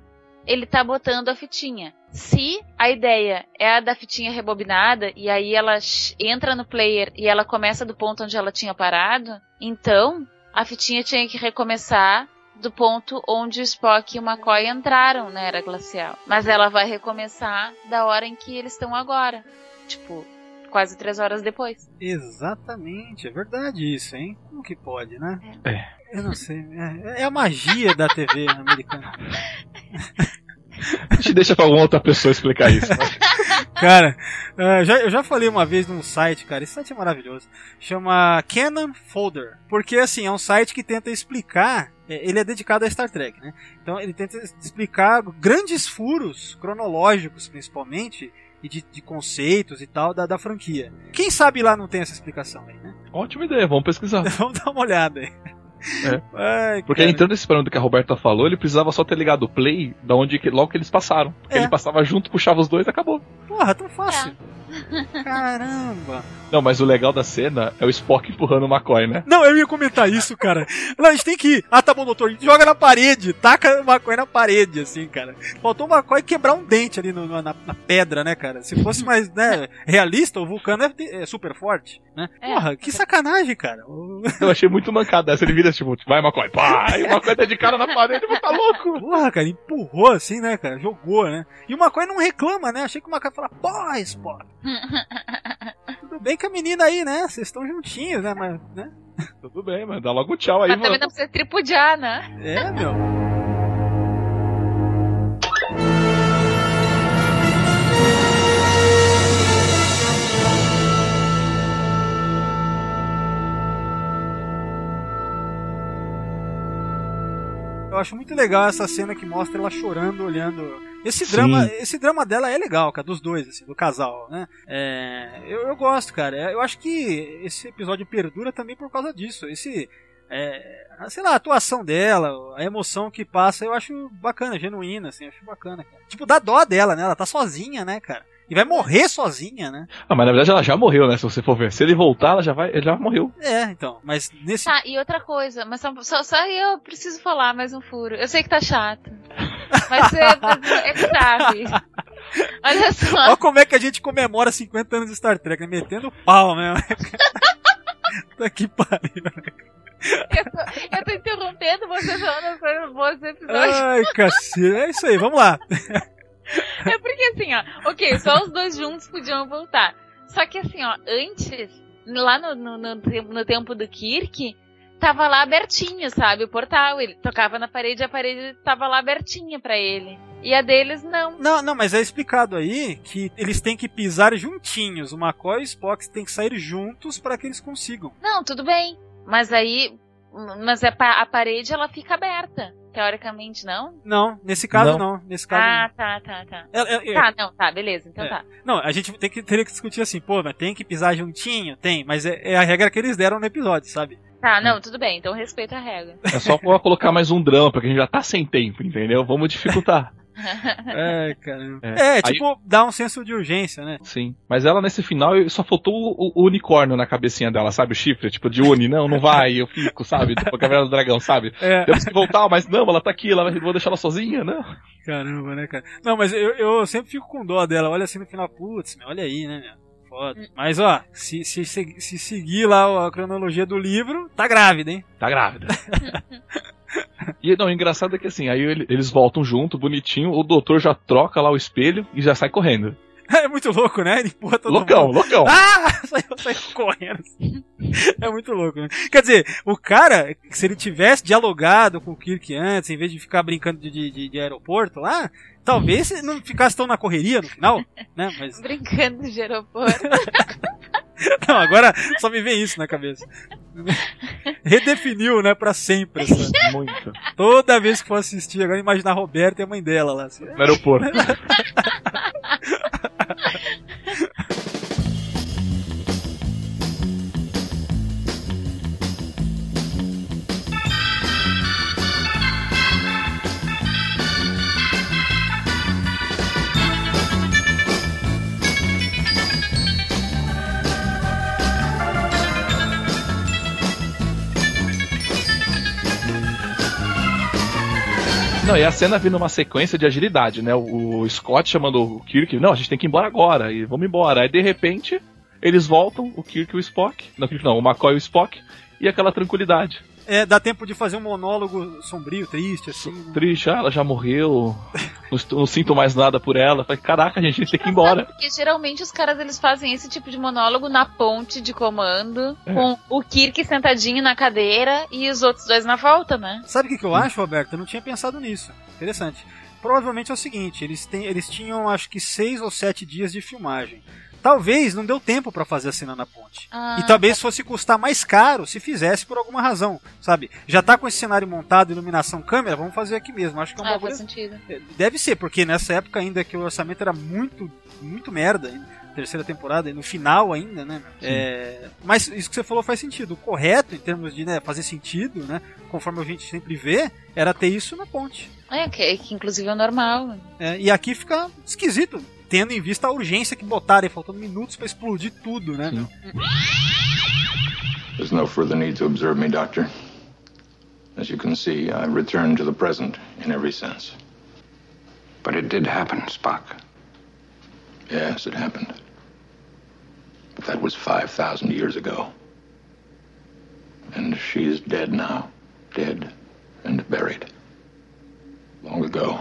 ele tá botando a fitinha. Se a ideia é a da fitinha rebobinada e aí ela sh- entra no player e ela começa do ponto onde ela tinha parado, então a fitinha tinha que recomeçar do ponto onde o Spock e o McCoy entraram na era glacial. Mas ela vai recomeçar da hora em que eles estão agora. Tipo, quase três horas depois. Exatamente, é verdade isso, hein? Como que pode, né? É. Eu não sei. É, é a magia da TV americana. [LAUGHS] A gente deixa pra alguma outra pessoa explicar isso. [LAUGHS] Cara, eh, já, eu já falei uma vez num site, cara, esse site é maravilhoso. Chama Canon Folder. Porque, assim, é um site que tenta explicar. eh, Ele é dedicado a Star Trek, né? Então ele tenta explicar grandes furos cronológicos, principalmente, e de, de conceitos e tal da, da franquia. Quem sabe lá não tem essa explicação aí, né? Ótima ideia, vamos pesquisar. [LAUGHS] Vamos dar uma olhada aí. É. Ai, Porque cara. entrando nesse parâmetro que a Roberta falou, ele precisava só ter ligado o play da onde que, logo que eles passaram. Porque É. ele passava junto, puxava os dois e acabou. Porra, tão fácil. Caramba. Não, mas o legal da cena é o Spock empurrando o McCoy, né? Não, eu ia comentar isso, cara. Não, a gente tem que ir. Ah, tá bom, doutor. Joga na parede. Taca o McCoy na parede, assim, cara. Faltou o McCoy quebrar um dente ali no- na, na pedra, né, cara? Se fosse mais né, realista, o vulcano é, é super forte, né? É. Porra, que sacanagem, cara. Eu achei muito mancada essa. Ele vira tipo, vai McCoy, pá! E o McCoy tá de cara na parede, mas tá louco! Porra, cara, empurrou assim, né, cara? Jogou, né? E o McCoy não reclama, né? Achei que o McCoy ia falar, porra, Spock. Tudo bem que a menina aí, né? Vocês estão juntinhos, né? Mas, né? Tudo bem, mano, dá logo um tchau aí, Mas também não precisa tripudiar, né? É, meu. Eu acho muito legal essa cena que mostra ela chorando, olhando. Esse Sim. drama, esse drama dela é legal, cara, dos dois, assim, do casal, né? É, eu, eu gosto, cara. É, Eu acho que esse episódio perdura também por causa disso. Esse, é, sei lá, a atuação dela, a emoção que passa, eu acho bacana, genuína, assim, eu acho bacana, cara. Tipo, dá dó dela, né? Ela tá sozinha, né, cara? E vai morrer sozinha, né? Ah, mas na verdade ela já morreu, né? Se você for ver. Se ele voltar, ela já vai. Ele já morreu. É, então, mas nesse. Tá, e outra coisa, mas só, só, só eu preciso falar mais um furo. Eu sei que tá chato. Mas [LAUGHS] é, é grave. Olha só. Olha como é que a gente comemora 50 anos de Star Trek, né? Metendo pau mesmo. [LAUGHS] tá que pariu. Eu tô, eu tô interrompendo você falando episódio. Ai, cacete. É isso aí, vamos lá. É porque assim, ó, ok, só os dois juntos podiam voltar. Só que assim, ó, antes, lá no, no, no, tempo- no tempo do Kirk, tava lá abertinho, sabe? O portal. Ele tocava na parede e a parede tava lá abertinha pra ele. E a deles não. Não, não, mas é explicado aí que eles têm que pisar juntinhos. O McCoy e o Spock têm que sair juntos para que eles consigam. Não, tudo bem. Mas aí. Mas a, a parede ela fica aberta. Teoricamente, não? Não, nesse caso Não. não. Nesse caso Ah, tá, tá, tá. não. É, é, é. Tá, não, tá, beleza, então É. tá. Não, a gente tem que, teria que discutir assim, pô, mas tem que pisar juntinho? Tem, mas é, é a regra que eles deram no episódio, sabe? Tá, não, tudo bem, então respeita a regra. É só colocar mais um drama, porque a gente já tá sem tempo, entendeu? Vamos dificultar. [LAUGHS] É, caramba. É. É, Aí- tipo, dá um senso de urgência, né? Sim. Mas ela nesse final só faltou o, o unicórnio na cabecinha dela, sabe? O chifre, tipo, de uni. Não, não vai, eu fico, sabe? Tipo, a caverna do dragão, sabe? É. Temos que voltar, mas não, ela tá aqui, ela vai, vou deixar ela sozinha, não. Caramba, né, cara? Não, mas eu, eu sempre fico com dó dela. Olha assim no final, putz, olha aí, né, meu? Foda. Mas, ó, se, se, se, se seguir lá a cronologia do livro, tá grávida, hein? Tá grávida. [LAUGHS] E não, o engraçado é que assim, aí ele- eles voltam junto, bonitinho, o doutor já troca lá o espelho e já sai correndo. [LAUGHS] É muito louco, né? Ele empurra todo loucão, mundo. loucão. Ah! [LAUGHS] Saiu, saiu correndo. assim. É muito louco, né? Quer dizer, o cara, se ele tivesse dialogado com o Kirk antes, em vez de ficar brincando de, de, de aeroporto lá, talvez ele não ficasse tão na correria no final, né? Mas, [LAUGHS] Brincando de aeroporto. [LAUGHS] não, agora só me vem isso na cabeça. Redefiniu, né, pra sempre. Essa. Muito. Toda vez que for assistir, agora imaginar a Roberta e a mãe dela lá. Assim. No aeroporto. [LAUGHS] Não, e a cena vindo numa sequência de agilidade, né? O, Scott chamando o Kirk, não, a gente tem que ir embora agora, e vamos embora. Aí de repente, eles voltam, o Kirk e o Spock. Não, Kirk não, o McCoy e o Spock, e aquela tranquilidade. É, dá tempo de fazer um monólogo sombrio, triste, assim. Triste, ah, ela já morreu. não, não sinto mais nada por ela. Falei, caraca, gente, a gente tem que ir embora. Porque geralmente os caras eles fazem esse tipo de monólogo na ponte de comando, É. com o Kirk sentadinho na cadeira e os outros dois na volta, né? Sabe o que, que eu acho, Roberto? Eu não tinha pensado nisso. Interessante. Provavelmente é o seguinte: eles, têm, eles tinham acho que seis ou sete dias de filmagem. Talvez não deu tempo pra fazer a cena na ponte. Ah, e talvez fosse custar mais caro se fizesse por alguma razão, sabe? Já tá com esse cenário montado, iluminação, câmera, vamos fazer aqui mesmo. Acho que é um Ah, faz sentido. Deve ser, porque nessa época ainda que o orçamento era muito, muito merda, ainda, terceira temporada, e no final ainda, né? É, mas isso que você falou faz sentido. O correto, em termos de né, fazer sentido, né? Conforme a gente sempre vê, era ter isso na ponte. É, que, que inclusive é normal. É, e aqui fica esquisito, tendo em vista a urgência que botaram, faltando minutos pra explodir tudo, né? There's no further need to observe me, Doctor. As you can see, I return to the present in every sense. But it did happen, Spock. Yes, it happened. But that was 5,000 years ago. And she is dead now. Dead and buried. Long ago.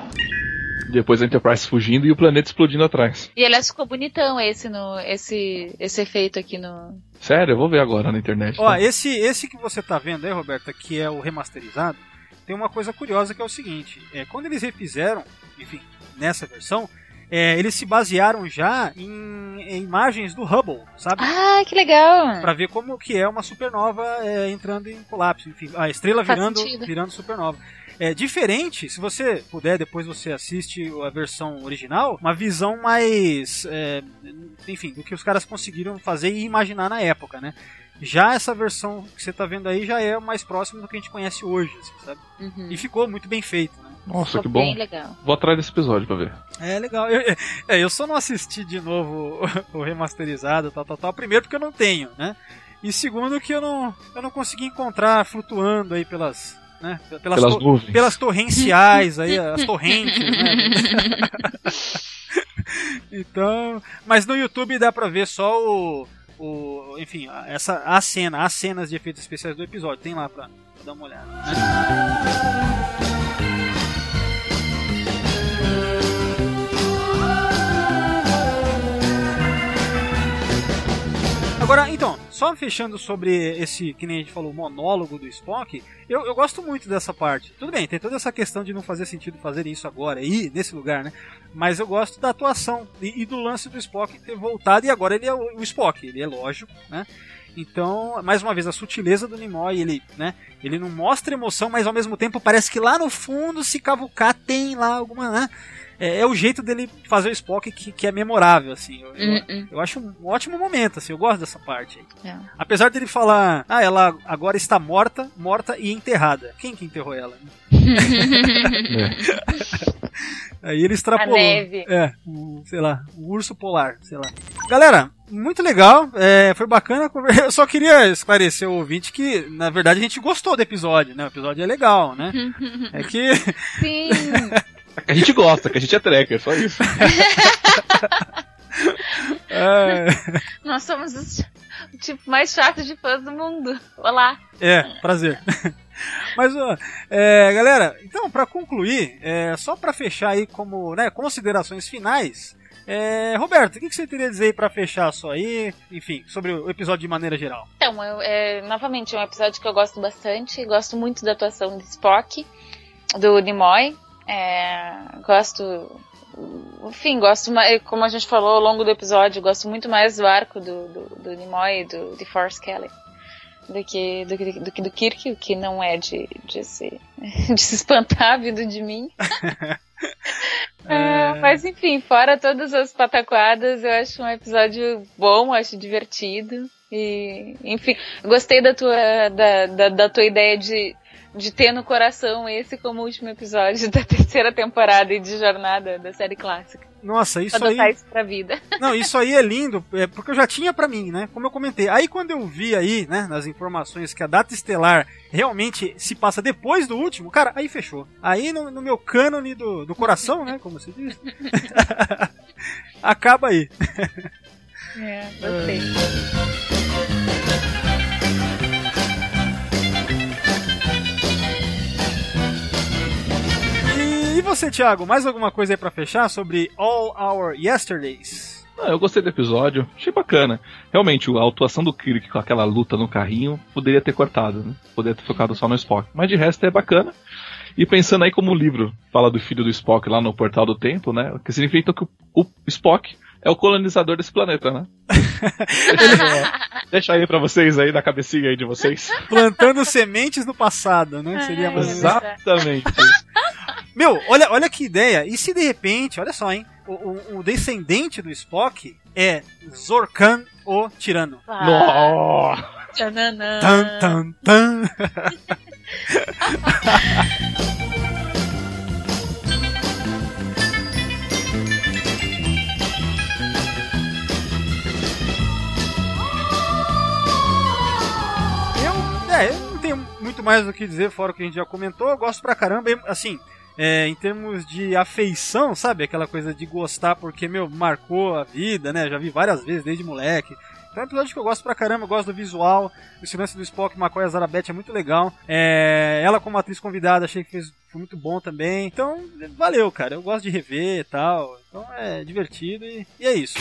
Depois a Enterprise fugindo e o planeta explodindo atrás. E aliás, ficou bonitão esse, no, esse, esse efeito aqui no. Sério, eu vou ver agora na internet. Ó, tá? esse, esse que você tá vendo aí, Roberta, que é o remasterizado, tem uma coisa curiosa que é o seguinte: é, quando eles refizeram, enfim, nessa versão, é, eles se basearam já em, em imagens do Hubble, sabe? Ah, que legal! Pra ver como que é uma supernova é, entrando em colapso, enfim, a estrela Faz virando, sentido. virando supernova. É diferente, se você puder, depois você assiste a versão original, uma visão mais, é, enfim, do que os caras conseguiram fazer e imaginar na época, né? Já essa versão que você tá vendo aí já é mais próximo do que a gente conhece hoje, assim, sabe? Uhum. E ficou muito bem feito, né? Nossa, Ficou que bom. bem legal. Vou atrás desse episódio pra ver. É legal. Eu, é, eu só não assisti de novo o, [LAUGHS] o remasterizado, tal, tal, tal. Primeiro porque eu não tenho, né? E segundo que eu não, eu não consegui encontrar flutuando aí pelas, né? Pelas, Pelas nuvens. pelas torrenciais aí, as torrentes, né? [LAUGHS] então, mas no YouTube dá pra ver só o, o enfim, essa a cena, as cenas de efeitos especiais do episódio. Tem lá pra, pra dar uma olhada. né? Agora, então, só fechando sobre esse, que nem a gente falou, monólogo do Spock, eu, eu gosto muito dessa parte. Tudo bem, tem toda essa questão de não fazer sentido fazerem isso agora, aí, nesse lugar, né? Mas eu gosto da atuação e, e do lance do Spock ter voltado, e agora ele é o, o Spock, ele é lógico, né? Então, mais uma vez, a sutileza do Nimoy, ele, né? Ele não mostra emoção, mas ao mesmo tempo parece que lá no fundo, se cavucar, tem lá alguma, né? É, é o jeito dele fazer o Spock que, que é memorável, assim. Eu, eu- Uhum. eu acho um ótimo momento, assim, eu gosto dessa parte aí. É. Apesar dele falar, ah, ela agora está morta, morta e enterrada. Quem que enterrou ela? né? [LAUGHS] Aí ele extrapolou. A neve. É, o, sei lá, o urso polar, sei lá. Galera, muito legal, é, foi bacana. [LAUGHS] Eu só queria esclarecer o ouvinte que, na verdade, a gente gostou do episódio, né? O episódio é legal, né? [LAUGHS] É que. Sim! A gente gosta, que a gente é tracker, só isso. [LAUGHS] é, Nós somos os, o tipo mais chato de fãs do mundo. Olá! É, prazer. [LAUGHS] Mas, ó, é, galera, então, pra concluir, é, só pra fechar aí como, né, considerações finais, é, Roberto, o que, que você teria a dizer aí pra fechar só aí, enfim, sobre o episódio de maneira geral? Então, eu, é, novamente, é um episódio que eu gosto bastante. Gosto muito da atuação de Spock, do Nimoy. É, gosto. Enfim, gosto mais, como a gente falou ao longo do episódio, gosto muito mais do arco do, do, do Nimoy e do, de Force Kelly do que do, do, que do Kirk, o que não é de, de, se, [LAUGHS] de se espantar vindo de mim. [LAUGHS] É, mas enfim, fora todas as pataquadas, eu acho um episódio bom, acho divertido. E, enfim, gostei da tua, da, da, da tua ideia de, de ter no coração esse como último episódio [LAUGHS] da terceira temporada e de jornada da série clássica. Nossa, isso Adotar aí. isso pra vida. [LAUGHS] Não, isso aí é lindo, é, porque eu já tinha pra mim, né? Como eu comentei. Aí quando eu vi aí, né, nas informações que a data estelar realmente se passa depois do último, cara, aí fechou. Aí no, no meu cânone do, do coração, né, como se diz, [LAUGHS] acaba aí. É, gostei. Você, Thiago, mais alguma coisa aí pra fechar sobre All Our Yesterdays? Não, eu gostei do episódio, achei bacana. Realmente, a atuação do Kirk com aquela luta no carrinho poderia ter cortado, né? Poderia ter focado só no Spock. Mas de resto é bacana. E pensando aí como o livro fala do filho do Spock lá no Portal do Tempo, né? O que significa que o Spock é o colonizador desse planeta, né? [LAUGHS] deixa, aí pra vocês aí, na cabecinha aí de vocês. Plantando sementes no passado, né? Seria mais Exatamente. Meu, olha, olha que ideia. E se de repente, olha só, hein? O, o, o descendente do Spock é Zorkan, o tirano. Tchananã. Tan, tan, tan. [LAUGHS] é, eu não tenho muito mais o que dizer fora o que a gente já comentou. Eu gosto pra caramba, assim, é, em termos de afeição, sabe? Aquela coisa de gostar porque, meu, marcou a vida, né? Já vi várias vezes desde moleque. Então é um episódio que eu gosto pra caramba, eu gosto do visual, esse lance do Spock, McCoy e a é muito legal. É, ela como atriz convidada, achei que fez, foi muito bom também. Então, valeu, cara. Eu gosto de rever e tal. Então é divertido e, e é isso.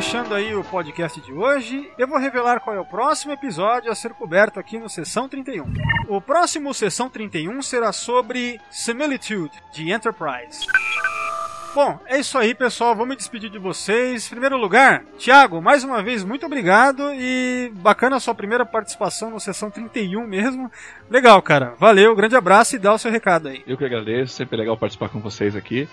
Fechando aí o podcast de hoje. Eu vou revelar qual é o próximo episódio a ser coberto aqui no Sessão 31. O próximo Sessão 31 será sobre Similitude, de Enterprise. Bom, é isso aí, pessoal. Vou me despedir de vocês. Em primeiro lugar, Thiago, mais uma vez, muito obrigado e bacana a sua primeira participação no Sessão 31 mesmo. Legal, cara. Valeu, grande abraço e dá o seu recado aí. Eu que agradeço, sempre legal participar com vocês aqui.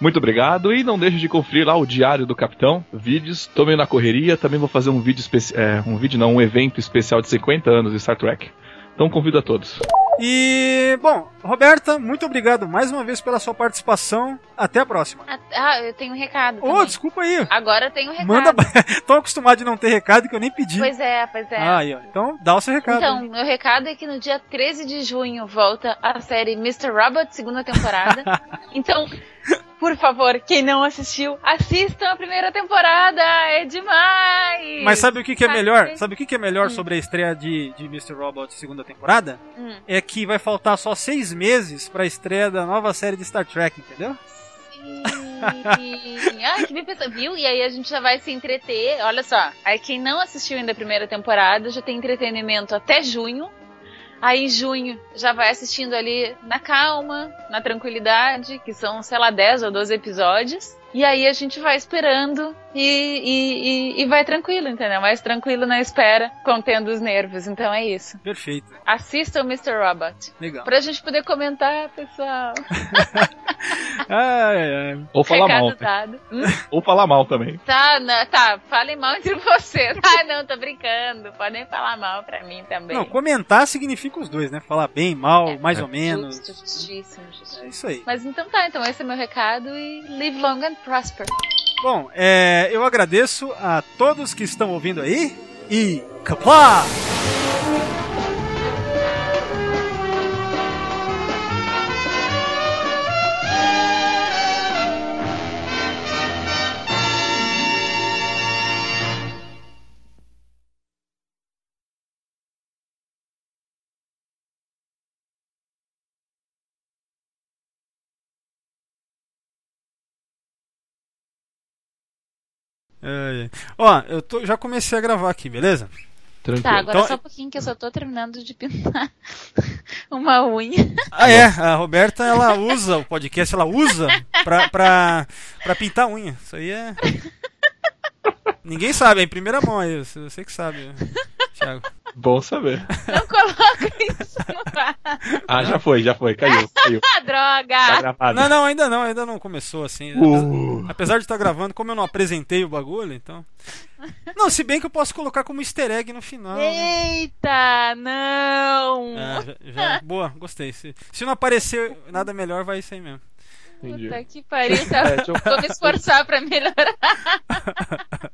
Muito obrigado e não deixe de conferir lá o Diário do Capitão, vídeos, tô meio na correria, também vou fazer um vídeo especial, é, um vídeo não, um evento especial de 50 anos de Star Trek. Então convido a todos. E, bom, Roberta, muito obrigado mais uma vez pela sua participação. Até a próxima. Ah, eu tenho um recado. Ô, também. desculpa aí. Agora eu tenho um recado. Manda. [LAUGHS] Tô acostumado de não ter recado que eu nem pedi. Pois é, pois é. Ah, aí, ó. Então, dá o seu recado. Então, meu recado é que no dia 13 de junho volta a série Mr. Robot, segunda temporada. [LAUGHS] então, por favor, quem não assistiu, assistam a primeira temporada, é demais! Mas sabe o que, que é Sabe melhor? que- Sabe o que, que é melhor Hum. sobre a estreia de, de Mr. Robot segunda temporada? Hum. É que vai faltar só seis meses pra estreia da nova série de Star Trek, entendeu? [LAUGHS] Ai, que bem pensado, viu? E aí a gente já vai se entreter. Olha só, aí quem não assistiu ainda a primeira temporada já tem entretenimento até junho. Aí em junho já vai assistindo ali na calma, na tranquilidade, que são, sei lá, 10 ou 12 episódios. E aí a gente vai esperando e, e, e, e vai tranquilo, entendeu? Mais tranquilo na espera, contendo os nervos. Então é isso. Perfeito. Assista o Mr. Robot. Legal. Pra gente poder comentar, pessoal. [LAUGHS] Ai, ai, ai. Ou falar Recado mal. dado. Hum? [LAUGHS] Ou falar mal também. Tá, não, tá, falem mal entre vocês. [LAUGHS] Ah, não, tô brincando. Podem falar mal pra mim também. Não, comentar significa os dois, né? Falar bem, mal, mais ou menos. Justo, justíssimo, justíssimo. É isso aí. Mas então tá, então esse é meu recado e live long and prosper. Bom, é, eu agradeço a todos que estão ouvindo aí e Kapla! Ai. Ó, eu tô- já comecei a gravar aqui, beleza? Tranquilo. Tá, agora Então- só um pouquinho que eu só tô terminando de pintar [LAUGHS] uma unha. Ah, é, a Roberta ela usa o podcast, ela usa pra, pra, pra pintar unha. Isso aí é. Ninguém sabe, é em primeira mão aí, você que sabe, Thiago. Bom saber. Não coloca isso no ar. Ah, já foi, já foi, caiu, caiu. [LAUGHS] Ah, Tá droga! gravado. Não, não, ainda não, ainda não começou assim. Uh. Apesar de estar gravando, como eu não apresentei o bagulho, então. Não, se bem que eu posso colocar como easter egg no final. né? Eita, não! Ah, já, já- boa, gostei. Se, se não aparecer nada melhor, vai isso aí mesmo. Entendi. Puta que pariu, tá? [LAUGHS] É, eu- Vou me esforçar pra melhorar. [LAUGHS]